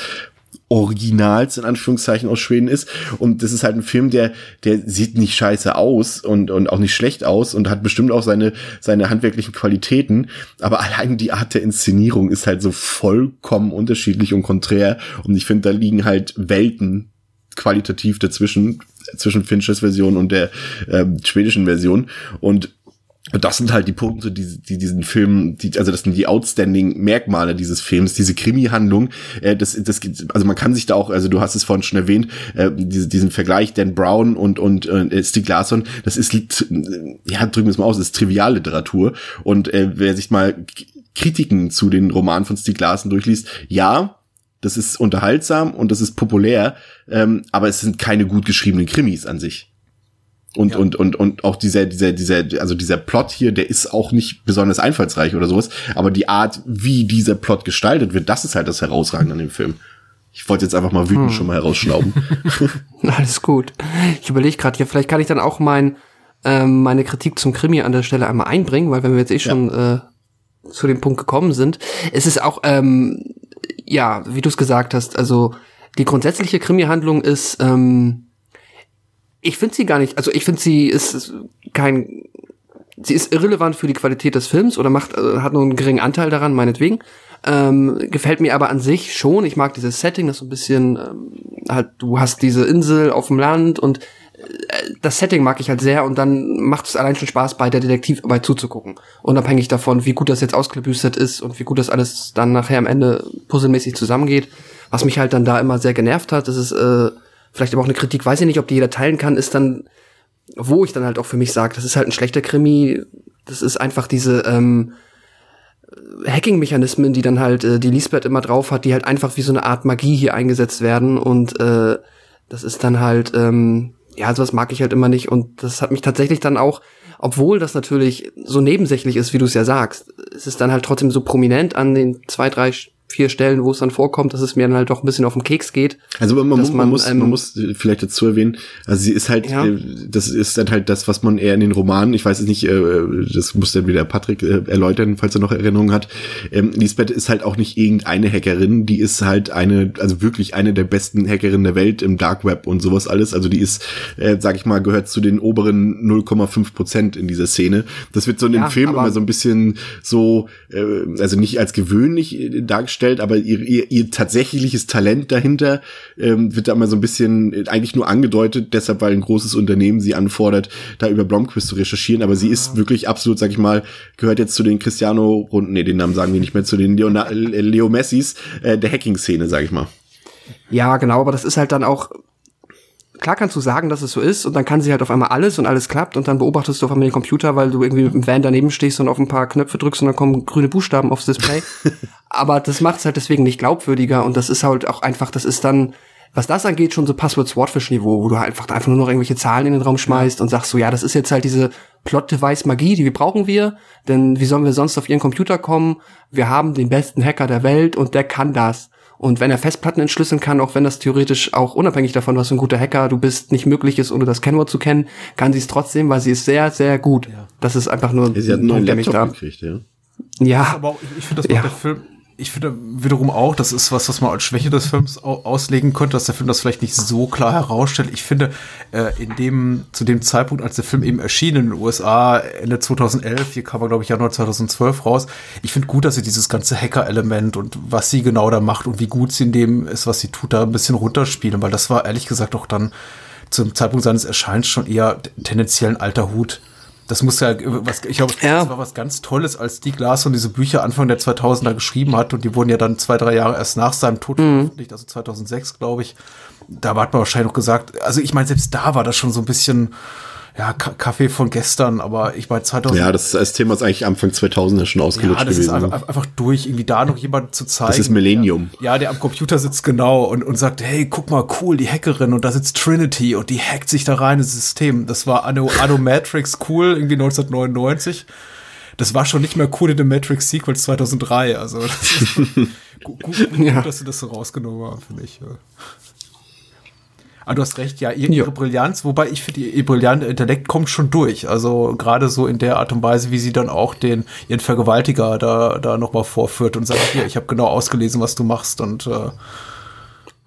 Speaker 2: Originals in Anführungszeichen aus Schweden ist. Und das ist halt ein Film, der, der sieht nicht scheiße aus und, und auch nicht schlecht aus und hat bestimmt auch seine, seine handwerklichen Qualitäten. Aber allein die Art der Inszenierung ist halt so vollkommen unterschiedlich und konträr. Und ich finde, da liegen halt Welten qualitativ dazwischen, zwischen Finchers Version und der äh, schwedischen Version. Und und das sind halt die Punkte, die, die diesen Film, die, also das sind die outstanding Merkmale dieses Films, diese Krimi-Handlung. Äh, das, das, also man kann sich da auch, also du hast es vorhin schon erwähnt, äh, diese, diesen Vergleich Dan Brown und und äh, Stieg Larsson, das ist, ja drücken wir es mal aus, das ist Trivialliteratur. Und äh, wer sich mal Kritiken zu den Romanen von Stieg Larsson durchliest, ja, das ist unterhaltsam und das ist populär, ähm, aber es sind keine gut geschriebenen Krimis an sich. Und, ja. und, und, und auch dieser, dieser, dieser, also dieser Plot hier, der ist auch nicht besonders einfallsreich oder sowas, aber die Art, wie dieser Plot gestaltet wird, das ist halt das Herausragende an dem Film. Ich wollte jetzt einfach mal wütend hm. schon mal herausschnauben.
Speaker 3: Alles gut. Ich überlege gerade hier, vielleicht kann ich dann auch mein, ähm, meine Kritik zum Krimi an der Stelle einmal einbringen, weil wenn wir jetzt eh schon ja. äh, zu dem Punkt gekommen sind, es ist auch, ähm, ja, wie du es gesagt hast, also die grundsätzliche Krimi-Handlung ist, ähm, ich finde sie gar nicht, also ich finde sie ist kein, sie ist irrelevant für die Qualität des Films oder macht, äh, hat nur einen geringen Anteil daran, meinetwegen. Ähm, gefällt mir aber an sich schon. Ich mag dieses Setting, das so ein bisschen, ähm, halt, du hast diese Insel auf dem Land und äh, das Setting mag ich halt sehr und dann macht es allein schon Spaß, bei der Detektivarbeit zuzugucken. Unabhängig davon, wie gut das jetzt ausklabüstert ist und wie gut das alles dann nachher am Ende puzzelmäßig zusammengeht. Was mich halt dann da immer sehr genervt hat, das ist, äh, vielleicht aber auch eine Kritik, weiß ich nicht, ob die jeder teilen kann, ist dann, wo ich dann halt auch für mich sage, das ist halt ein schlechter Krimi, das ist einfach diese ähm, Hacking-Mechanismen, die dann halt äh, die Lisbeth immer drauf hat, die halt einfach wie so eine Art Magie hier eingesetzt werden und äh, das ist dann halt, ähm, ja, sowas mag ich halt immer nicht und das hat mich tatsächlich dann auch, obwohl das natürlich so nebensächlich ist, wie du es ja sagst, es ist dann halt trotzdem so prominent an den zwei, drei vier Stellen, wo es dann vorkommt, dass es mir dann halt doch ein bisschen auf den Keks geht.
Speaker 2: Also man, man, man muss, ähm, man muss vielleicht dazu erwähnen, also sie ist halt, ja. äh, das ist dann halt das, was man eher in den Romanen, ich weiß es nicht, äh, das muss dann wieder Patrick äh, erläutern, falls er noch Erinnerungen hat. Ähm, Lisbeth ist halt auch nicht irgendeine Hackerin, die ist halt eine, also wirklich eine der besten Hackerinnen der Welt im Dark Web und sowas alles. Also die ist, äh, sag ich mal, gehört zu den oberen 0,5 Prozent in dieser Szene. Das wird so in dem ja, Film immer so ein bisschen so, äh, also nicht als gewöhnlich dargestellt, dargestellt, aber ihr, ihr, ihr tatsächliches Talent dahinter ähm, wird da mal so ein bisschen äh, eigentlich nur angedeutet, deshalb, weil ein großes Unternehmen sie anfordert, da über Blomquist zu recherchieren, aber sie ist wirklich absolut, sag ich mal, gehört jetzt zu den Cristiano-Runden, nee, den Namen sagen wir nicht mehr, zu den Leona Leo Messis äh, der Hacking-Szene, sag ich mal.
Speaker 3: Ja, genau, aber das ist halt dann auch klar kannst du sagen, dass es so ist und dann kann sie halt auf einmal alles und alles klappt und dann beobachtest du auf einmal den Computer, weil du irgendwie mit dem Van daneben stehst und auf ein paar Knöpfe drückst und dann kommen grüne Buchstaben aufs Display. Aber das macht es halt deswegen nicht glaubwürdiger und das ist halt auch einfach, das ist dann, was das angeht, schon so Password-Swordfish-Niveau, wo du halt einfach, einfach nur noch irgendwelche Zahlen in den Raum schmeißt ja. und sagst so, ja, das ist jetzt halt diese Plot-Device-Magie, die wir brauchen wir, denn wie sollen wir sonst auf ihren Computer kommen? Wir haben den besten Hacker der Welt und der kann das. Und wenn er Festplatten entschlüsseln kann, auch wenn das theoretisch auch unabhängig davon, was für ein guter Hacker du bist, nicht möglich ist, ohne das Kennwort zu kennen, kann sie es trotzdem, weil sie ist sehr, sehr gut. Ja. Das ist einfach nur
Speaker 2: ja, sie hat einen neuen Laptop gekriegt, ja.
Speaker 3: Ja.
Speaker 4: Aber auch, ich, ich finde, das macht ja. der Film ich finde wiederum auch, das ist was, was man als Schwäche des Films auslegen könnte, dass der Film das vielleicht nicht so klar herausstellt. Ich finde, äh, in dem, zu dem Zeitpunkt, als der Film eben erschien in den USA, Ende 2011, hier kam er, glaube ich, Januar 2012 raus, ich finde gut, dass sie dieses ganze Hacker-Element und was sie genau da macht und wie gut sie in dem ist, was sie tut, da ein bisschen runterspielen, weil das war ehrlich gesagt auch dann zum Zeitpunkt seines Erscheins schon eher tendenziell ein alter Hut das muss ja, was, ich glaube, ja. das war was ganz Tolles, als Stieg Larsson diese Bücher Anfang der 2000er geschrieben hat und die wurden ja dann zwei, drei Jahre erst nach seinem Tod mhm. veröffentlicht, also 2006, glaube ich. Da hat man wahrscheinlich noch gesagt, also ich meine, selbst da war das schon so ein bisschen, ja, Kaffee von gestern, aber ich meine 2000.
Speaker 2: Ja, das, das Thema ist eigentlich Anfang 2000er schon ausgelutscht
Speaker 4: ja, das
Speaker 2: gewesen.
Speaker 4: Ist einfach, einfach durch, irgendwie da noch jemand zu zeigen. Das
Speaker 2: ist Millennium.
Speaker 4: Der, ja, der am Computer sitzt genau und, und sagt, hey, guck mal, cool, die Hackerin und da sitzt Trinity und die hackt sich da rein ins System. Das war Anno, Anno Matrix cool, irgendwie 1999. Das war schon nicht mehr cool in The Matrix Sequels 2003. Also, das ist gut, gut, gut, ja. dass sie das so rausgenommen haben, finde ich. Ja. Aber du hast recht, ja, ihre, ihre Brillanz, wobei ich finde, ihr brillanter Intellekt kommt schon durch. Also gerade so in der Art und Weise, wie sie dann auch den ihren Vergewaltiger da, da nochmal vorführt und sagt, hier, ich habe genau ausgelesen, was du machst und äh,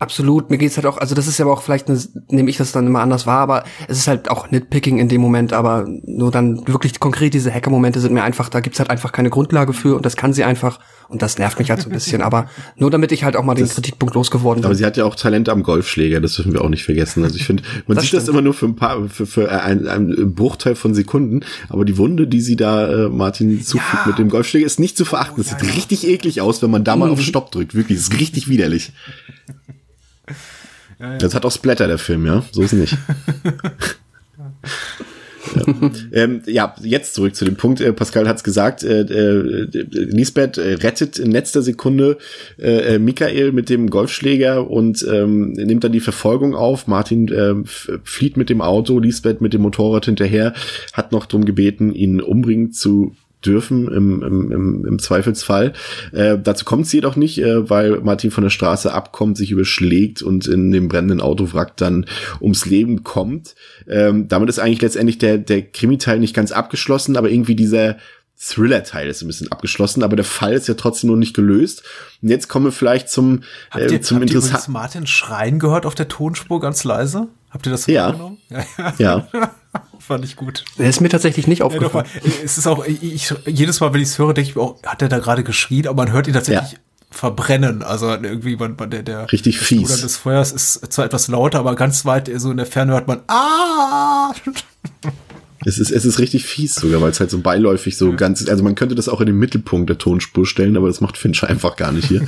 Speaker 3: Absolut, mir geht's halt auch, also das ist ja aber auch vielleicht, eine, nehme ich das dann immer anders wahr, aber es ist halt auch Nitpicking in dem Moment, aber nur dann wirklich konkret diese Hacker-Momente sind mir einfach, da gibt's halt einfach keine Grundlage für und das kann sie einfach und das nervt mich halt so ein bisschen, aber nur damit ich halt auch mal den das, Kritikpunkt losgeworden bin.
Speaker 2: Aber sie hat ja auch Talent am Golfschläger, das dürfen wir auch nicht vergessen. Also ich finde, man das sieht stimmt. das immer nur für ein paar, für, für ein, ein Bruchteil von Sekunden, aber die Wunde, die sie da äh, Martin zufügt ja. mit dem Golfschläger, ist nicht zu verachten. Das oh, sieht ja, richtig eklig aus, wenn man da mal mhm. auf Stopp drückt, wirklich, ist richtig widerlich. Ja, ja. Das hat auch Splatter, der Film, ja? So ist nicht. ähm, ja, jetzt zurück zu dem Punkt. Äh, Pascal hat's gesagt, äh, äh, Lisbeth äh, rettet in letzter Sekunde äh, äh, Michael mit dem Golfschläger und ähm, nimmt dann die Verfolgung auf. Martin äh, flieht mit dem Auto, Lisbeth mit dem Motorrad hinterher, hat noch drum gebeten, ihn umbringen zu dürfen im, im, im, im Zweifelsfall. Äh, dazu kommt es jedoch nicht, äh, weil Martin von der Straße abkommt, sich überschlägt und in dem brennenden Autowrack dann ums Leben kommt. Ähm, damit ist eigentlich letztendlich der, der Krimi-Teil nicht ganz abgeschlossen, aber irgendwie dieser Thriller-Teil ist ein bisschen abgeschlossen, aber der Fall ist ja trotzdem noch nicht gelöst. Und jetzt kommen wir vielleicht zum,
Speaker 4: habt ihr, zum interessanten. Martin schreien gehört auf der Tonspur ganz leise? Habt ihr das
Speaker 2: ja. Ja. ja.
Speaker 4: Fand ich gut.
Speaker 3: Er ist mir tatsächlich nicht aufgefallen.
Speaker 4: Ja, es ist auch, ich, jedes Mal, wenn ich es höre, denke ich mir auch, hat er da gerade geschrien, aber man hört ihn tatsächlich ja. verbrennen. Also irgendwie, man, man, der, der
Speaker 2: richtig fies.
Speaker 4: Oder des Feuers ist zwar etwas lauter, aber ganz weit so in der Ferne hört man, ah!
Speaker 2: Es ist, es ist richtig fies sogar, weil es halt so beiläufig so ganz, also man könnte das auch in den Mittelpunkt der Tonspur stellen, aber das macht Fincher einfach gar nicht hier.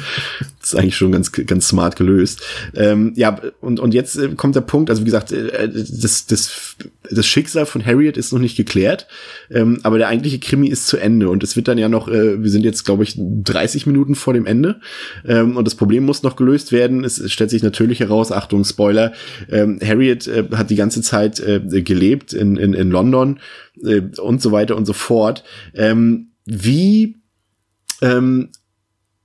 Speaker 2: Das ist eigentlich schon ganz, ganz smart gelöst. Ähm, ja, und, und jetzt äh, kommt der Punkt, also wie gesagt, äh, das, das, das Schicksal von Harriet ist noch nicht geklärt, ähm, aber der eigentliche Krimi ist zu Ende und es wird dann ja noch, äh, wir sind jetzt, glaube ich, 30 Minuten vor dem Ende ähm, und das Problem muss noch gelöst werden. Es stellt sich natürlich heraus, Achtung, Spoiler, ähm, Harriet äh, hat die ganze Zeit äh, gelebt in, in, in London äh, und so weiter und so fort. Ähm, wie ähm,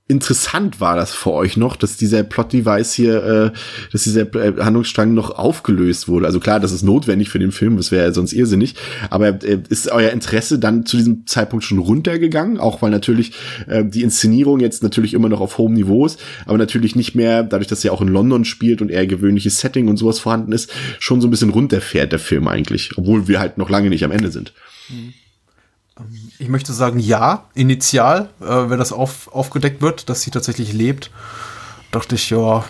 Speaker 2: interessant war das für euch noch, dass dieser Plot-Device hier, äh, dass dieser äh, Handlungsstrang noch aufgelöst wurde? Also klar, das ist notwendig für den Film, das wäre ja sonst irrsinnig, aber äh, ist euer Interesse dann zu diesem Zeitpunkt schon runtergegangen? Auch weil natürlich äh, die Inszenierung jetzt natürlich immer noch auf hohem Niveau ist, aber natürlich nicht mehr, dadurch, dass er auch in London spielt und eher gewöhnliches Setting und sowas vorhanden ist, schon so ein bisschen runterfährt, der Film eigentlich, obwohl wir halt noch lange nicht am Ende sind. Mhm.
Speaker 4: Ich möchte sagen, ja, initial, äh, wenn das auf, aufgedeckt wird, dass sie tatsächlich lebt, dachte ich, ja,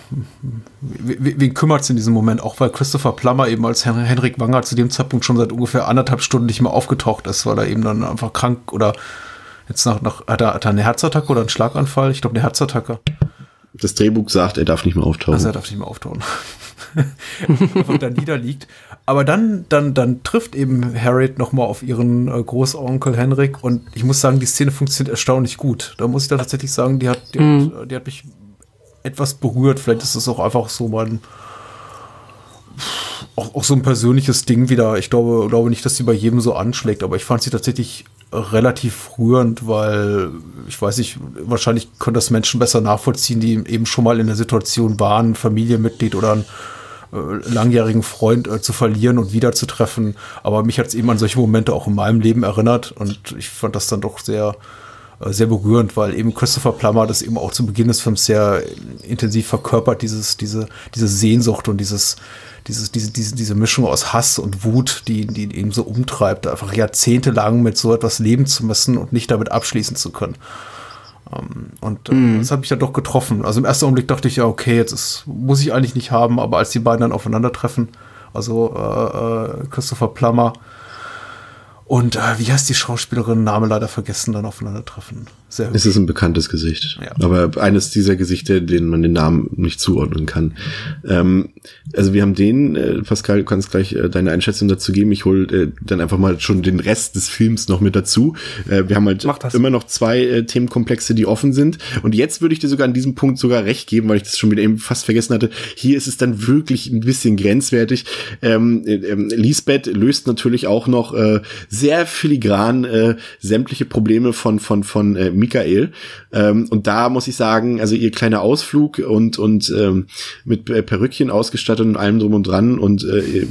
Speaker 4: wen kümmert es in diesem Moment? Auch weil Christopher Plummer eben als Hen Henrik Wanger zu dem Zeitpunkt schon seit ungefähr anderthalb Stunden nicht mehr aufgetaucht ist, weil er eben dann einfach krank oder jetzt nach, nach hat, er, hat er eine Herzattacke oder einen Schlaganfall? Ich glaube, eine Herzattacke.
Speaker 2: Das Drehbuch sagt, er darf nicht mehr auftauchen.
Speaker 4: Also er darf nicht mehr auftauchen. einfach da niederliegt. Aber dann, dann, dann trifft eben Harriet nochmal auf ihren äh, Großonkel Henrik und ich muss sagen, die Szene funktioniert erstaunlich gut. Da muss ich da tatsächlich sagen, die hat, die, mhm. hat, die hat mich etwas berührt. Vielleicht ist es auch einfach so mein auch, auch so ein persönliches Ding wieder. Ich glaube, glaube nicht, dass sie bei jedem so anschlägt, aber ich fand sie tatsächlich relativ rührend, weil ich weiß nicht, wahrscheinlich können das Menschen besser nachvollziehen, die eben schon mal in der Situation waren, Familienmitglied oder ein langjährigen Freund äh, zu verlieren und wiederzutreffen. Aber mich hat es eben an solche Momente auch in meinem Leben erinnert und ich fand das dann doch sehr äh, sehr berührend, weil eben Christopher Plummer das eben auch zu Beginn des Films sehr intensiv verkörpert, dieses, diese, diese Sehnsucht und dieses, dieses, diese, diese, diese Mischung aus Hass und Wut, die, die ihn eben so umtreibt, einfach jahrzehntelang mit so etwas leben zu müssen und nicht damit abschließen zu können. Um, und äh, mm. das hat mich dann doch getroffen. Also im ersten Augenblick dachte ich ja, okay, jetzt ist, muss ich eigentlich nicht haben, aber als die beiden dann aufeinandertreffen, also äh, äh, Christopher Plummer und äh, wie heißt die Schauspielerin? Name leider vergessen, dann aufeinandertreffen.
Speaker 2: Sehr es ist ein bekanntes Gesicht. Ja. Aber eines dieser Gesichter, denen man den Namen nicht zuordnen kann. Ähm, also wir haben den, äh, Pascal, du kannst gleich äh, deine Einschätzung dazu geben. Ich hole äh, dann einfach mal schon den Rest des Films noch mit dazu. Äh, wir haben halt immer noch zwei äh, Themenkomplexe, die offen sind. Und jetzt würde ich dir sogar an diesem Punkt sogar recht geben, weil ich das schon wieder eben fast vergessen hatte. Hier ist es dann wirklich ein bisschen grenzwertig. Ähm, äh, äh, Lisbeth löst natürlich auch noch sehr filigran sämtliche Probleme von von von Michael. Ähm, und da muss ich sagen, also ihr kleiner Ausflug und und ähm, mit äh, Perückchen ausgestattet und allem drum und dran und äh,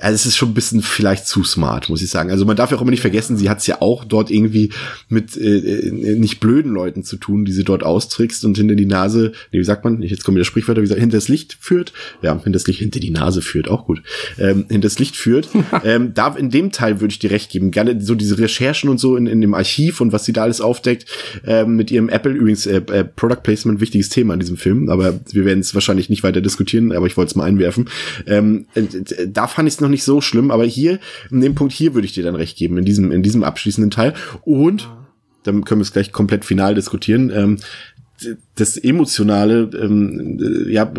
Speaker 2: also es ist schon ein bisschen vielleicht zu smart, muss ich sagen. Also man darf ja auch immer nicht vergessen, sie hat es ja auch dort irgendwie mit äh, äh, nicht blöden Leuten zu tun, die sie dort austrickst und hinter die Nase, nee, wie sagt man? Jetzt kommen wieder Sprichwörter, wie gesagt, hinter das Licht führt. Ja, hinter das Licht, hinter die Nase führt, auch gut. Ähm, hinter das Licht führt. ähm, da in dem Teil würde ich dir recht geben. Gerne so diese Recherchen und so in, in dem Archiv und was sie da alles aufdeckt, ähm, mit ihrem Apple übrigens äh, äh, Product Placement wichtiges Thema in diesem Film, aber wir werden es wahrscheinlich nicht weiter diskutieren, aber ich wollte es mal einwerfen. Ähm, äh, da fand ich es noch nicht so schlimm, aber hier in dem Punkt hier würde ich dir dann recht geben in diesem in diesem abschließenden Teil und dann können wir es gleich komplett final diskutieren. Ähm, das emotionale ähm, ja,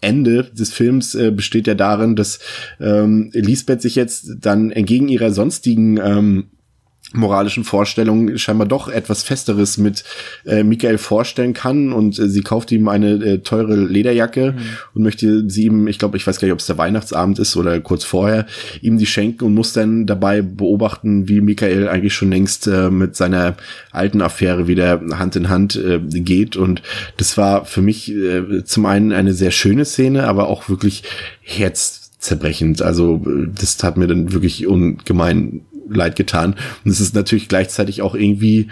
Speaker 2: Ende des Films äh, besteht ja darin, dass ähm, Lisbeth sich jetzt dann entgegen ihrer sonstigen ähm, moralischen Vorstellungen scheinbar doch etwas Festeres mit äh, Michael vorstellen kann und äh, sie kauft ihm eine äh, teure Lederjacke mhm. und möchte sie ihm, ich glaube, ich weiß gar nicht, ob es der Weihnachtsabend ist oder kurz vorher, ihm die schenken und muss dann dabei beobachten, wie Michael eigentlich schon längst äh, mit seiner alten Affäre wieder Hand in Hand äh, geht und das war für mich äh, zum einen eine sehr schöne Szene, aber auch wirklich herzzerbrechend. Also äh, das tat mir dann wirklich ungemein leid getan. Und es ist natürlich gleichzeitig auch irgendwie,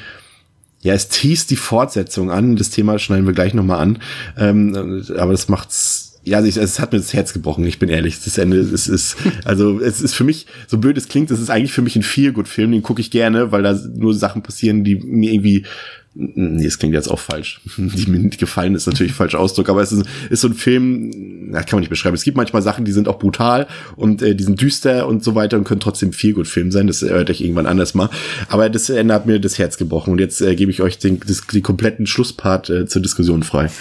Speaker 2: ja, es teast die Fortsetzung an. Das Thema schneiden wir gleich nochmal an. Ähm, aber das macht's ja, also ich, es hat mir das Herz gebrochen, ich bin ehrlich. Das Ende, es ist, also es ist für mich, so blöd es klingt, es ist eigentlich für mich ein Feel-Good-Film, den gucke ich gerne, weil da nur Sachen passieren, die mir irgendwie Nee, es klingt jetzt auch falsch. Die mir nicht gefallen ist natürlich falscher Ausdruck, aber es ist, ist so ein Film, na, kann man nicht beschreiben. Es gibt manchmal Sachen, die sind auch brutal und äh, die sind düster und so weiter und können trotzdem viel gut Film sein. Das erhört euch irgendwann anders mal. Aber das Ende hat mir das Herz gebrochen und jetzt äh, gebe ich euch den, das, die kompletten Schlusspart äh, zur Diskussion frei.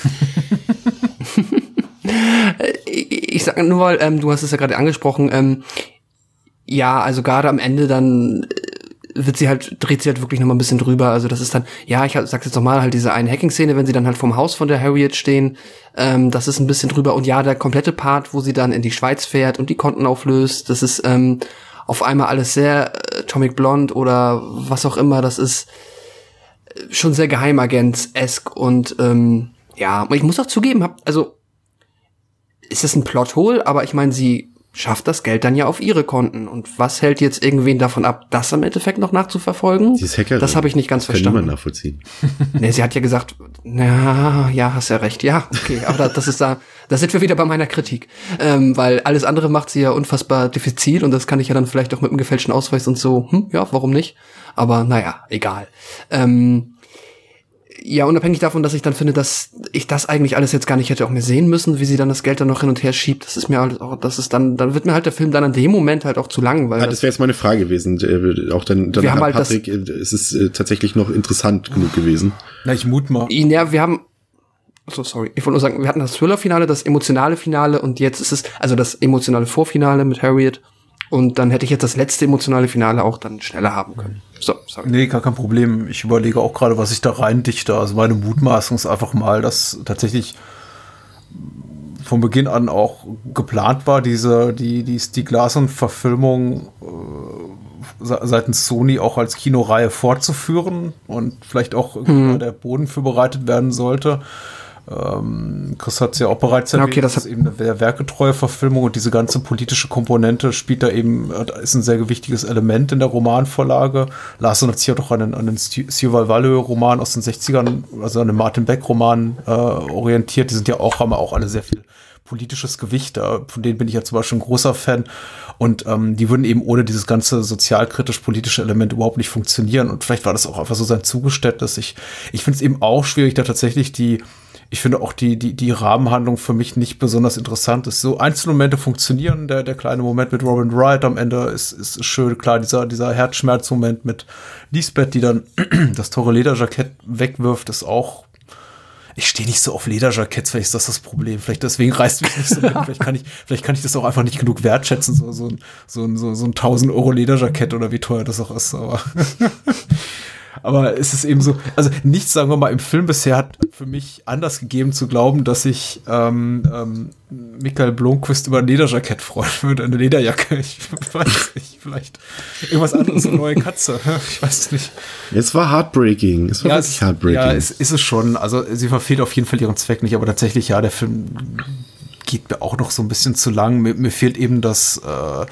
Speaker 3: ich sage nur, weil ähm, du hast es ja gerade angesprochen, ähm, ja, also gerade am Ende dann wird sie halt, dreht sie halt wirklich noch mal ein bisschen drüber. Also das ist dann, ja, ich sag's jetzt noch mal, halt diese eine Hacking-Szene, wenn sie dann halt vom Haus von der Harriet stehen, ähm, das ist ein bisschen drüber. Und ja, der komplette Part, wo sie dann in die Schweiz fährt und die Konten auflöst, das ist ähm, auf einmal alles sehr äh, Atomic Blonde oder was auch immer, das ist äh, schon sehr Geheimagent-esk und ähm, ja, ich muss auch zugeben, hab, also ist das ein Plothole, aber ich meine, sie schafft das Geld dann ja auf ihre Konten. Und was hält jetzt irgendwen davon ab, das im Endeffekt noch nachzuverfolgen?
Speaker 2: Sie ist Hackerin.
Speaker 3: Das habe ich nicht ganz
Speaker 2: das
Speaker 3: verstanden.
Speaker 2: Kann niemand nachvollziehen.
Speaker 3: nee, sie hat ja gesagt, na, ja, hast ja recht. Ja, okay, aber das ist da, da sind wir wieder bei meiner Kritik. Ähm, weil alles andere macht sie ja unfassbar diffizil und das kann ich ja dann vielleicht auch mit einem gefälschten Ausweis und so, hm, ja, warum nicht? Aber naja, egal. Ähm, ja, unabhängig davon, dass ich dann finde, dass ich das eigentlich alles jetzt gar nicht hätte auch mehr sehen müssen, wie sie dann das Geld dann noch hin und her schiebt, das ist mir halt auch, das ist dann, dann wird mir halt der Film dann an dem Moment halt auch zu lang, weil.
Speaker 2: Ah, das wäre jetzt meine Frage gewesen. Äh, auch dann, dann
Speaker 3: wir haben halt
Speaker 2: Patrick, das, äh, ist es äh, tatsächlich noch interessant genug gewesen.
Speaker 4: Na, ich mut mal.
Speaker 3: Ja, wir haben, so sorry, ich wollte nur sagen, wir hatten das Thriller-Finale, das emotionale Finale und jetzt ist es, also das emotionale Vorfinale mit Harriet und dann hätte ich jetzt das letzte emotionale Finale auch dann schneller haben können. So,
Speaker 4: sorry. Nee, gar kein Problem. Ich überlege auch gerade, was ich da rein dichte. Also meine Mutmaßung ist einfach mal, dass tatsächlich von Beginn an auch geplant war, diese, die, die Stieg Larsson-Verfilmung äh, seitens Sony auch als Kinoreihe fortzuführen und vielleicht auch hm. der Boden für bereitet werden sollte. Ähm, Chris hat es ja auch bereits erwähnt,
Speaker 3: okay, das
Speaker 4: ist eben eine sehr werketreue Verfilmung und diese ganze politische Komponente spielt da eben, ist ein sehr gewichtiges Element in der Romanvorlage. Larson hat sich ja doch an den, an den Sjöwal Roman aus den 60ern, also an den Martin Beck Roman äh, orientiert. Die sind ja auch, haben auch alle sehr viel politisches Gewicht. Von denen bin ich ja zum Beispiel ein großer Fan. Und ähm, die würden eben ohne dieses ganze sozialkritisch-politische Element überhaupt nicht funktionieren. Und vielleicht war das auch einfach so sein Zugeständnis. Ich, ich finde es eben auch schwierig, da tatsächlich die, ich finde auch die, die, die Rahmenhandlung für mich nicht besonders interessant ist. So Einzelmomente funktionieren. Der, der kleine Moment mit Robin Wright am Ende ist, ist schön. Klar, dieser, dieser Herzschmerzmoment mit Lisbeth, die dann das teure Lederjackett wegwirft, ist auch ich stehe nicht so auf Lederjacketts, vielleicht ist das das Problem. Vielleicht deswegen reißt mich nicht so mit. vielleicht kann ich, vielleicht kann ich das auch einfach nicht genug wertschätzen, so, so, so, so, so ein 1000 Euro Lederjackett oder wie teuer das auch ist, aber. Aber es ist eben so, also nichts, sagen wir mal, im Film bisher hat für mich anders gegeben zu glauben, dass ich ähm, ähm, Michael Blomqvist über ein Lederjackett freuen würde, eine Lederjacke. Ich weiß nicht, vielleicht irgendwas anderes, eine neue Katze. Ich weiß es nicht.
Speaker 2: Es war heartbreaking. Es war
Speaker 4: ja,
Speaker 2: wirklich heartbreaking.
Speaker 4: Ja, es ist es schon. Also sie verfehlt auf jeden Fall ihren Zweck nicht, aber tatsächlich, ja, der Film geht mir auch noch so ein bisschen zu lang. Mir, mir fehlt eben das äh,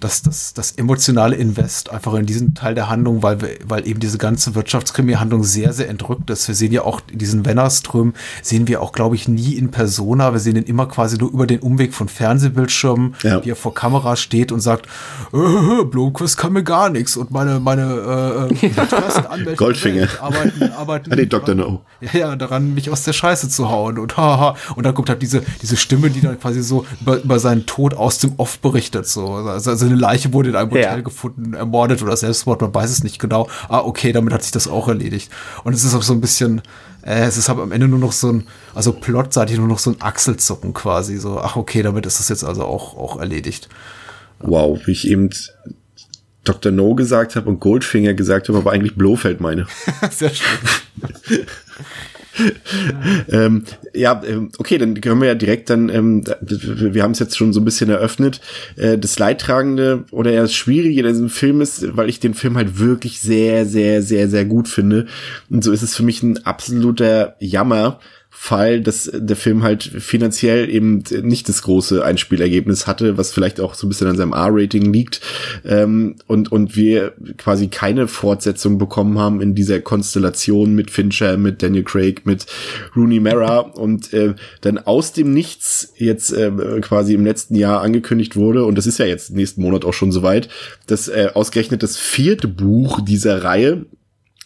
Speaker 4: das, das, das emotionale Invest einfach in diesen Teil der Handlung, weil, wir, weil eben diese ganze Wirtschaftskrimi-Handlung sehr, sehr entrückt ist. Wir sehen ja auch diesen Wennerström, sehen wir auch, glaube ich, nie in Persona. Wir sehen ihn immer quasi nur über den Umweg von Fernsehbildschirmen, ja. wie er vor Kamera steht und sagt, äh, Blomquist kann mir gar nichts und meine, meine äh,
Speaker 2: äh Goldfinger
Speaker 4: arbeiten, arbeiten
Speaker 2: ah, Dr. No.
Speaker 4: Ja, ja, daran, mich aus der Scheiße zu hauen und haha. Und dann kommt halt diese, diese Stimme, die dann quasi so über, über seinen Tod aus dem Off berichtet. So. Also, also eine Leiche wurde in einem Hotel ja. gefunden, ermordet oder Selbstmord, man weiß es nicht genau. Ah, okay, damit hat sich das auch erledigt. Und es ist auch so ein bisschen, äh, es ist aber am Ende nur noch so ein, also plotseitig nur noch so ein Achselzucken quasi. So, ach okay, damit ist das jetzt also auch, auch erledigt.
Speaker 2: Wow, wie ich eben Dr. No gesagt habe und Goldfinger gesagt habe, aber eigentlich Blofeld meine. Sehr schön. ähm, ja, ähm, okay, dann können wir ja direkt dann, ähm, wir haben es jetzt schon so ein bisschen eröffnet, äh, das Leidtragende oder eher das Schwierige in diesem Film ist, weil ich den Film halt wirklich sehr, sehr, sehr, sehr gut finde. Und so ist es für mich ein absoluter Jammer, Fall, dass der Film halt finanziell eben nicht das große Einspielergebnis hatte, was vielleicht auch so ein bisschen an seinem R-Rating liegt. Ähm, und und wir quasi keine Fortsetzung bekommen haben in dieser Konstellation mit Fincher, mit Daniel Craig, mit Rooney Mara. Und äh, dann aus dem Nichts jetzt äh, quasi im letzten Jahr angekündigt wurde und das ist ja jetzt nächsten Monat auch schon soweit, dass äh, ausgerechnet das vierte Buch dieser Reihe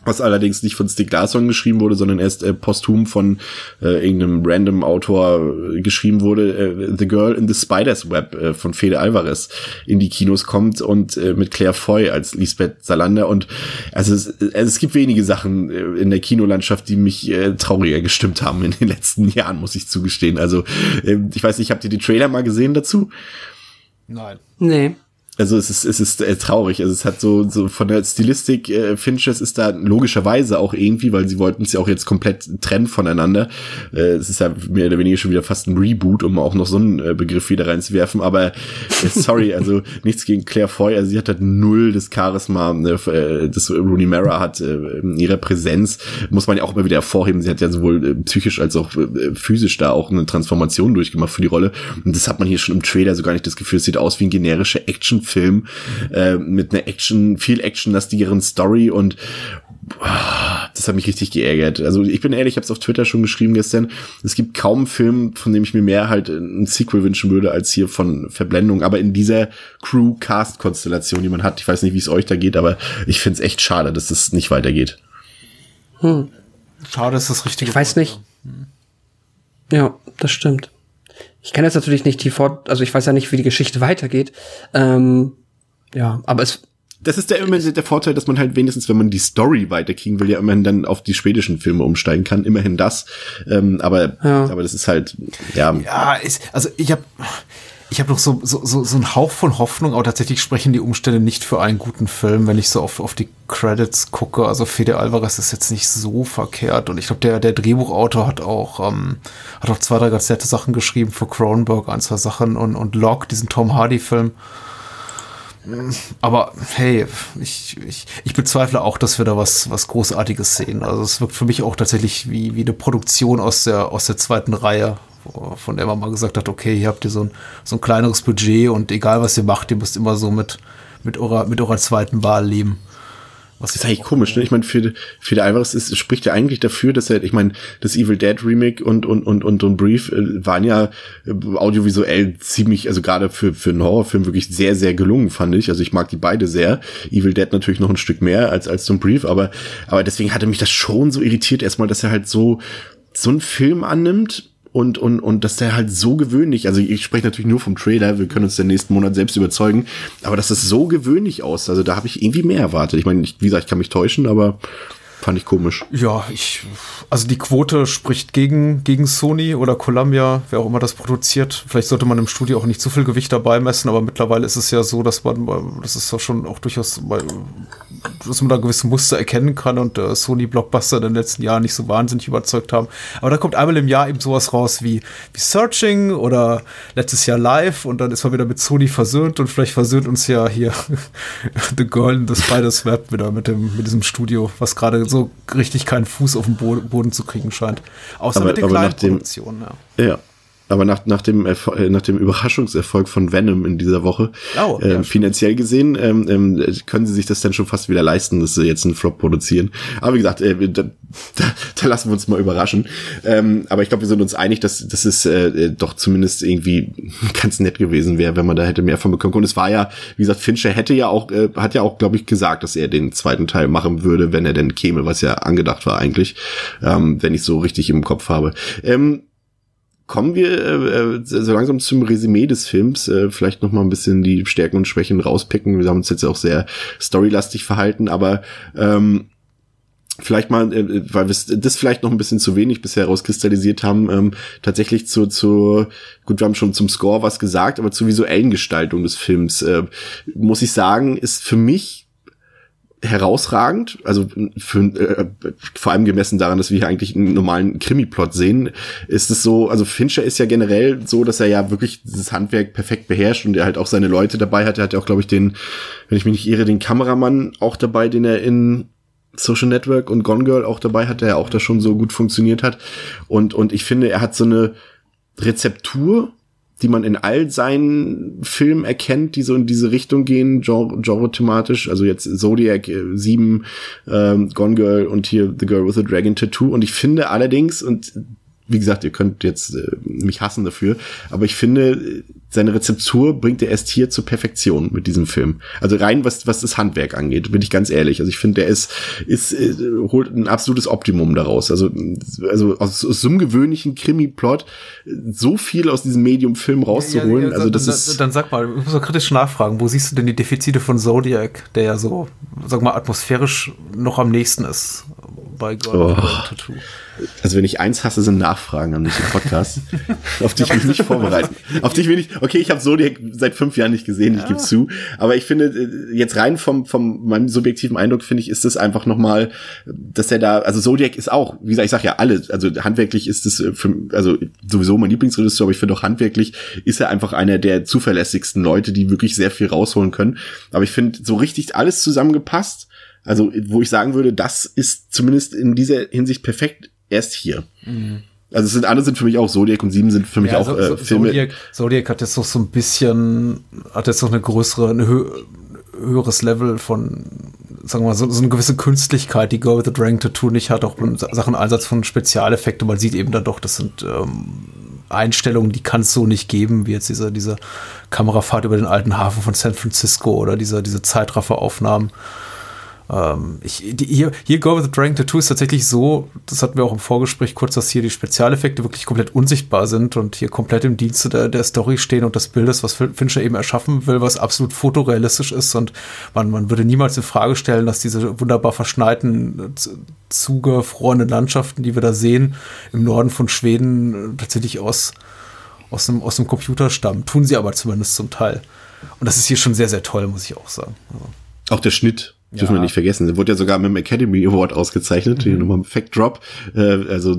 Speaker 2: was allerdings nicht von Stieg Larsson geschrieben wurde, sondern erst äh, posthum von äh, irgendeinem random Autor äh, geschrieben wurde, äh, The Girl in the Spider's Web äh, von Fede Alvarez in die Kinos kommt und äh, mit Claire Foy als Lisbeth Salander und also es, also es gibt wenige Sachen äh, in der Kinolandschaft, die mich äh, trauriger gestimmt haben in den letzten Jahren, muss ich zugestehen. Also äh, ich weiß nicht, habt ihr die Trailer mal gesehen dazu?
Speaker 3: Nein. Nee
Speaker 2: also es ist, es ist äh, traurig. Also es hat so, so von der Stilistik, äh, Finches ist da logischerweise auch irgendwie, weil sie wollten es ja auch jetzt komplett trennen voneinander. Äh, es ist ja mehr oder weniger schon wieder fast ein Reboot, um auch noch so einen äh, Begriff wieder reinzuwerfen. Aber äh, sorry, also nichts gegen Claire Foy. Also sie hat halt null das Charisma, ne, äh, das Rooney Mara hat äh, in ihrer Präsenz. Muss man ja auch immer wieder hervorheben. Sie hat ja sowohl äh, psychisch als auch äh, physisch da auch eine Transformation durchgemacht für die Rolle. Und das hat man hier schon im Trailer so gar nicht das Gefühl. Es sieht aus wie ein generischer Action Film äh, mit einer Action, viel actionlastigeren Story und boah, das hat mich richtig geärgert. Also ich bin ehrlich, ich habe es auf Twitter schon geschrieben gestern. Es gibt kaum einen Film, von dem ich mir mehr halt ein Sequel wünschen würde, als hier von Verblendung. Aber in dieser Crew-Cast-Konstellation, die man hat, ich weiß nicht, wie es euch da geht, aber ich finde es echt schade, dass das nicht weitergeht.
Speaker 4: Hm. Schade ist das richtige.
Speaker 3: Ich weiß nicht. Ja, das stimmt. Ich kenne jetzt natürlich nicht die Fort, also ich weiß ja nicht, wie die Geschichte weitergeht. Ähm, ja, aber es.
Speaker 2: Das ist der immerhin der Vorteil, dass man halt wenigstens, wenn man die Story weiterkriegen will, ja immerhin dann auf die schwedischen Filme umsteigen kann. Immerhin das. Ähm, aber, ja. aber das ist halt, ja.
Speaker 4: Ja, ist, also ich habe ich habe noch so, so, so, so einen Hauch von Hoffnung, aber tatsächlich sprechen die Umstände nicht für einen guten Film, wenn ich so auf, auf die Credits gucke. Also Fede Alvarez ist jetzt nicht so verkehrt und ich glaube, der, der Drehbuchautor hat auch, ähm, hat auch zwei, drei ganz nette Sachen geschrieben für Cronenberg, ein, zwei Sachen und, und Locke, diesen Tom Hardy-Film. Aber hey, ich, ich, ich bezweifle auch, dass wir da was, was Großartiges sehen. Also es wirkt für mich auch tatsächlich wie, wie eine Produktion aus der, aus der zweiten Reihe, von der man mal gesagt hat, okay, hier habt ihr so ein, so ein kleineres Budget und egal was ihr macht, ihr müsst immer so mit, mit eurer, mit eurer zweiten Wahl leben.
Speaker 2: Was ist eigentlich komisch, ne? Ich meine, für, für der Alvarez ist, spricht ja eigentlich dafür, dass er, ich meine, das Evil Dead Remake und und und und, und Brief äh, waren ja äh, audiovisuell ziemlich, also gerade für für einen Horrorfilm wirklich sehr sehr gelungen, fand ich. Also ich mag die beide sehr. Evil Dead natürlich noch ein Stück mehr als als ein Brief, aber aber deswegen hatte mich das schon so irritiert erstmal, dass er halt so so einen Film annimmt und, und, und dass der halt so gewöhnlich, also ich spreche natürlich nur vom Trailer, wir können uns den nächsten Monat selbst überzeugen, aber dass das so gewöhnlich aus, also da habe ich irgendwie mehr erwartet. Ich meine, wie gesagt, ich kann mich täuschen, aber Fand ich komisch.
Speaker 4: Ja, ich, also die Quote spricht gegen, gegen Sony oder Columbia, wer auch immer das produziert. Vielleicht sollte man im Studio auch nicht zu viel Gewicht dabei messen, aber mittlerweile ist es ja so, dass man, das ist ja schon auch durchaus, dass man da gewisse Muster erkennen kann und äh, Sony Blockbuster in den letzten Jahren nicht so wahnsinnig überzeugt haben. Aber da kommt einmal im Jahr eben sowas raus wie, wie Searching oder letztes Jahr Live und dann ist man wieder mit Sony versöhnt und vielleicht versöhnt uns ja hier The Girl in the Spider's Web wieder mit dem, mit diesem Studio, was gerade so richtig keinen Fuß auf den Boden zu kriegen scheint. Außer
Speaker 2: aber,
Speaker 4: mit den kleinen Produktionen,
Speaker 2: ja. Ja, aber nach, nach, dem, Erfol äh, nach dem Überraschungserfolg von Venom in dieser Woche, oh, äh, ja, finanziell gesehen, ähm, ähm, können sie sich das dann schon fast wieder leisten, dass sie jetzt einen Flop produzieren. Aber wie gesagt, äh, da, da, da lassen wir uns mal überraschen. Ähm, aber ich glaube, wir sind uns einig, dass, dass es äh, doch zumindest irgendwie ganz nett gewesen wäre, wenn man da hätte mehr von bekommen. Und es war ja, wie gesagt, Fincher hätte ja auch, äh, hat ja auch, glaube ich, gesagt, dass er den zweiten Teil machen würde, wenn er denn käme, was ja angedacht war eigentlich, ähm, wenn ich so richtig im Kopf habe. Ähm, kommen wir äh, äh, so langsam zum Resümee des Films. Äh, vielleicht noch mal ein bisschen die Stärken und Schwächen rauspicken. Wir haben uns jetzt auch sehr storylastig verhalten, aber ähm, vielleicht mal, äh, weil wir das vielleicht noch ein bisschen zu wenig bisher rauskristallisiert haben, ähm, tatsächlich zu, zu, gut, wir haben schon zum Score was gesagt, aber zur visuellen Gestaltung des Films, äh, muss ich sagen, ist für mich herausragend, also für, äh, vor allem gemessen daran, dass wir hier eigentlich einen normalen Krimi-Plot sehen, ist es so, also Fincher ist ja generell so, dass er ja wirklich dieses Handwerk perfekt beherrscht und er halt auch seine Leute dabei hat. Er hat ja auch, glaube ich, den, wenn ich mich nicht irre, den Kameramann auch dabei, den er in Social Network und Gone Girl auch dabei hat, der ja auch da schon so gut funktioniert hat. Und, und ich finde, er hat so eine Rezeptur, die man in all seinen Filmen erkennt, die so in diese Richtung gehen, genre-thematisch. also jetzt Zodiac äh, 7, ähm, Gone Girl und hier The Girl with the Dragon Tattoo. Und ich finde allerdings, und wie gesagt, ihr könnt jetzt äh, mich hassen dafür, aber ich finde, seine Rezeptur bringt er erst hier zur Perfektion mit diesem Film. Also rein was was das Handwerk angeht, bin ich ganz ehrlich. Also ich finde, der ist ist äh, holt ein absolutes Optimum daraus. Also also aus, aus so einem gewöhnlichen Krimi-Plot so viel aus diesem Medium-Film rauszuholen. Ja, ja, ja, also das
Speaker 4: dann,
Speaker 2: ist.
Speaker 4: Dann sag mal, ich muss mal kritisch nachfragen. Wo siehst du denn die Defizite von Zodiac, der ja so, sag mal, atmosphärisch noch am nächsten ist bei God oh.
Speaker 2: Tattoo? Also wenn ich eins hasse, sind Nachfragen an diesen Podcast, auf die ich mich nicht vorbereiten. Auf dich will ich, okay, ich habe Zodiac seit fünf Jahren nicht gesehen, ja. ich gebe zu. Aber ich finde, äh, jetzt rein vom, vom meinem subjektiven Eindruck, finde ich, ist es einfach nochmal, dass er da, also Zodiac ist auch, wie gesagt, ich sag ja alle, also handwerklich ist es äh, für, also sowieso mein Lieblingsregisseur, aber ich finde auch handwerklich ist er einfach einer der zuverlässigsten Leute, die wirklich sehr viel rausholen können. Aber ich finde, so richtig alles zusammengepasst, also, wo ich sagen würde, das ist zumindest in dieser Hinsicht perfekt erst hier. Mhm. Also es sind andere sind für mich auch Zodiac und Sieben sind für mich ja, auch so, äh, Filme.
Speaker 4: Zodiac, Zodiac hat jetzt noch so ein bisschen, hat jetzt noch eine größere, ein hö höheres Level von, sagen wir mal, so, so, eine gewisse Künstlichkeit, die Go with the Dragon Tattoo nicht hat, auch in Sachen Einsatz von Spezialeffekten. Man sieht eben dann doch, das sind ähm, Einstellungen, die kann es so nicht geben, wie jetzt diese, diese Kamerafahrt über den alten Hafen von San Francisco oder diese, diese Zeitrafferaufnahmen. Ähm, ich, die, hier, hier Go with the Dragon Tattoo ist tatsächlich so, das hatten wir auch im Vorgespräch kurz, dass hier die Spezialeffekte wirklich komplett unsichtbar sind und hier komplett im Dienste der, der Story stehen und das Bildes, was Fincher eben erschaffen will, was absolut fotorealistisch ist und man, man würde niemals in Frage stellen, dass diese wunderbar verschneiten, zugefrorenen Landschaften, die wir da sehen, im Norden von Schweden tatsächlich aus, aus, einem, aus einem Computer stammen. Tun sie aber zumindest zum Teil. Und das ist hier schon sehr, sehr toll, muss ich auch sagen. Also.
Speaker 2: Auch der Schnitt Dürfen wir nicht vergessen. Der wurde ja sogar mit dem Academy Award ausgezeichnet. Hier nochmal Fact Drop. Äh, also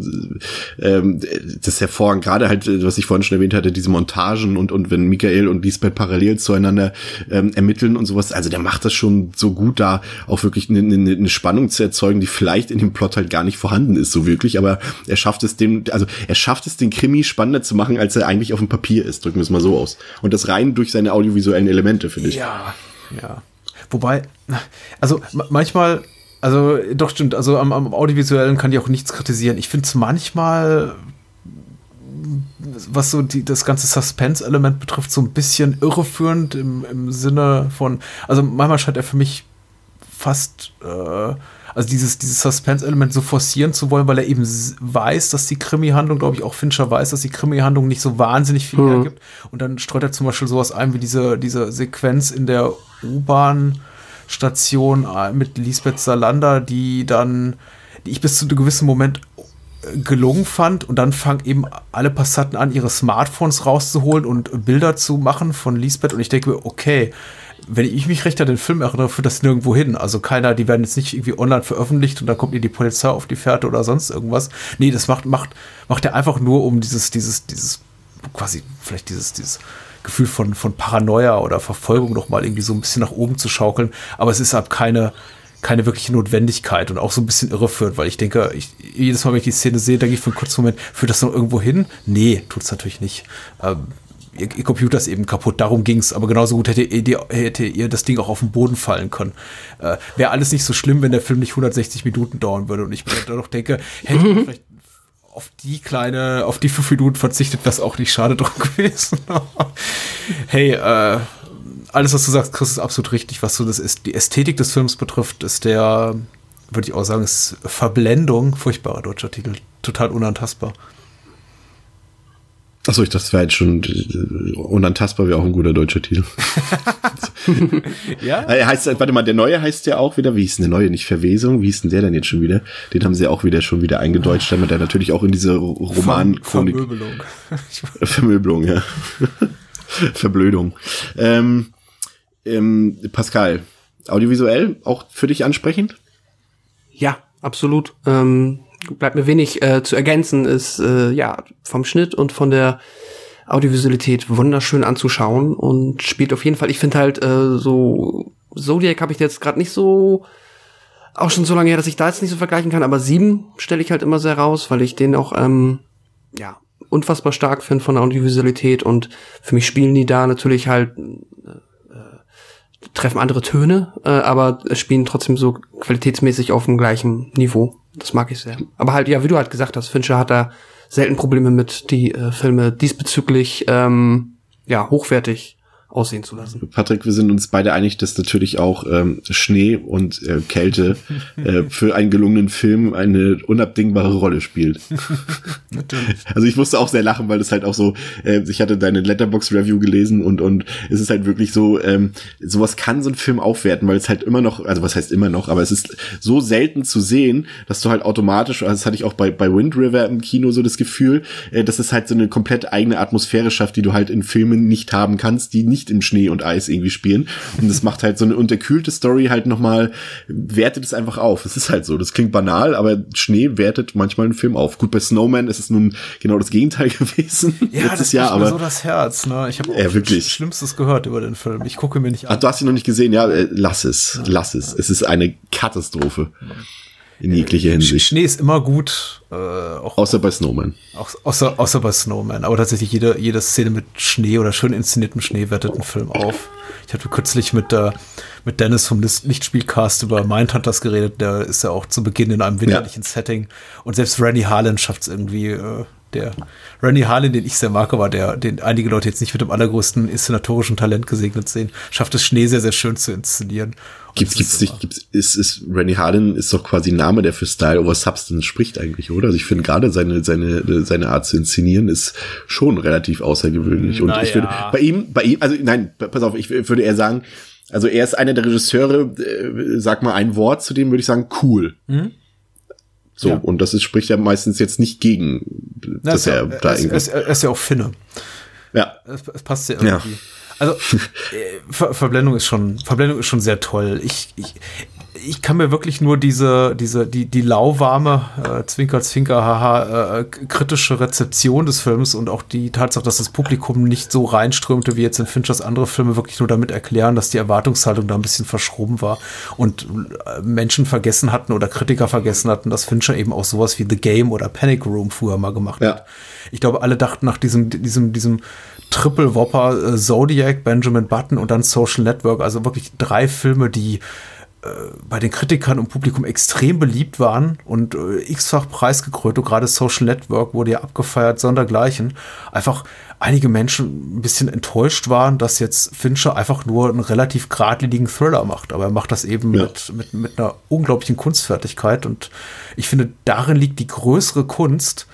Speaker 2: ähm, das ist hervorragend. Gerade halt, was ich vorhin schon erwähnt hatte, diese Montagen und, und wenn Michael und Lisbeth parallel zueinander ähm, ermitteln und sowas. Also der macht das schon so gut, da auch wirklich eine, eine, eine Spannung zu erzeugen, die vielleicht in dem Plot halt gar nicht vorhanden ist, so wirklich. Aber er schafft es dem, also er schafft es, den Krimi spannender zu machen, als er eigentlich auf dem Papier ist. Drücken wir es mal so aus. Und das rein durch seine audiovisuellen Elemente, finde ich.
Speaker 4: Ja, ja. Wobei, also manchmal, also doch stimmt, also am, am Audiovisuellen kann ich auch nichts kritisieren. Ich finde es manchmal, was so die, das ganze Suspense-Element betrifft, so ein bisschen irreführend im, im Sinne von, also manchmal scheint er für mich fast, äh, also dieses, dieses Suspense-Element so forcieren zu wollen, weil er eben weiß, dass die Krimi-Handlung, glaube ich, auch Fincher weiß, dass die Krimi-Handlung nicht so wahnsinnig viel mhm. ergibt. Und dann streut er zum Beispiel sowas ein wie diese, diese Sequenz in der U-Bahn-Station äh, mit Lisbeth Salander, die dann, die ich bis zu einem gewissen Moment äh, gelungen fand und dann fangen eben alle Passanten an, ihre Smartphones rauszuholen und Bilder zu machen von Lisbeth und ich denke mir, okay, wenn ich mich recht an den Film erinnere, führt das nirgendwo hin. Also keiner, die werden jetzt nicht irgendwie online veröffentlicht und dann kommt ihr die Polizei auf die Fährte oder sonst irgendwas. Nee, das macht, macht, macht er einfach nur um dieses, dieses, dieses, quasi, vielleicht dieses, dieses Gefühl von, von Paranoia oder Verfolgung noch mal irgendwie so ein bisschen nach oben zu schaukeln. Aber es ist halt keine, keine wirkliche Notwendigkeit und auch so ein bisschen irreführend, weil ich denke, ich, jedes Mal, wenn ich die Szene sehe, denke ich für einen kurzen Moment, führt das noch irgendwo hin? Nee, tut es natürlich nicht. Ähm, ihr, ihr, Computer ist eben kaputt, darum ging es, aber genauso gut hätte ihr, hätte ihr das Ding auch auf den Boden fallen können. Äh, Wäre alles nicht so schlimm, wenn der Film nicht 160 Minuten dauern würde und ich mir da doch denke, hätte ich vielleicht auf die kleine, auf die fünf Minuten verzichtet, wäre auch nicht schade drum gewesen. hey, äh, alles, was du sagst, Chris, ist absolut richtig. Was so das ist, die Ästhetik des Films betrifft, ist der, würde ich auch sagen, ist Verblendung, furchtbarer deutscher Titel, total unantastbar.
Speaker 2: Achso, ich dachte, das wäre jetzt schon äh, unantastbar wäre auch ein guter deutscher Titel. ja. Er heißt, warte mal, der neue heißt ja auch wieder, wie hieß denn der neue? Nicht Verwesung, wie hieß denn der denn jetzt schon wieder? Den haben sie auch wieder schon wieder eingedeutscht, damit er natürlich auch in diese Roman
Speaker 4: Vermöbelung.
Speaker 2: Vermöbelung, ja. Verblödung. Ähm, ähm, Pascal, audiovisuell auch für dich ansprechend?
Speaker 3: Ja, absolut. Ähm bleibt mir wenig äh, zu ergänzen, ist äh, ja vom Schnitt und von der Audiovisualität wunderschön anzuschauen und spielt auf jeden Fall. Ich finde halt äh, so Zodiac habe ich jetzt gerade nicht so auch schon so lange her, dass ich da jetzt nicht so vergleichen kann, aber sieben stelle ich halt immer sehr raus, weil ich den auch ähm, ja unfassbar stark finde von der Audiovisualität und für mich spielen die da natürlich halt äh, treffen andere Töne, äh, aber spielen trotzdem so qualitätsmäßig auf dem gleichen Niveau. Das mag ich sehr. Aber halt, ja, wie du halt gesagt hast, Fincher hat da selten Probleme mit, die äh, Filme diesbezüglich ähm, ja hochwertig aussehen zu lassen.
Speaker 2: Patrick, wir sind uns beide einig, dass natürlich auch ähm, Schnee und äh, Kälte äh, für einen gelungenen Film eine unabdingbare Rolle spielt. natürlich. Also ich musste auch sehr lachen, weil das halt auch so, äh, ich hatte deine Letterbox Review gelesen und und es ist halt wirklich so, ähm, sowas kann so ein Film aufwerten, weil es halt immer noch, also was heißt immer noch, aber es ist so selten zu sehen, dass du halt automatisch, also das hatte ich auch bei bei Wind River im Kino so das Gefühl, äh, dass es halt so eine komplett eigene Atmosphäre schafft, die du halt in Filmen nicht haben kannst, die nicht nicht im Schnee und Eis irgendwie spielen. Und das macht halt so eine unterkühlte Story halt nochmal, wertet es einfach auf. Es ist halt so. Das klingt banal, aber Schnee wertet manchmal einen Film auf. Gut, bei Snowman ist es nun genau das Gegenteil gewesen.
Speaker 4: Ja, letztes das Jahr, aber so das Herz. Ne? Ich habe
Speaker 2: ja, wirklich.
Speaker 4: Schlimmstes gehört über den Film. Ich gucke mir nicht
Speaker 2: an. Ach, du hast ihn noch nicht gesehen? Ja, äh, lass es, lass es. Es ist eine Katastrophe in jeglicher Hinsicht.
Speaker 4: Schnee ist immer gut.
Speaker 2: Äh, auch, außer bei Snowman.
Speaker 4: Auch, außer, außer bei Snowman. Aber tatsächlich jede, jede Szene mit Schnee oder schön inszeniertem Schnee wertet einen Film auf. Ich hatte kürzlich mit, äh, mit Dennis vom Lichtspielcast über Mindhunters geredet. Der ist ja auch zu Beginn in einem winterlichen ja. Setting. Und selbst Randy Harlan schafft es irgendwie, äh, der Randy Harlan, den ich sehr mag, aber der, den einige Leute jetzt nicht mit dem allergrößten inszenatorischen Talent gesegnet sehen, schafft es Schnee sehr, sehr schön zu inszenieren.
Speaker 2: Gibt's, gibt's nicht, gibt's, ist, ist, Randy Harlan ist doch quasi ein Name, der für Style over Substance spricht eigentlich, oder? Also ich finde gerade seine, seine, seine Art zu inszenieren ist schon relativ außergewöhnlich. Und naja. ich würde, bei ihm, bei ihm, also nein, pass auf, ich würde eher sagen, also er ist einer der Regisseure, äh, sag mal ein Wort zu dem würde ich sagen, cool. Mhm. So, ja. und das ist, spricht ja meistens jetzt nicht gegen,
Speaker 4: Na, dass er, er da irgendwie. Er ist, ja auch Finne.
Speaker 2: Ja.
Speaker 4: Es, es passt ja irgendwie. Ja. Also, äh, Ver Verblendung ist schon, Verblendung ist schon sehr toll. Ich, ich, ich kann mir wirklich nur diese, diese, die, die lauwarme, äh, Zwinker, Zwinker, haha, äh, kritische Rezeption des Films und auch die Tatsache, dass das Publikum nicht so reinströmte wie jetzt in Finchers andere Filme, wirklich nur damit erklären, dass die Erwartungshaltung da ein bisschen verschoben war und äh, Menschen vergessen hatten oder Kritiker vergessen hatten, dass Fincher eben auch sowas wie The Game oder Panic Room früher mal gemacht
Speaker 2: Ja.
Speaker 4: hat. Ich glaube, alle dachten nach diesem, diesem, diesem Triple Whopper äh, Zodiac, Benjamin Button und dann Social Network, also wirklich drei Filme, die bei den Kritikern und Publikum extrem beliebt waren und äh, x-fach preisgekrönt und gerade Social Network wurde ja abgefeiert, sondergleichen. Einfach einige Menschen ein bisschen enttäuscht waren, dass jetzt Fincher einfach nur einen relativ geradlinigen Thriller macht. Aber er macht das eben
Speaker 2: Ja.
Speaker 4: mit, mit, mit einer unglaublichen Kunstfertigkeit und ich finde, darin liegt die größere Kunst,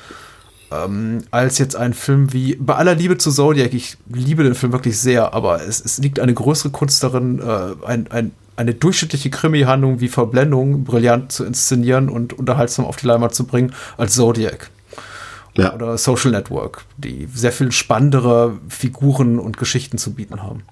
Speaker 4: ähm, als jetzt ein Film wie, bei aller Liebe zu Zodiac, ich liebe den Film wirklich sehr, aber es, es liegt eine größere Kunst darin, äh, ein, ein, eine durchschnittliche Krimi-Handlung wie Verblendung brillant zu inszenieren und unterhaltsam auf die Leinwand zu bringen, als Zodiac
Speaker 2: Ja.
Speaker 4: oder Social Network, die sehr viel spannendere Figuren und Geschichten zu bieten haben.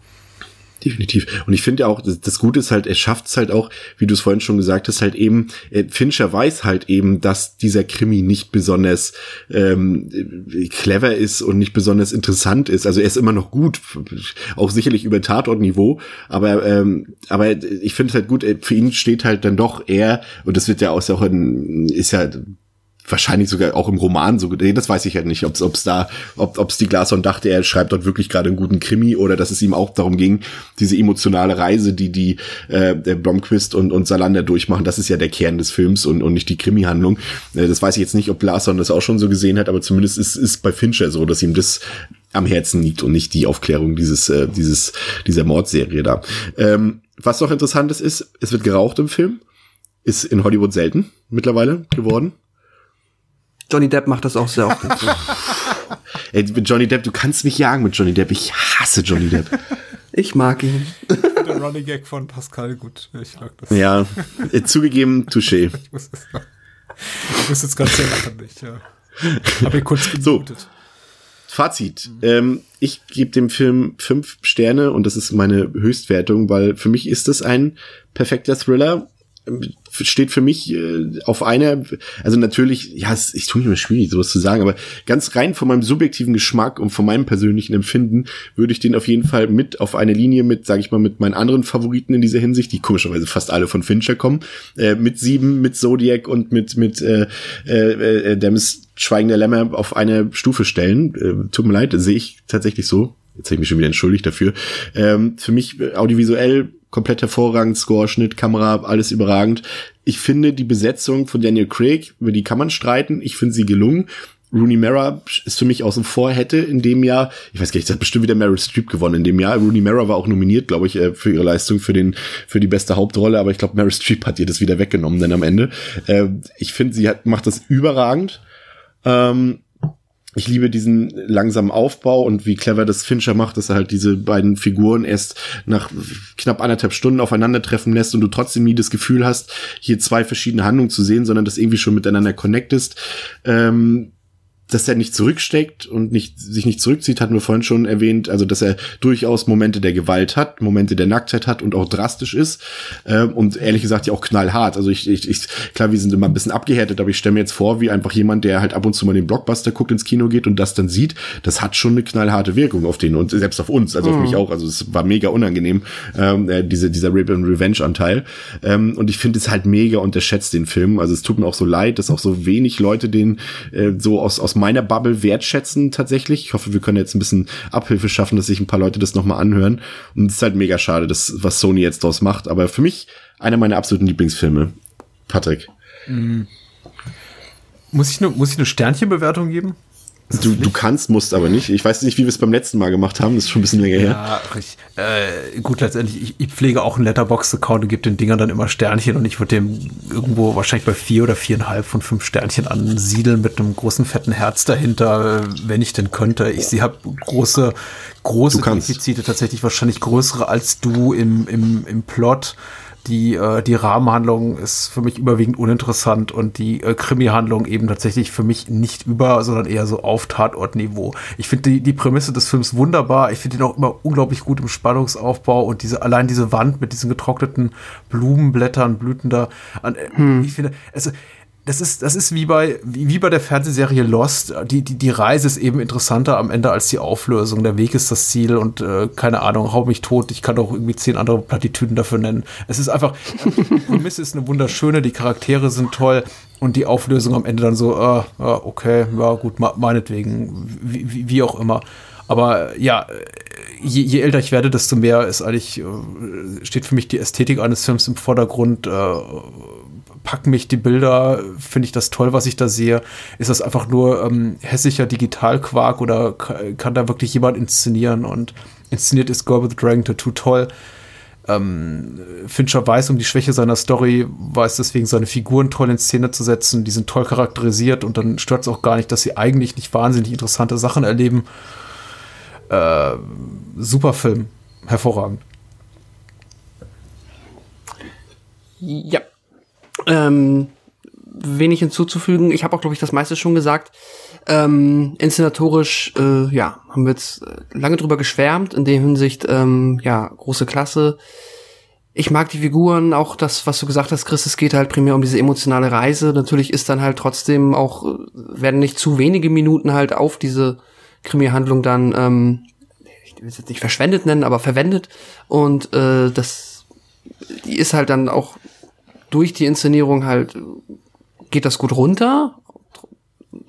Speaker 2: Definitiv. Und ich finde ja auch, das, das Gute ist halt, er schafft es halt auch, wie du es vorhin schon gesagt hast, halt eben, äh, Fincher weiß halt eben, dass dieser Krimi nicht besonders ähm, äh, clever ist und nicht besonders interessant ist. Also er ist immer noch gut, auch sicherlich über Tatortniveau, aber ähm, aber ich finde es halt gut, äh, für ihn steht halt dann doch er, und das wird ja auch, ist ja wahrscheinlich sogar auch im Roman so, nee, das weiß ich halt nicht, ob es da, ob ob's die Glasson dachte, er schreibt dort wirklich gerade einen guten Krimi oder dass es ihm auch darum ging, diese emotionale Reise, die die äh, der Blomqvist und und Salander durchmachen, das ist ja der Kern des Films und und nicht die Krimi-Handlung. Äh, das weiß ich jetzt nicht, ob Glasson das auch schon so gesehen hat, aber zumindest ist ist bei Fincher so, dass ihm das am Herzen liegt und nicht die Aufklärung dieses äh, dieses dieser Mordserie da. Ähm, was noch interessant ist, ist, es wird geraucht im Film. Ist in Hollywood selten mittlerweile geworden.
Speaker 3: Johnny Depp macht das auch sehr oft.
Speaker 2: Ey, mit Johnny Depp, du kannst mich jagen mit Johnny Depp. Ich hasse Johnny Depp.
Speaker 3: ich mag ihn.
Speaker 4: Der Running Gag von Pascal, gut, ich mag das.
Speaker 2: ja, äh, zugegeben, touché.
Speaker 4: Ich muss, es- ich muss jetzt ganz sehr lachen, ich ja. hab ihn kurz
Speaker 2: So.
Speaker 4: gemutet.
Speaker 2: Fazit. Ähm, ich gebe dem Film fünf Sterne und das ist meine Höchstwertung, weil für mich ist das ein perfekter Thriller. Ähm, Steht für mich äh, auf einer, also natürlich, ja, es, ich tue mich immer schwierig, sowas zu sagen, aber ganz rein von meinem subjektiven Geschmack und von meinem persönlichen Empfinden würde ich den auf jeden Fall mit auf eine Linie mit, sage ich mal, mit meinen anderen Favoriten in dieser Hinsicht, die komischerweise fast alle von Fincher kommen, äh, mit Sieben, mit Zodiac und mit mit äh, äh, äh, Demis Schweigen der Lämmer auf eine Stufe stellen. Äh, tut mir leid, sehe ich tatsächlich so. Jetzt habe ich mich schon wieder entschuldigt dafür. Ähm, für mich äh, audiovisuell komplett hervorragend, Score, Schnitt, Kamera, alles überragend. Ich finde die Besetzung von Daniel Craig, über die kann man streiten. Ich finde sie gelungen. Rooney Mara ist für mich außen vor, hätte in dem Jahr, ich weiß gar nicht, das hat bestimmt wieder Meryl Streep gewonnen in dem Jahr. Rooney Mara war auch nominiert, glaube ich, äh, für ihre Leistung für den für die beste Hauptrolle, aber ich glaube, Meryl Streep hat ihr das wieder weggenommen dann am Ende. Äh, ich finde, sie hat, macht das überragend. Ähm, ich liebe diesen langsamen Aufbau und wie clever das Fincher macht, dass er halt diese beiden Figuren erst nach knapp anderthalb Stunden aufeinandertreffen lässt und du trotzdem nie das Gefühl hast, hier zwei verschiedene Handlungen zu sehen, sondern das irgendwie schon miteinander connectest. Ähm, dass er nicht zurücksteckt und nicht, sich nicht zurückzieht, hatten wir vorhin schon erwähnt. Also, dass er durchaus Momente der Gewalt hat, Momente der Nacktheit hat und auch drastisch ist. Ähm, und ehrlich gesagt ja auch knallhart. Also, ich, ich, ich, klar, wir sind immer ein bisschen abgehärtet, aber ich stelle mir jetzt vor, wie einfach jemand, der halt ab und zu mal den Blockbuster guckt, ins Kino geht und das dann sieht, das hat schon eine knallharte Wirkung auf den und selbst auf uns, also auf mich auch. Also, es war mega unangenehm, ähm, äh, diese, dieser Rape and Revenge-Anteil. Ähm, und ich finde es halt mega unterschätzt, den Film. Also, es tut mir auch so leid, dass auch so wenig Leute den äh, so aus, aus meiner Bubble wertschätzen tatsächlich. Ich hoffe, wir können jetzt ein bisschen Abhilfe schaffen, dass sich ein paar Leute das nochmal anhören. Und es ist halt mega schade, das, was Sony jetzt draus macht. Aber für mich einer meiner absoluten Lieblingsfilme. Patrick.
Speaker 4: Eine, muss ich eine Sternchenbewertung geben?
Speaker 2: Du, du kannst, musst aber nicht. Ich weiß nicht, wie wir es beim letzten Mal gemacht haben. Das ist schon ein bisschen länger her.
Speaker 4: Ja, richtig. Äh, gut, letztendlich, ich, ich pflege auch einen Letterbox-Account und gebe den Dingern dann immer Sternchen und ich würde dem irgendwo wahrscheinlich bei vier oder viereinhalb von fünf Sternchen ansiedeln mit einem großen fetten Herz dahinter, äh, wenn ich denn könnte. Ich sie habe große, große. Defizite, tatsächlich wahrscheinlich größere als du im, im, im Plot. Die, äh, die Rahmenhandlung ist für mich überwiegend uninteressant und die äh, Krimi-Handlung eben tatsächlich für mich nicht über, sondern eher so auf Tatortniveau. Ich finde die, die Prämisse des Films wunderbar. Ich finde ihn auch immer unglaublich gut im Spannungsaufbau und diese, allein diese Wand mit diesen getrockneten Blumenblättern, Blüten da. Äh, hm. Ich finde, also, das ist, das ist wie bei, wie, bei der Fernsehserie Lost. Die, die, die Reise ist eben interessanter am Ende als die Auflösung. Der Weg ist das Ziel und äh, keine Ahnung, hau mich tot. Ich kann doch irgendwie zehn andere Plattitüden dafür nennen. Es ist einfach, die Prämisse ist eine wunderschöne, die Charaktere sind toll und die Auflösung am Ende dann so, äh, okay, ja gut, meinetwegen, wie, wie, wie auch immer. Aber ja, je, je, älter ich werde, desto mehr ist eigentlich, äh, steht für mich die Ästhetik eines Films im Vordergrund. Äh, packen mich die Bilder, finde ich das toll, was ich da sehe. Ist das einfach nur ähm, hässlicher Digitalquark oder kann da wirklich jemand inszenieren? Und inszeniert ist Girl with the Dragon Tattoo toll. Ähm, Fincher weiß um die Schwäche seiner Story, weiß deswegen seine Figuren toll in Szene zu setzen, die sind toll charakterisiert und dann stört es auch gar nicht, dass sie eigentlich nicht wahnsinnig interessante Sachen erleben. Äh, super Film, hervorragend.
Speaker 3: Ja, ähm, wenig hinzuzufügen. Ich habe auch, glaube ich, das meiste schon gesagt. Ähm, inszenatorisch, äh, ja, haben wir jetzt äh, lange drüber geschwärmt. In der Hinsicht, ähm, ja, große Klasse. Ich mag die Figuren, auch das, was du gesagt hast, Chris, es geht halt primär um diese emotionale Reise. Natürlich ist dann halt trotzdem auch, äh, werden nicht zu wenige Minuten halt auf diese Krimi-Handlung dann, ähm, ich will es jetzt nicht verschwendet nennen, aber verwendet. Und äh, das die ist halt dann auch durch die Inszenierung halt geht das gut runter.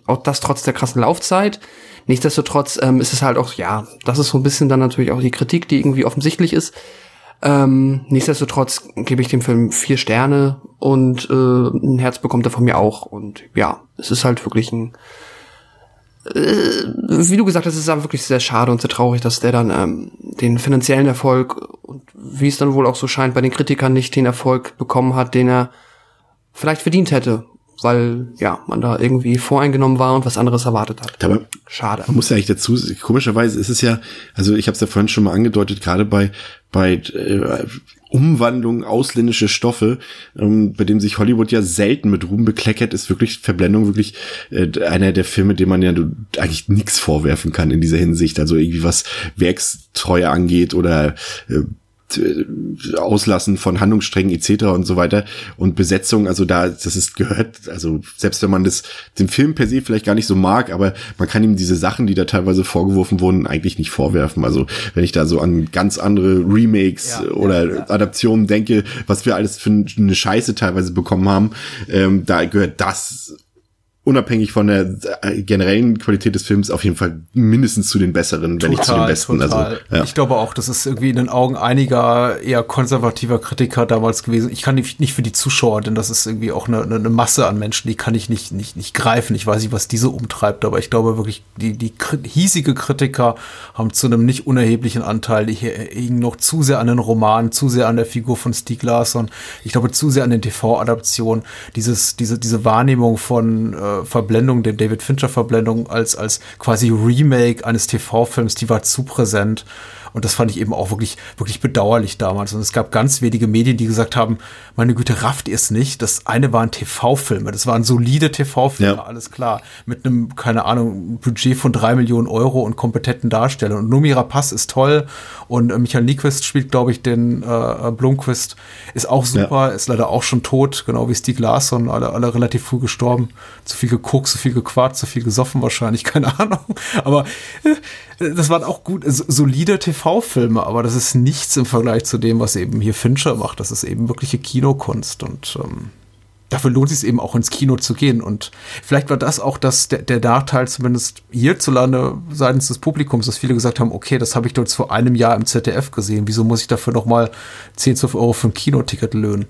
Speaker 3: Auch das trotz der krassen Laufzeit. Nichtsdestotrotz ähm, ist es halt auch, ja, das ist so ein bisschen dann natürlich auch die Kritik, die irgendwie offensichtlich ist. Ähm, nichtsdestotrotz gebe ich dem Film vier Sterne und äh, ein Herz bekommt er von mir auch. Und ja, es ist halt wirklich ein, wie du gesagt hast, es ist einfach wirklich sehr schade und sehr traurig, dass der dann ähm, den finanziellen Erfolg und wie es dann wohl auch so scheint, bei den Kritikern nicht den Erfolg bekommen hat, den er vielleicht verdient hätte, weil ja, man da irgendwie voreingenommen war und was anderes erwartet hat.
Speaker 2: Aber Schade. Man muss ja eigentlich dazu, komischerweise ist es ja, also ich habe es ja vorhin schon mal angedeutet, gerade bei bei äh, Umwandlung ausländische Stoffe, ähm, bei dem sich Hollywood ja selten mit Ruhm bekleckert, ist wirklich Verblendung wirklich äh, einer der Filme, dem man ja eigentlich nichts vorwerfen kann in dieser Hinsicht. Also irgendwie was Werkstreue angeht oder äh, Auslassen von Handlungssträngen etc. und so weiter und Besetzung, also da, das ist gehört, also selbst wenn man das, den Film per se vielleicht gar nicht so mag, aber man kann ihm diese Sachen, die da teilweise vorgeworfen wurden, eigentlich nicht vorwerfen. Also wenn ich da so an ganz andere Remakes ja, oder ja, ja. Adaptionen denke, was wir alles für eine Scheiße teilweise bekommen haben, ähm, da gehört das unabhängig von der äh, generellen Qualität des Films auf jeden Fall mindestens zu den besseren, total, wenn nicht zu den besten.
Speaker 4: Also, total. Also, ja. Ich glaube auch, das ist irgendwie in den Augen einiger eher konservativer Kritiker damals gewesen. Ich kann nicht, nicht für die Zuschauer, denn das ist irgendwie auch eine, eine Masse an Menschen, die kann ich nicht, nicht, nicht greifen. Ich weiß nicht, was diese umtreibt, aber ich glaube wirklich, die, die hiesige Kritiker haben zu einem nicht unerheblichen Anteil, die hingen noch zu sehr an den Roman, zu sehr an der Figur von Stieg Larsson. Ich glaube, zu sehr an den TV-Adaptionen. Dieses, diese, diese Wahrnehmung von äh, Verblendung, der David Fincher-Verblendung als, als quasi Remake eines TV-Films, die war zu präsent. Und das fand ich eben auch wirklich, wirklich bedauerlich damals. Und es gab ganz wenige Medien, die gesagt haben, meine Güte, rafft ihr es nicht? Das eine waren TV-Filme. Das waren solide TV-Filme, ja. alles klar. Mit einem, keine Ahnung, Budget von drei Millionen Euro und kompetenten Darstellern. Und Numi Rapaz ist toll. Und äh, Michael Nyquist spielt, glaube ich, den äh, Blomquist. Ist auch super, ja. ist leider auch schon tot, genau wie Stieg Larsson, alle, alle relativ früh gestorben. Zu viel geguckt, zu viel gequarzt, zu viel gesoffen wahrscheinlich, keine Ahnung. Aber äh, das waren auch gut, solide TV-Filme, aber das ist nichts im Vergleich zu dem, was eben hier Fincher macht. Das ist eben wirkliche Kinokunst und ähm, dafür lohnt es sich eben auch ins Kino zu gehen. Und vielleicht war das auch das, der, der Nachteil, zumindest hierzulande seitens des Publikums, dass viele gesagt haben, okay, das habe ich dort vor einem Jahr im ZDF gesehen. Wieso muss ich dafür nochmal 10, 12 Euro für ein Kinoticket löhnen?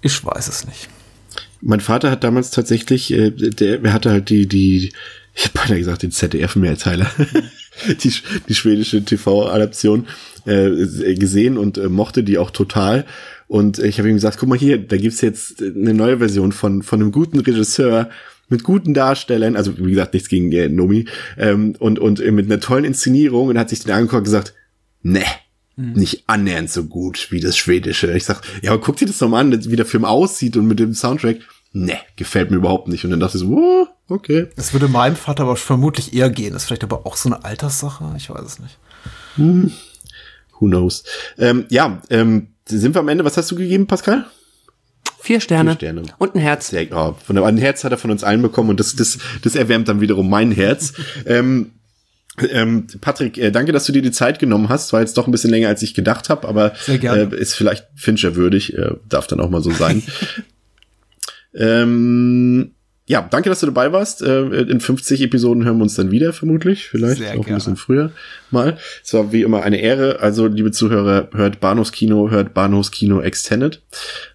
Speaker 4: Ich weiß es nicht.
Speaker 2: Mein Vater hat damals tatsächlich, äh, der, er hatte halt die, die, ich habe beinahe gesagt, den ZDF-Mehrteiler, die, die schwedische TV-Adaption äh, gesehen und äh, mochte die auch total. Und ich habe ihm gesagt, guck mal hier, da gibt's jetzt eine neue Version von, von einem guten Regisseur mit guten Darstellern, also wie gesagt, nichts gegen äh, Nomi, ähm, und, und mit einer tollen Inszenierung und hat sich den angeguckt und gesagt, ne, nicht annähernd so gut wie das schwedische. Ich sag, ja, aber guck dir das doch mal an, wie der Film aussieht und mit dem Soundtrack. Ne, gefällt mir überhaupt nicht. Und dann dachte ich so, oh, okay.
Speaker 4: Das würde meinem Vater aber vermutlich eher gehen. Das ist vielleicht aber auch so eine Alterssache. Ich weiß es nicht.
Speaker 2: Who knows? Ähm, ja, ähm, sind wir am Ende. Was hast du gegeben, Pascal?
Speaker 3: Vier Sterne.
Speaker 2: Vier Sterne.
Speaker 3: Und ein Herz.
Speaker 2: Sehr, oh, von ein Herz hat er von uns allen bekommen und das, das, das erwärmt dann wiederum mein Herz. ähm, ähm, Patrick, äh, danke, dass du dir die Zeit genommen hast. War jetzt doch ein bisschen länger, als ich gedacht habe, aber
Speaker 4: Sehr gerne.
Speaker 2: Äh, ist vielleicht Fincher würdig, äh, darf dann auch mal so sein. ähm, ja, danke, dass du dabei warst. Äh, in 50 Episoden hören wir uns dann wieder, vermutlich. Vielleicht
Speaker 4: Sehr
Speaker 2: auch ein
Speaker 4: gerne.
Speaker 2: bisschen früher mal. Es war wie immer eine Ehre. Also, liebe Zuhörer, hört Bahnhofskino, hört Bahnhofskino Extended.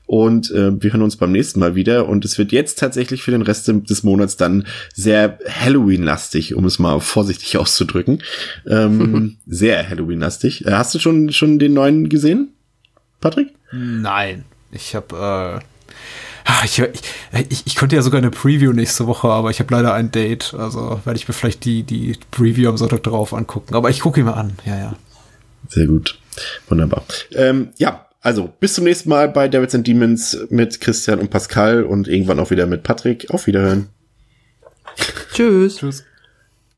Speaker 2: Und äh, wir hören uns beim nächsten Mal wieder. Und es wird jetzt tatsächlich für den Rest des Monats dann sehr Halloween-lastig, um es mal vorsichtig auszudrücken. Ähm, sehr Halloween-lastig. Äh, hast du schon, schon den neuen gesehen, Patrick?
Speaker 4: Nein. Ich habe äh, ah, ich, ich, ich, ich könnte ja sogar eine Preview nächste Woche, aber ich habe leider ein Date. Also werde ich mir vielleicht die, die Preview am Sonntag drauf angucken. Aber ich gucke ihn mal an. Ja, ja.
Speaker 2: Sehr gut. Wunderbar. Ähm, ja, also bis zum nächsten Mal bei Devils and Demons mit Christian und Pascal und irgendwann auch wieder mit Patrick. Auf Wiederhören.
Speaker 3: Tschüss.
Speaker 4: Tschüss.